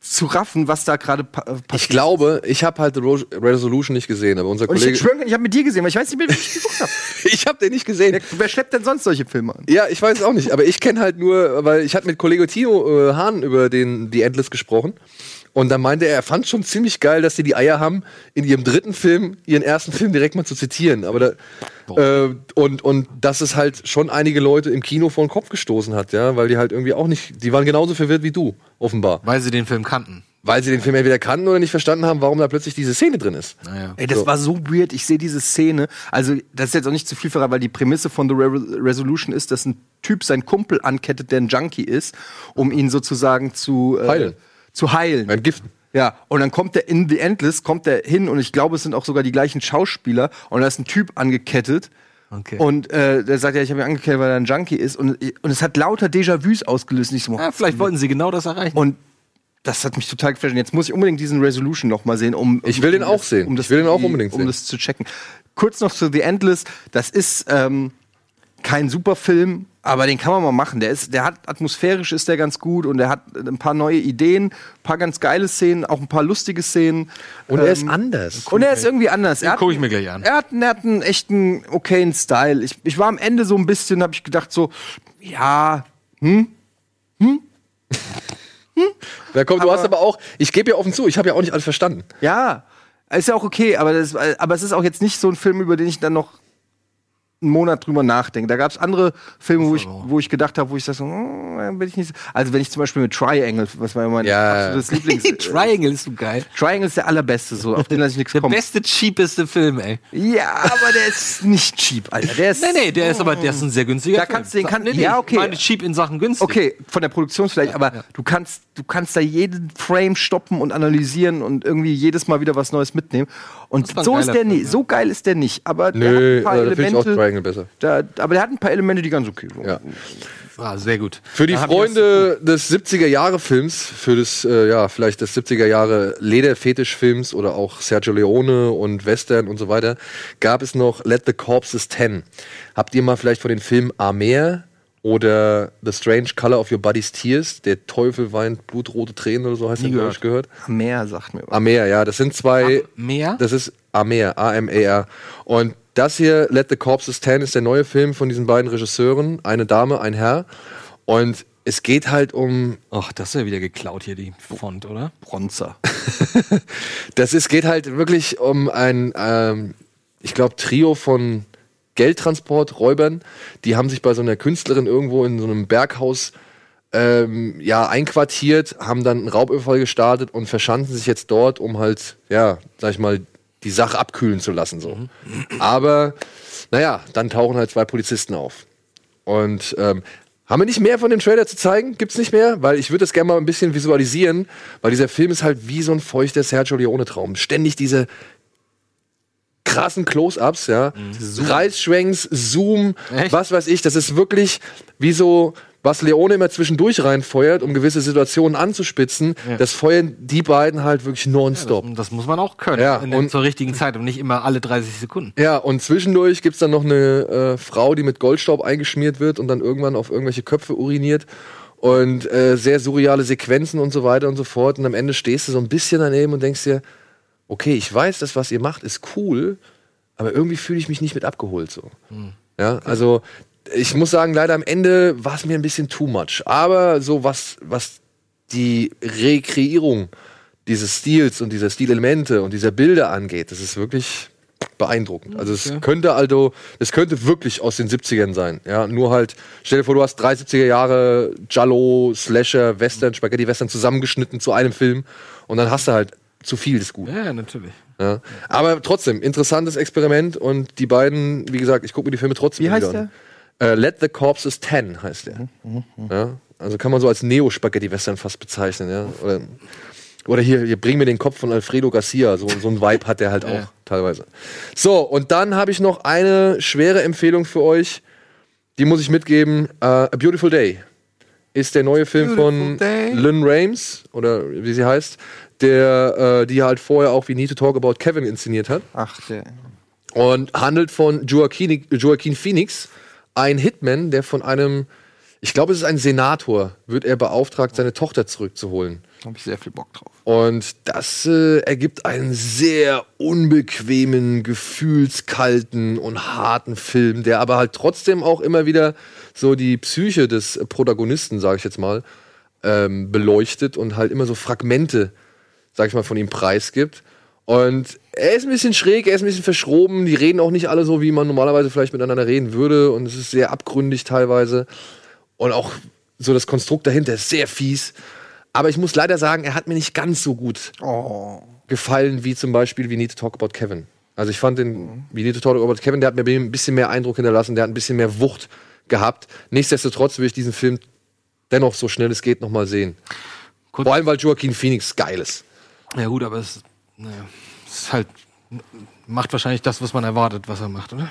zu raffen, was da gerade pa äh, Ich passiert. glaube, ich habe halt The Resolution nicht gesehen, aber unser Und ich Kollege. schwöre, ich habe mit dir gesehen, weil ich weiß nicht, mehr, wie ich geguckt habe. Ich habe den nicht gesehen. Wer, wer schleppt denn sonst solche Filme an? Ja, ich weiß es auch nicht, aber ich kenne halt nur, weil ich hatte mit Kollege Tino äh, Hahn über den The Endless gesprochen Und dann meinte er, er fand schon ziemlich geil, dass sie die Eier haben, in ihrem dritten Film ihren ersten Film direkt mal zu zitieren. Aber da, äh, und, und dass es halt schon einige Leute im Kino vor den Kopf gestoßen hat, ja, weil die halt irgendwie auch nicht, die waren genauso verwirrt wie du, offenbar. Weil sie den Film kannten. Weil sie den Film entweder kannten oder nicht verstanden haben, warum da plötzlich diese Szene drin ist. Naja. Ey, das So. war so weird. Ich sehe diese Szene. Also, das ist jetzt auch nicht zu viel verraten, weil die Prämisse von The Re Resolution ist, dass ein Typ seinen Kumpel ankettet, der ein Junkie ist, um ihn sozusagen zu äh, Heilen. Zu heilen. Entgiften. Ja, und dann kommt der in The Endless, kommt der hin und ich glaube, es sind auch sogar die gleichen Schauspieler und da ist ein Typ angekettet. Okay. Und äh, der sagt ja, ich habe ihn angekettet, weil er ein Junkie ist. Und, und es hat lauter Déjà-vus ausgelöst. Und ich so, Ja, vielleicht wollten sie genau das erreichen. und das hat mich total geflasht. Und Jetzt muss ich unbedingt diesen Resolution noch mal sehen, um Ich will den um auch das- sehen. Um das Ich will den auch unbedingt um sehen. das zu checken. Kurz noch zu The Endless. Das ist ähm, kein super Film, aber den kann man mal machen. Der ist, der hat atmosphärisch ist der ganz gut und der hat ein paar neue Ideen, ein paar ganz geile Szenen, auch ein paar lustige Szenen. Und er ist Ähm, anders. und er ist irgendwie anders. Er hat, guck ich mir gleich an. Er hat, er hat einen echten okayen Style. Ich, ich war am Ende so ein bisschen, habe ich gedacht so, ja, Da kommt, du hast aber auch, ich gebe ja offen zu, ich habe ja auch nicht alles verstanden. Ja, ist ja auch okay, aber, das, aber es ist auch jetzt nicht so ein Film, über den ich dann noch einen Monat drüber nachdenke. Da gab es andere Filme, wo ich, wo ich gedacht habe, wo ich sage, so, hm, bin ich nicht so. Also wenn ich zum Beispiel mit Triangle, was war ja mein Ja. absolutes Lieblings. Triangle ist so geil. Triangle ist der allerbeste, so auf den lasse ich nichts Der kommen. beste, cheapeste Film, ey. Ja, aber der ist nicht cheap, Alter. Der ist Nee, nee, der ist aber der ist ein sehr günstiger Da Film. kannst du den- kann- nee, nee, ja, okay. Ich meine cheap in Sachen günstig. Okay, von der Produktion vielleicht, aber du kannst, du kannst da jeden Frame stoppen und analysieren und irgendwie jedes Mal wieder was Neues mitnehmen. Und so ist der Film, nie, ja. so geil ist der nicht. Aber der hat Nö, ein paar da finde ich auch Elemente. Triangle besser. Da, aber der hat ein paar Elemente, die ganz okay sind. Ja. Ah, sehr gut. Für die Freunde des 70er Jahre Films, für das, äh, ja, vielleicht des 70er Jahre Lederfetischfilms oder auch Sergio Leone und Western und so weiter, gab es noch Let the Corpses 10. Habt ihr mal vielleicht von den Filmen Amer oder The Strange Color of Your Body's Tears, der Teufel weint blutrote Tränen oder so heißt der, glaub ich, gehört? Mehr sagt mir was. Amer, ja, das sind zwei. Amer? Das ist Amer, A-M-E-R. Und das hier, Let the Corpses 10, ist der neue Film von diesen beiden Regisseuren. Eine Dame, ein Herr. Und es geht halt um. Ach, das ist ja wieder geklaut hier, die Font, oder? Bronzer. Das ist, geht halt wirklich um ein, ähm, ich glaube, Trio von Geldtransporträubern. Die haben sich bei so einer Künstlerin irgendwo in so einem Berghaus ähm, ja, einquartiert, haben dann einen Raubüberfall gestartet und verschanzen sich jetzt dort, um halt, ja, sag ich mal, die Sache abkühlen zu lassen. So. Aber, naja, dann tauchen halt zwei Polizisten auf. Und ähm, haben wir nicht mehr von dem Trailer zu zeigen? Gibt's nicht mehr? Weil ich würde das gerne mal ein bisschen visualisieren, weil dieser Film ist halt wie so ein feuchter Sergio Leone-Traum. Ständig diese krassen Close-Ups, ja. Reißschwenks, Zoom, Echt? was weiß ich. Das ist wirklich wie so, was Leone immer zwischendurch reinfeuert, um gewisse Situationen anzuspitzen. Das feuern die beiden halt wirklich nonstop. Das muss man auch können. Ja, und- zur richtigen Zeit und nicht immer alle 30 Sekunden. Ja, und zwischendurch gibt's dann noch eine äh, Frau, die mit Goldstaub eingeschmiert wird und dann irgendwann auf irgendwelche Köpfe uriniert. Und äh, sehr surreale Sequenzen und so weiter und so fort. Und am Ende stehst du so ein bisschen daneben und denkst dir, okay, ich weiß, das, was ihr macht, ist cool, aber irgendwie fühle ich mich nicht mit abgeholt so. Ja, also ich muss sagen, leider am Ende war es mir ein bisschen too much. Aber so was, was die Rekreierung dieses Stils und dieser Stilelemente und dieser Bilder angeht, das ist wirklich beeindruckend. Also es könnte also, es könnte wirklich aus den 70ern sein. Ja, nur halt, stell dir vor, du hast drei 70er Jahre Jallo, Slasher, Western, Spaghetti Western zusammengeschnitten zu einem Film und dann hast du halt zu viel des Guten. Ja, natürlich. Ja. Aber trotzdem, interessantes Experiment und die beiden, wie gesagt, ich gucke mir die Filme trotzdem Wie heißt wieder an. Äh, Let the Corpses 10 heißt der. Ja. Also kann man so als Neo-Spaghetti-Western fast bezeichnen, ja. Oder, oder hier, hier bring mir den Kopf von Alfredo Garcia. So, so ein Vibe hat der halt auch teilweise. So, und dann habe ich noch eine schwere Empfehlung für euch. Die muss ich mitgeben. Äh, A Beautiful Day ist der neue Film von Day. Lynn Rames, oder wie sie heißt, der, äh, die halt vorher auch We Need to Talk About Kevin inszeniert hat. Ach, der. Und handelt von Joaquin, Joaquin Phoenix, ein Hitman, der von einem, ich glaube, es ist ein Senator, wird er beauftragt, seine Tochter zurückzuholen. Da habe ich sehr viel Bock drauf. Und das äh, ergibt einen sehr unbequemen, gefühlskalten und harten Film, der aber halt trotzdem auch immer wieder so die Psyche des Protagonisten, sage ich jetzt mal, ähm, beleuchtet und halt immer so Fragmente sag ich mal, von ihm preisgibt. Und er ist ein bisschen schräg, er ist ein bisschen verschroben. Die reden auch nicht alle so, wie man normalerweise vielleicht miteinander reden würde. Und es ist sehr abgründig teilweise. Und auch so das Konstrukt dahinter ist sehr fies. Aber ich muss leider sagen, er hat mir nicht ganz so gut gefallen, wie zum Beispiel We Need to Talk About Kevin. Also ich fand den We Need to Talk About Kevin, der hat mir ein bisschen mehr Eindruck hinterlassen, der hat ein bisschen mehr Wucht gehabt. Nichtsdestotrotz will ich diesen Film dennoch so schnell es geht nochmal sehen. Kurz- Vor allem, weil Joaquin Phoenix geil ist. Ja gut, aber es, naja, es ist halt macht wahrscheinlich das, was man erwartet, was er macht, oder?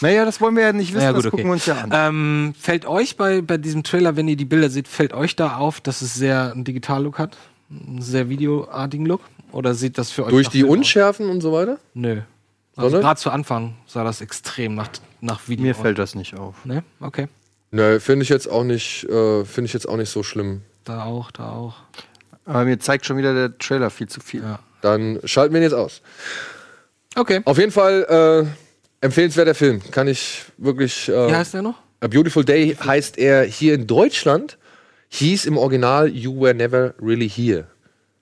Naja, das wollen wir ja nicht wissen, Ja, das gut, okay. gucken wir uns ja an. Ähm, fällt euch bei, bei diesem Trailer, wenn ihr die Bilder seht, fällt euch da auf, dass es sehr einen Digital-Look hat? Einen sehr videoartigen Look? Oder sieht das für euch Durch die Film aus? Unschärfen und so weiter? Nö. Also gerade zu Anfang sah das extrem nach, nach Video Mir fällt das nicht auf. Ne? Okay. Nö, finde ich jetzt auch nicht, äh, finde ich jetzt auch nicht so schlimm. Da auch, da auch. Aber mir zeigt schon wieder der Trailer viel zu viel. Ja. Dann schalten wir ihn jetzt aus. Okay. Auf jeden Fall äh, empfehlenswerter Film. Kann ich wirklich. Äh, Wie heißt der noch? A Beautiful Day heißt er hier in Deutschland. Hieß im Original You Were Never Really Here.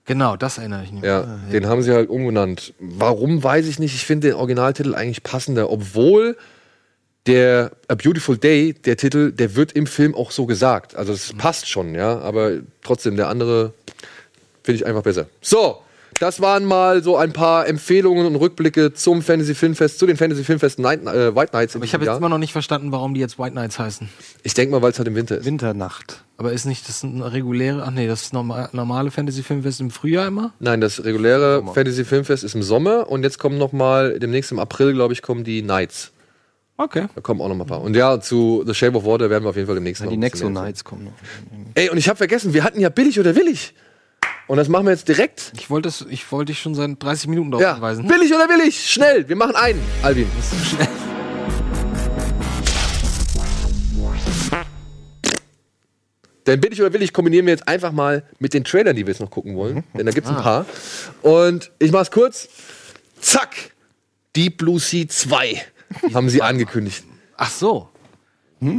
Genau, das erinnere ich mich. Ja, den haben sie halt umgenannt. Warum, weiß ich nicht. Ich finde den Originaltitel eigentlich passender, obwohl der A Beautiful Day, der Titel, der wird im Film auch so gesagt. Also es passt schon, ja, aber trotzdem, der andere finde ich einfach besser. So, das waren mal so ein paar Empfehlungen und Rückblicke zum Fantasy Filmfest, zu den Fantasy Filmfest Night, äh, White Nights. Aber ich habe jetzt immer noch nicht verstanden, warum die jetzt White Nights heißen. ich denke mal, weil es halt im Winter ist. Winternacht. Aber ist nicht das ein reguläre, ach nee, das norma normale Fantasy-Filmfest im Frühjahr immer? Nein, das reguläre Fantasy Filmfest ist im Sommer und jetzt kommen noch mal demnächst im April, glaube ich, kommen die Nights. Okay. Da kommen auch noch mal ein paar. Und ja, zu The Shape of Water werden wir auf jeden Fall demnächst Ja, noch die Nexo Nights kommen noch. Ey, und ich habe vergessen, wir hatten ja billig oder willig. Und das machen wir jetzt direkt. Ich wollte es, ich wollte dich schon seit 30 Minuten darauf Ja, hinweisen. billig oder willig, schnell. Wir machen einen, Albin. Denn billig oder willig kombinieren wir jetzt einfach mal mit den Trailern, die wir jetzt noch gucken wollen. Denn da gibt's ein paar. Und ich mach's kurz. Zack! Deep Blue Sea 2 haben sie angekündigt. Ach so.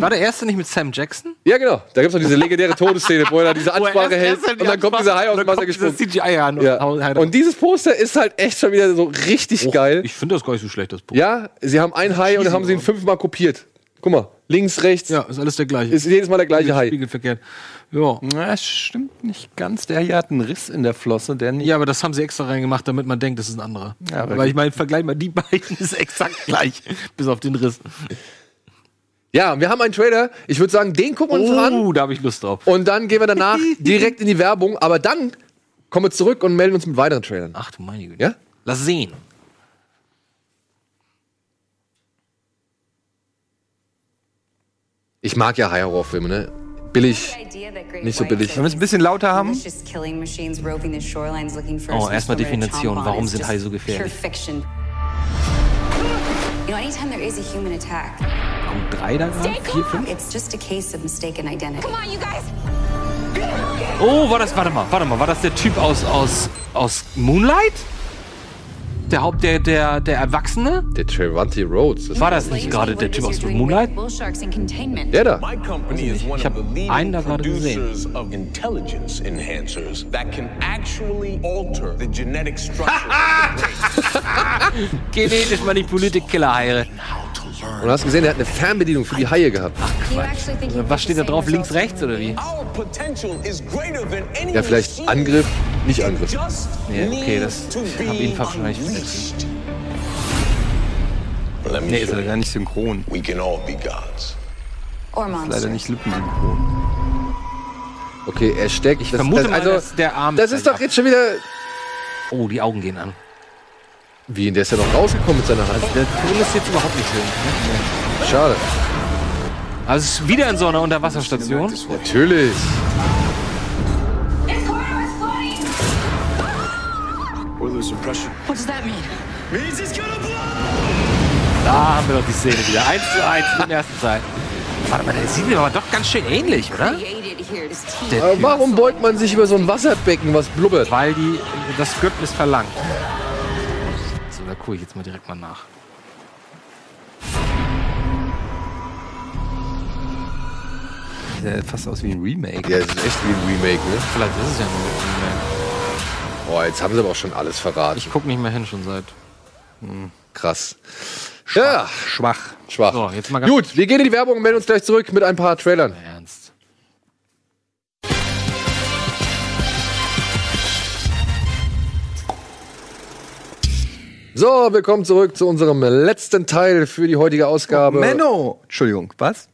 War der erste nicht mit Sam Jackson? Ja, genau. Da gibt's noch diese legendäre Todesszene, wo er da diese Ansprache hält und dann kommt dieser Hai aus dem Wasser gesprungen. CGI an. Ja. Und dieses Poster ist halt echt schon wieder so richtig geil. ich finde das gar nicht so schlecht, das Buch. Ja, sie haben einen Hai und dann haben sie ihn fünfmal kopiert. Guck mal, links, rechts, Ja, ist alles der gleiche. ist jedes Mal der gleiche Hai. Spiegelverkehrt. Ja. Na, das stimmt nicht ganz. Der hier hat einen Riss in der Flosse, der nicht. Ja, aber das haben sie extra reingemacht, damit man denkt, das ist ein anderer. Ja, aber aber ich meine, vergleich mal die beiden, ist exakt gleich. Bis auf den Riss. Ja, wir haben einen Trailer. Ich würde sagen, den gucken wir uns noch an. Oh, da habe ich Lust drauf. Und dann gehen wir danach direkt in die Werbung. Aber dann kommen wir zurück und melden uns mit weiteren Trailern. Ach du meine Güte. Ja? Lass sehen. Ich mag ja Hai-Horrorfilme, ne? Billig. Nicht so billig. Wollen wir es ein bisschen lauter haben? Oh, erstmal Definition. Warum sind Haie so gefährlich? You know, anytime there is a human attack, Kommt drei da gerade? Vier, fünf? it's just a case of mistaken identity. Come on, you guys! Oh, war das, warte mal, warte mal, war das der Typ aus, aus, aus Moonlight? Der Haupt, der, der, der Erwachsene? Der Trevante Rhodes. Das War das nicht gerade der Typ aus Moonlight? Der da. My company is one Ich hab of the einen da gerade gesehen. producers of intelligence enhancers that can actually alter the genetic structure of the brain. Genetisch manipulierte Killerhaie. Und du hast gesehen, der hat eine Fernbedienung für die Haie gehabt. Think you Was steht da drauf? Links, rechts oder wie? Ja, vielleicht. Angriff, nicht Angriff. Ja, okay, das needs to hab be ihn wahrscheinlich me Nee, ist er gar nicht synchron. Or Leider nicht lippensynchron. Okay, er steckt. Ich vermute mal, dass der Arm Das ist doch jetzt schon wieder. Oh, die Augen gehen an. Wie, der ist ja noch rausgekommen mit seiner Hand. Der Ton ist jetzt überhaupt nicht schön. Schade. Also es ist wieder in so einer Unterwasserstation. Natürlich. Da haben wir doch die Szene wieder. Eins zu eins in der ersten Zeit. Warte mal, der sieht mir aber doch ganz schön ähnlich, oder? Typ. warum beugt man sich über so ein Wasserbecken, was blubbert? Weil die, das Skript ist verlangt. Gucke ich jetzt mal direkt mal nach. Sieht ja fast aus wie ein Remake. Ja, das ist echt wie ein Remake, ne? Vielleicht ist es ja nur ein Remake. Boah, jetzt haben sie aber auch schon alles verraten. Ich guck nicht mehr hin schon seit. Krass. Ja, Schwach. schwach. So, jetzt mal ganz Gut, wir gehen in die Werbung und melden uns gleich zurück mit ein paar Trailern. ernst. So, willkommen zurück zu unserem letzten Teil für die heutige Ausgabe. Menno! Entschuldigung, was?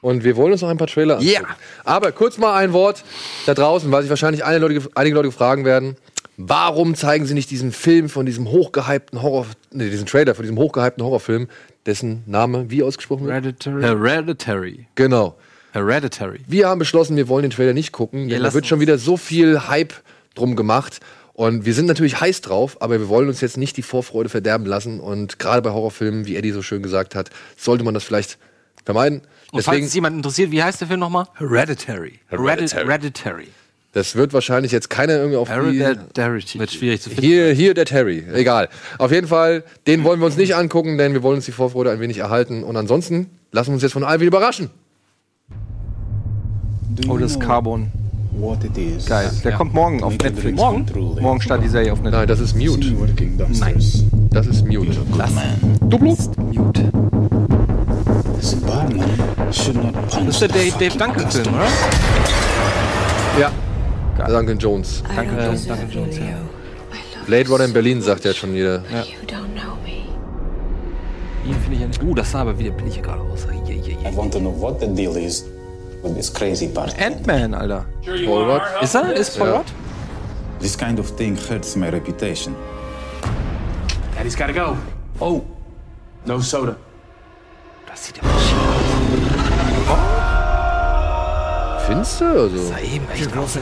Und wir wollen uns noch ein paar Trailer anschauen. Ja. Aber kurz mal ein Wort da draußen, weil sich wahrscheinlich einige Leute, einige Leute fragen werden. Warum zeigen sie nicht diesen Film von diesem hochgehypten Horror, nee, diesen Trailer von diesem hochgehypten Horrorfilm, dessen Name wie ausgesprochen wird? Hereditary. Hereditary. Genau. Hereditary. Wir haben beschlossen, wir wollen den Trailer nicht gucken, denn da lassen wird schon wieder so viel Hype drum gemacht. Und wir sind natürlich heiß drauf, aber wir wollen uns jetzt nicht die Vorfreude verderben lassen. Und gerade bei Horrorfilmen, wie Eddie so schön gesagt hat, sollte man das vielleicht vermeiden. Und falls es jemand interessiert, wie heißt der Film nochmal? Hereditary. Hereditary. Hereditary. das wird wahrscheinlich jetzt keiner irgendwie auf die, Hereditary. Wird schwierig zu finden. Hier, hier der Terry. Egal. Auf jeden Fall, den wollen wir uns nicht angucken, denn wir wollen uns die Vorfreude ein wenig erhalten. Und ansonsten lassen wir uns jetzt von Alvin überraschen. Oh, das ist Carbon. What it is. Geil. Der kommt morgen auf Netflix. Morgen? Morgen startet die Serie auf Netflix. Nein, das ist Mute. Dusters. Das ist Mute. Man. Duplo? Mute. This barman should not punch Das ist der Dave, fucking Dave Duncan Film, customer. oder? Ja. Duncan Jones. Danke, Duncan Jones. Ja. Blade Runner in Berlin, sagt ja schon jeder. Me. Ihn finde ich ja nicht. Uh, das sah aber wieder billig gerade aus. I want to know what the deal is this crazy party. Ant-Man, Alter. Paul Rudd. Ist er? Ist Paul Ja. Rudd? This kind of thing hurts my reputation. Daddy's gotta go. Oh, no soda. Das sieht aber schick Findest du? Also, aus. Eben echt aus.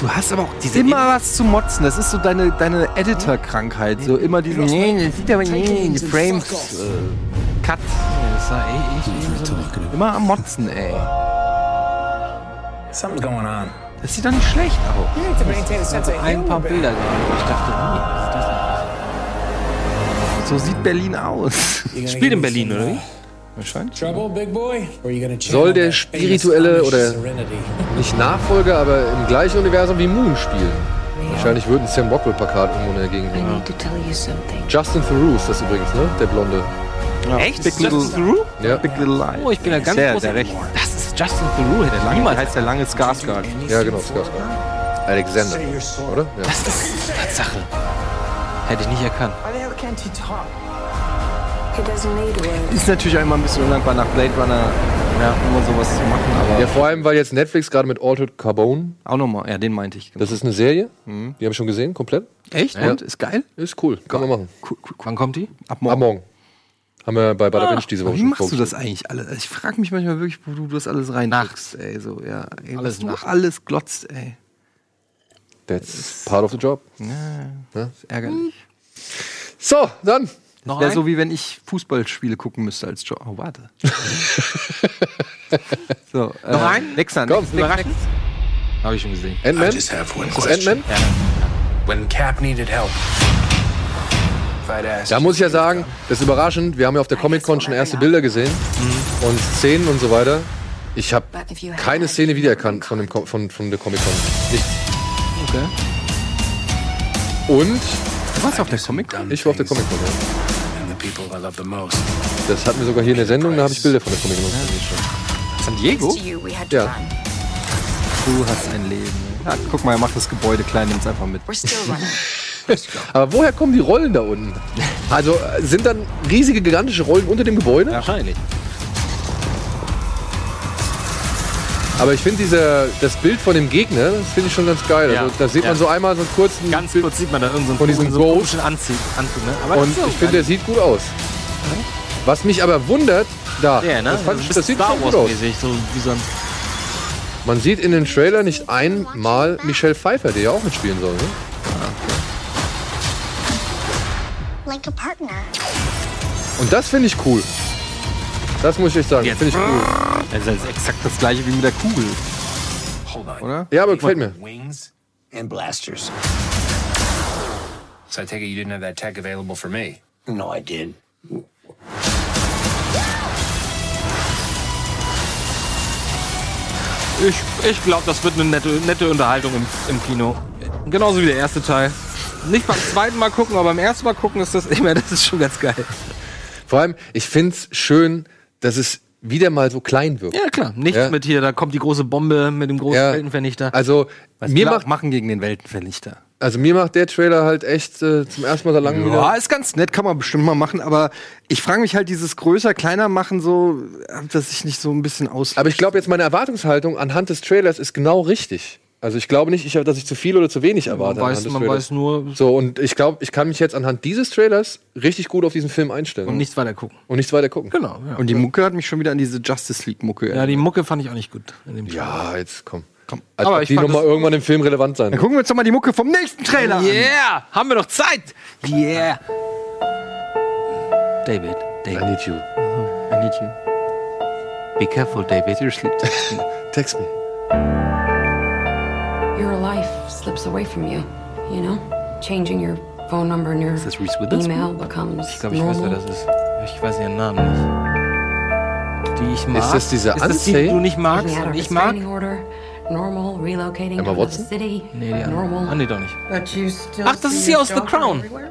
Du hast aber auch diese Immer was zu motzen. Das ist so deine, deine Editor-Krankheit. So immer diesen. Nee, das sieht aber nee, die Frames. Äh, Cut. Das sah eh eben so. Immer am Motzen, ey. Something's going on. Das sieht doch nicht schlecht aus. Ein paar Bilder Ich dachte, nee, was ist das denn? So sieht Berlin aus. Spielt in Berlin, oder wie? Soll der spirituelle oder nicht Nachfolger, aber im gleichen Universum wie Moon spielen? Wahrscheinlich würde ein Sam Rockwell-Plakat irgendwo in der Gegend hängen. need to tell you something. Justin Theroux ist das übrigens, ne? Der Blonde. Echt? Big Justin Little- Theroux? Ja, Big Little Lies. Oh, ich bin ja ganz der, groß. der recht. Das ist Justin Theroux. Hätte ich Lange niemals heißt der lange Skarsgård. ja genau, Skarsgård. Alexander, oder? Ja. Das ist Tatsache. Hätte ich nicht erkannt. Ist natürlich auch immer ein bisschen undankbar nach Blade Runner ja, immer sowas zu machen, aber ja, vor allem, weil jetzt Netflix gerade mit Altered Carbone, auch nochmal, ja, den meinte ich. das ist eine Serie, die habe ich schon gesehen, komplett. Echt? Ja. Und? Ist geil? Ist cool, kann man machen. Cool. Wann kommt die? Ab Ab morgen. morgen. Haben wir bei Bada Binge diese Woche Wie schon machst du das eigentlich alles? Ich frage mich manchmal wirklich, wo du das alles reindrückst, ey, so, ja. Ey, Alles du nachts. alles glotzt, ey. That's part of the job. Ist ärgerlich. So, dann. Noch Wäre so wie wenn ich Fußballspiele gucken müsste als Job. Oh, warte. so, äh, Noch ein? Nixon. Komm. Überraschend? Habe ich schon gesehen. Ant-Man? Ist das. Ant-Man? When Cap needed help, Da muss ich ja sagen, das ist überraschend. Wir haben ja auf der Comic-Con schon erste Bilder gesehen und Szenen und so weiter. Ich habe keine Szene wiedererkannt von, dem, von, von der Comic-Con. Nichts. Okay. Und Du warst auf der Comic? dumb ich war auf der Comic-Con. Ja. Das hatten wir sogar hier in der Sendung, da habe ich Bilder von der Comic-Con gesehen. San Diego? Ja. Du hast ein Leben. Ja, guck mal, er macht das Gebäude klein, nimmt's einfach mit. We're still running. Aber woher kommen die Rollen da unten? Also äh, sind dann riesige, gigantische Rollen unter dem Gebäude? Wahrscheinlich. Aber ich finde dieser das Bild von dem Gegner, das finde ich schon ganz geil. Ja. Also, da sieht man Ja. so einmal so einen kurzen Ganz Bild kurz sieht man da irgendeinen Von diesem so komischen Anzug, Anzug ne? Aber und ich finde, der sieht gut aus. Was mich aber wundert, da, der, ne? das, fand ich, Ein das sieht Star gut aus. mäßig, so wie so ein Man sieht in den Trailer nicht einmal Michelle Pfeiffer, die ja auch mitspielen soll. Ne? Like a partner. Und das finde ich cool. Das muss ich euch sagen, Jetzt. finde ich cool. Das ist exakt das gleiche wie mit der Kugel, Hold on. oder? Ja, aber gefällt mir. Wings and blasters. So I take it you didn't have that tech available for me. No, I did. Ich, ich glaube, das wird eine nette, nette Unterhaltung im, im Kino. genauso wie der erste Teil. Nicht beim zweiten Mal gucken, aber beim ersten Mal gucken ist das, ich meine, das ist schon ganz geil. Vor allem, ich find's schön, dass es wieder mal so klein wirkt. Ja, klar. Nichts Ja. mit hier, da kommt die große Bombe mit dem großen Ja. Weltenvernichter. Also, Was mir macht, machen gegen den Weltenvernichter. also mir macht der Trailer halt echt äh, zum ersten Mal so lange Ja, wieder. ist ganz nett, kann man bestimmt mal machen, aber ich frage mich halt, dieses größer, kleiner machen so, ob das sich nicht so ein bisschen aus. Aber ich glaube jetzt, meine Erwartungshaltung anhand des Trailers ist genau richtig. Also ich glaube nicht, ich, dass ich zu viel oder zu wenig erwarte. man weiß, man weiß nur So, und ich glaube, ich kann mich jetzt anhand dieses Trailers richtig gut auf diesen Film einstellen. und nichts weiter gucken. Und nichts weiter gucken. Genau. Ja. Und die Mucke hat mich schon wieder an diese Justice League Mucke. ja, erinnert. die Mucke fand ich auch nicht gut. in dem Trailer. Ja, jetzt komm. Komm. Als Aber ob ich die nochmal irgendwann im Film relevant sein. Dann gucken wir uns doch mal die Mucke vom nächsten Trailer an. Yeah! Haben wir noch Zeit? Yeah! David, I David, need you. I need you. be careful, David. Seriously. Text me. Your life slips away from you, you know? Changing your phone number and your das Reese email becomes Ich glaube, ich weiß, wer normal. das ist. Ich weiß ihren Namen nicht. Die ich mag. Ist das diese ist das die, die du nicht magst und ich mag? normal, relocating Emma Watson? city, Nee, die normal. Ah, nee, doch nicht. But you still Ach, das ist sie aus The Crown. everywhere?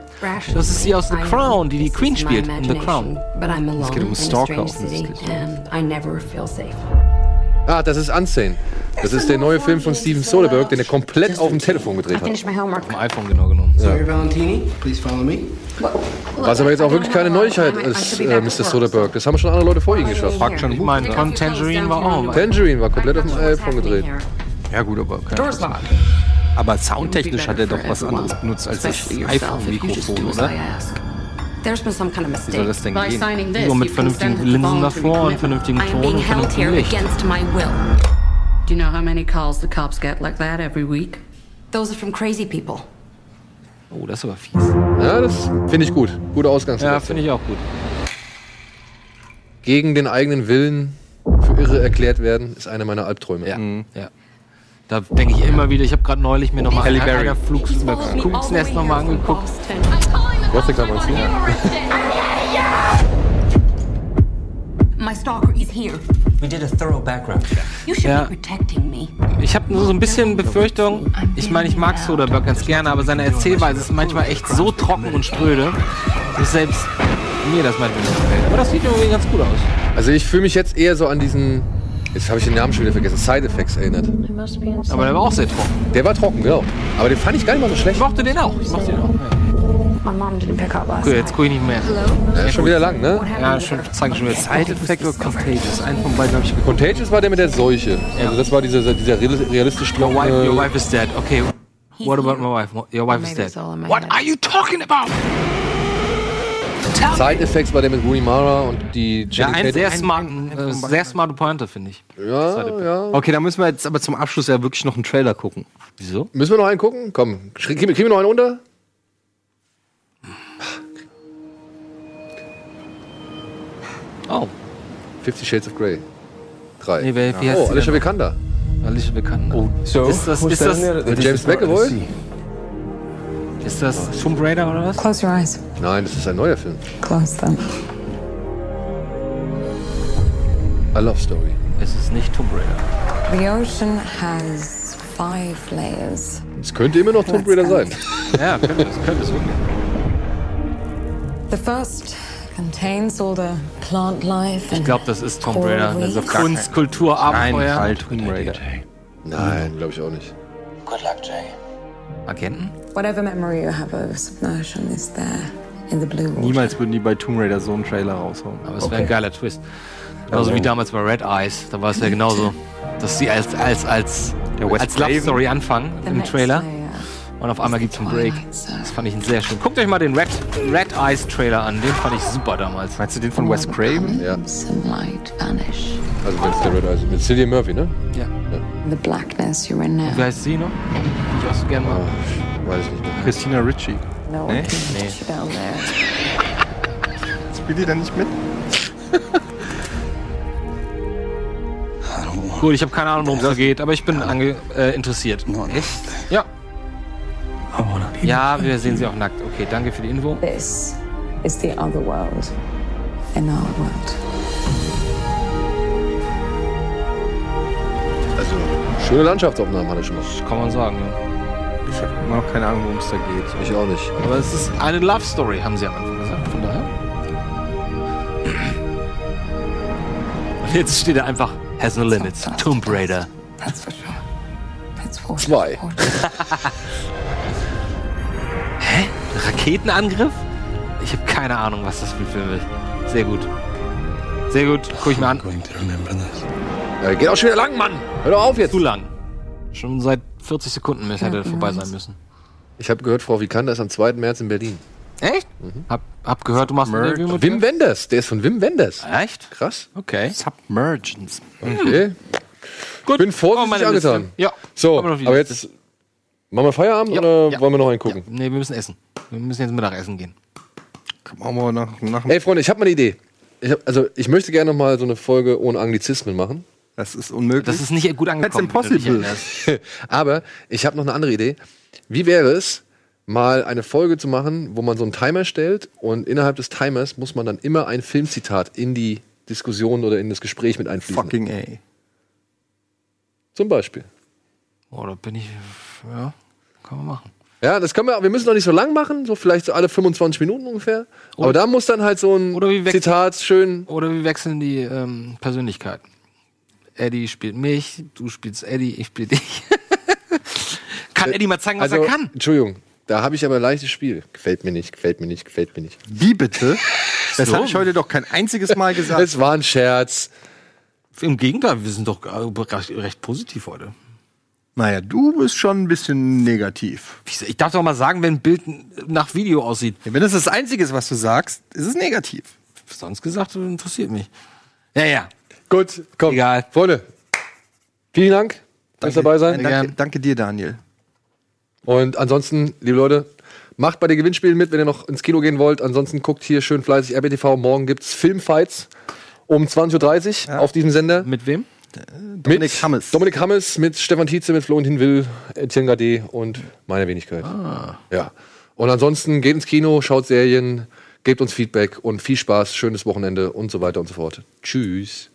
Das ist sie aus The. Crown, die die Queen spielt in The Crown. imagination, But I'm alone geht um Stalker offensichtlich. and I never feel safe. Ah, das ist Unsane. Das ist der neue Film von Steven Soderbergh, den er komplett auf dem Telefon gedreht hat. homework. Im iPhone genau genommen. Sawyer Valentini, please follow me. Was aber jetzt auch wirklich keine Neuigkeit ist, äh, Mr. Soderbergh. Das haben schon andere Leute vor ihm geschafft. Fragt schon Ich meine, Con Tangerine war auch. Tangerine war komplett auf dem iPhone gedreht. Ja, gut, aber. Okay. Aber soundtechnisch hat er doch was anderes benutzt als das iPhone-Mikrofon, oder? There's been some kind of Wie soll mistake. das denn By gehen? this, Nur mit vernünftigen consented to Linsen davor und vernünftigen Ton und vernünftigem Licht. against my will. Do you know how many calls the cops get like that every week? Those are from crazy people. Oh, das ist aber fies. Ja, das finde ich gut. Gute Ja, Ausgangslage. finde ich auch gut. Gegen den eigenen Willen für irre erklärt werden, ist einer meiner Albträume. Ja. ja. Da denke ich immer wieder, ich habe gerade neulich mir nochmal Halle ein Berry. Flugs Kuckucksnest nochmal angeguckt. Gothic damals, ja. My stalker is here. We did a thorough background check. You should Ja. be protecting me. Ich habe nur so ein bisschen Befürchtung, ich meine, ich mag Soderbergh ganz gerne, aber seine Erzählweise ist manchmal echt so trocken und spröde, dass selbst mir das manchmal nicht gefällt. Aber das sieht irgendwie ganz gut aus. Also ich fühle mich jetzt eher so an diesen, jetzt habe ich den Namen schon wieder vergessen, Side Effects erinnert. Aber der war auch sehr trocken. Der war trocken, genau. Aber den fand ich gar nicht mal so Ich schlecht. mochte den auch. Ich mochte den auch. Ja. Okay, jetzt gucke ich nicht mehr. Ist schon wieder lang, ne? Ja, schon, zeigen schon wieder. Side Effect oder Contagious? Einen von beiden habe ich geguckt. Contagious war der mit der Seuche. Also das war dieser, dieser real- realistisch Your wife, your trockene... wife is dead. Okay. What about my wife? Your wife is dead. What are you talking about? Side Effects war der mit Rooney Mara und die Ja, Channing ein sehr smart, äh, sehr smarte Pointe, finde ich. Ja, ja. Okay, dann müssen wir jetzt aber zum Abschluss ja wirklich noch einen Trailer gucken. Wieso? Müssen wir noch einen gucken? Komm, kriegen wir kriegen wir noch einen unter? Oh, Fifty Shades of Grey. Drei. Nee, wer- wie heißt oh, Alicia denn? Vikander. Alicia Bekannt. Oh, So, ist das, who's ist das, this James is the McAvoy? sea? ist das Tomb Raider oder was? Close your eyes. Nein, das ist ein neuer Film. Close them. A Love Story. Es ist nicht Tomb Raider. The ocean has five layers. Es könnte immer noch Tomb Raider sein. Ja, könnte es, könnte es wirklich. The first Ich glaube, das ist Tomb Raider. Das ist Reef. Kunst, Kultur, Abenteuer. Fall Tomb Raider. Nein, glaube ich auch nicht. Good luck, Jay. Agenten? whatever memory you have of submersion is there in the blue water. Niemals würden die bei Tomb Raider so einen Trailer raushauen. Aber es wäre ein geiler Twist. Genauso wie damals bei Red Eyes. Da war es ja genauso, dass sie als, als, als, als Love. Story anfangen The im Trailer. Und auf einmal gibt es einen Break. Das fand ich sehr schön. Guckt euch mal den Red, Red Eyes Trailer an. Den fand ich super damals. Meinst du den von Wes Craven? Ja. Some light vanish. Also wenn es der Red Eyes ist. Mit Cillian Murphy, ne? Ja. The blackness you're in now. Wie heißt sie noch? Ich auch so gerne mal. Weiß ich nicht mehr. Christina Ritchie. No Nee? there. Spielt die da nicht mit? Gut, ich habe keine Ahnung, worum es da geht, aber ich bin ange äh, interessiert. Echt? Ja. Ja, wir sehen sie auch nackt. Okay, danke für die Info. This is the other world in our world. Also, schöne Landschaftsaufnahmen hatte ich schon mal. Kann man sagen. Ja. Ich habe immer noch keine Ahnung, worum es da geht. Ich auch nicht. Aber es ist eine Love Story, haben sie am Anfang gesagt. Von daher. Und jetzt steht er einfach, has no limits. Tomb Raider. That's for sure. It's for Zwei. Raketenangriff? Ich habe keine Ahnung, was das für ein Film ist. Sehr gut. Sehr gut. Guck ich mir an. Ja, geht auch schon wieder lang, Mann. Hör doch auf jetzt. Zu lang. Schon seit 40 Sekunden müssen hätte vorbei sein müssen. Ich habe gehört, Frau Vikander ist am 2. März in Berlin. Echt? Hab, hab gehört, du machst ein Interview mit Wim Wenders. Der ist von Wim Wenders. Echt? Krass. Okay. Submergence. Okay. Gut. Bin vorsichtig meine angetan. Ja. So, aber Liste. jetzt machen wir Feierabend Ja, oder ja. wollen wir noch einen gucken? Nee, wir müssen essen. Wir müssen jetzt Mittagessen gehen. Machen wir nach, nach Ey, Freunde, ich habe mal eine Idee. Ich hab, also, ich möchte gerne noch mal so eine Folge ohne Anglizismen machen. Das ist unmöglich. Das ist nicht gut angekommen. That's impossible. Aber ich habe noch eine andere Idee. Wie wäre es, mal eine Folge zu machen, wo man so einen Timer stellt und innerhalb des Timers muss man dann immer ein Filmzitat in die Diskussion oder in das Gespräch mit einfließen. Fucking A. Zum Beispiel. Oh, da bin ich. Ja, kann man machen. Ja, das können wir, wir müssen noch nicht so lang machen, so vielleicht so alle 25 Minuten ungefähr. Aber da muss dann halt so ein Oder wie wechseln- Zitat schön. Oder wir wechseln die ähm, Persönlichkeiten. Eddie spielt mich, du spielst Eddie, ich spiele dich. kann Eddie mal zeigen, was also, er kann? Entschuldigung, da habe ich aber ein leichtes Spiel. Gefällt mir nicht, gefällt mir nicht, gefällt mir nicht. Wie bitte? Das So. habe ich heute doch kein einziges Mal gesagt. Es war ein Scherz. Im Gegenteil, wir sind doch äh, recht, recht positiv heute. Naja, du bist schon ein bisschen negativ. Ich darf doch mal sagen, wenn ein Bild nach Video aussieht. Ja, wenn das das Einzige ist, was du sagst, ist es negativ. Sonst gesagt, interessiert mich. Ja, ja. Gut, komm. Egal. Freunde, vielen Dank fürs dabei sein. Danke, danke dir, Daniel. Und ansonsten, liebe Leute, macht bei den Gewinnspielen mit, wenn ihr noch ins Kino gehen wollt. Ansonsten guckt hier schön fleißig RBTV. Morgen gibt's Filmfights um 20.30 Uhr auf diesem Sender. Mit wem? Äh, Dominik mit Hammes. Dominik Hammes mit Stefan Tietze, mit Florentin Will, Etienne Gade und meiner Wenigkeit. Ah. Ja. Und ansonsten geht ins Kino, schaut Serien, gebt uns Feedback und viel Spaß, schönes Wochenende und so weiter und so fort. Tschüss.